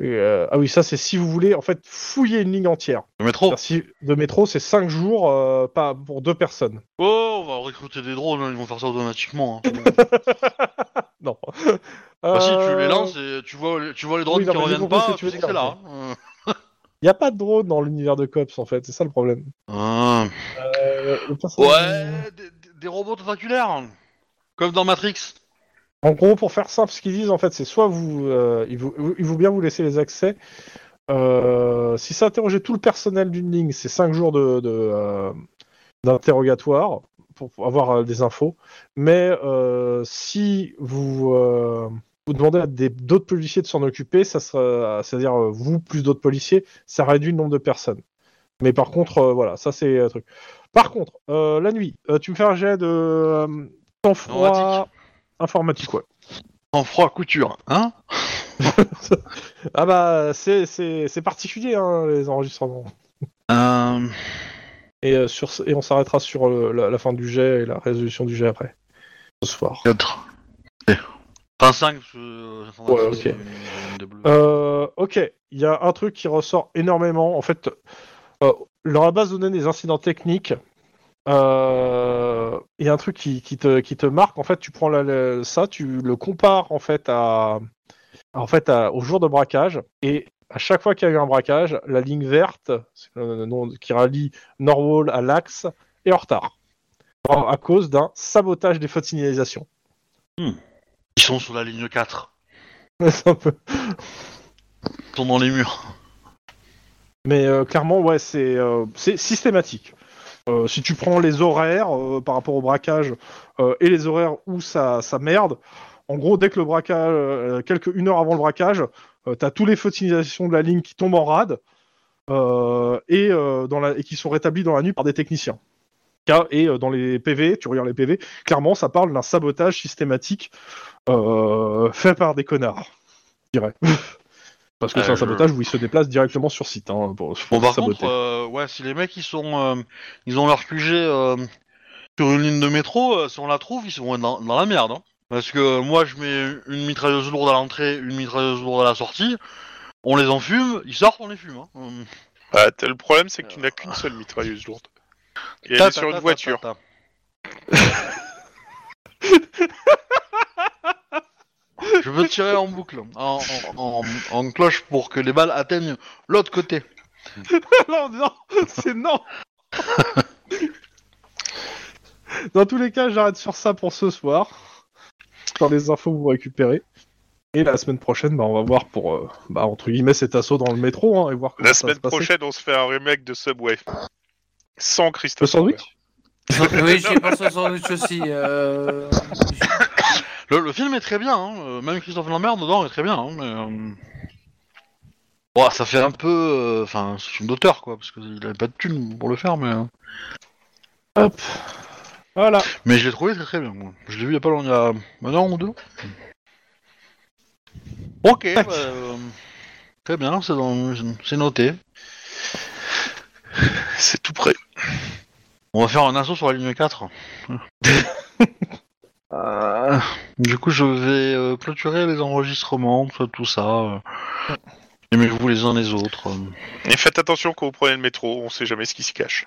Et, euh, ah oui, ça c'est si vous voulez en fait fouiller une ligne entière. Le métro? Si- de métro, c'est 5 jours euh, pas pour deux personnes. Oh, on va recruter des drones, hein, ils vont faire ça automatiquement. hein. Non. Bah, si tu les lances et tu vois, tu vois les drones oui, non, qui reviennent pas, tu sais que c'est là. hein. Il n'y a pas de drone dans l'univers de cops en fait, c'est ça le problème. Ah. Euh, le Ouais, des, robots tentaculaires, comme dans Matrix. En gros, pour faire simple, ce qu'ils disent en fait, c'est soit vous, euh, il vous, il vous bien vous laisser les accès. Euh, si ça interroger tout le personnel d'une ligne, c'est 5 jours de, de, euh, d'interrogatoire pour, pour avoir euh, des infos. Mais euh, si vous, euh, vous demandez à d'autres policiers de s'en occuper, ça sera, c'est-à-dire euh, vous plus d'autres policiers, ça réduit le nombre de personnes. Mais par contre, euh, voilà, ça c'est un truc. Par contre, euh, la nuit, euh, tu me fais un jet de euh, sang-froid Informatique. ouais. En froid couture, hein? Ah bah c'est c'est c'est particulier hein, les enregistrements. Et sur et on s'arrêtera sur le- la, la fin du jet et la résolution du jet après ce soir. 4. Enfin 5, parce que... euh, Ouais, ok. Euh, ok, il y a un truc qui ressort énormément. En fait, euh, dans la base de données des incidents techniques, euh, il y a un truc qui, qui te, qui te marque. En fait, tu prends la- la- ça, tu le compares en fait à, en fait à- au jour de braquage et à chaque fois qu'il y a eu un braquage, la ligne verte c'est le nom qui rallie Norwall à l'axe est en retard Alors, à cause d'un sabotage des feux de signalisation. Ils sont sur la ligne 4. C'est un peu- Ils sont dans les murs. Mais euh, clairement, ouais, c'est euh, c'est systématique. Euh, si tu prends les horaires par rapport au braquage et les horaires où ça, ça merde, en gros, dès que le braquage, quelques une heure avant le braquage, t'as tous les feux de signalisation de la ligne qui tombent en rade et, dans la, et qui sont rétablis dans la nuit par des techniciens. Et euh, dans les PV, tu regardes les PV, clairement, ça parle d'un sabotage systématique euh, fait par des connards, je dirais. Parce que Euh, c'est un je- sabotage où ils se déplacent directement sur site. Hein, pour, pour Bon, par saboter. contre, euh, ouais, si les mecs ils sont, euh, ils ont leur QG euh, sur une ligne de métro, euh, si on la trouve, ils sont dans, dans la merde. hein. Parce que euh, moi, je mets une mitrailleuse lourde à l'entrée, une mitrailleuse lourde à la sortie. On les enfume, ils sortent, on les fume. Hein. Hum. Ah, t'as- le problème, c'est que tu n'as qu'une seule mitrailleuse lourde. Et elle est sur une voiture. Je veux tirer en boucle, en, en- en- en cloche pour que les balles atteignent l'autre côté. non, non, c'est non. Dans tous les cas, j'arrête sur ça pour ce soir. Dans les infos que vous récupérez. Et la semaine prochaine, bah, on va voir pour, euh, bah, entre guillemets, cet assaut dans le métro hein, et voir comment La ça va semaine se passer. prochaine, on se fait un remake de Subway. Sans Le Christophe. sandwich oui, j'ai pensé à sandwich aussi. Euh... Le, le film est très bien, hein, euh, même Christophe Lambert dedans est très bien. Hein, mais, euh, ça fait un peu, euh, enfin, c'est un film d'auteur quoi, parce qu'il avait pas de thune pour le faire, mais euh, Hop. Voilà. mais je l'ai trouvé très très bien. Moi. Je l'ai vu il y a pas longtemps, il y a un an ou deux. Ok, bah, euh, très bien, c'est dans- c'est noté. C'est tout prêt. On va faire un assaut sur la ligne 4. Euh, du coup, je vais euh, clôturer les enregistrements, tout ça. Aimez-vous les uns les autres. Et faites attention quand vous prenez le métro, on sait jamais ce qui s'y cache.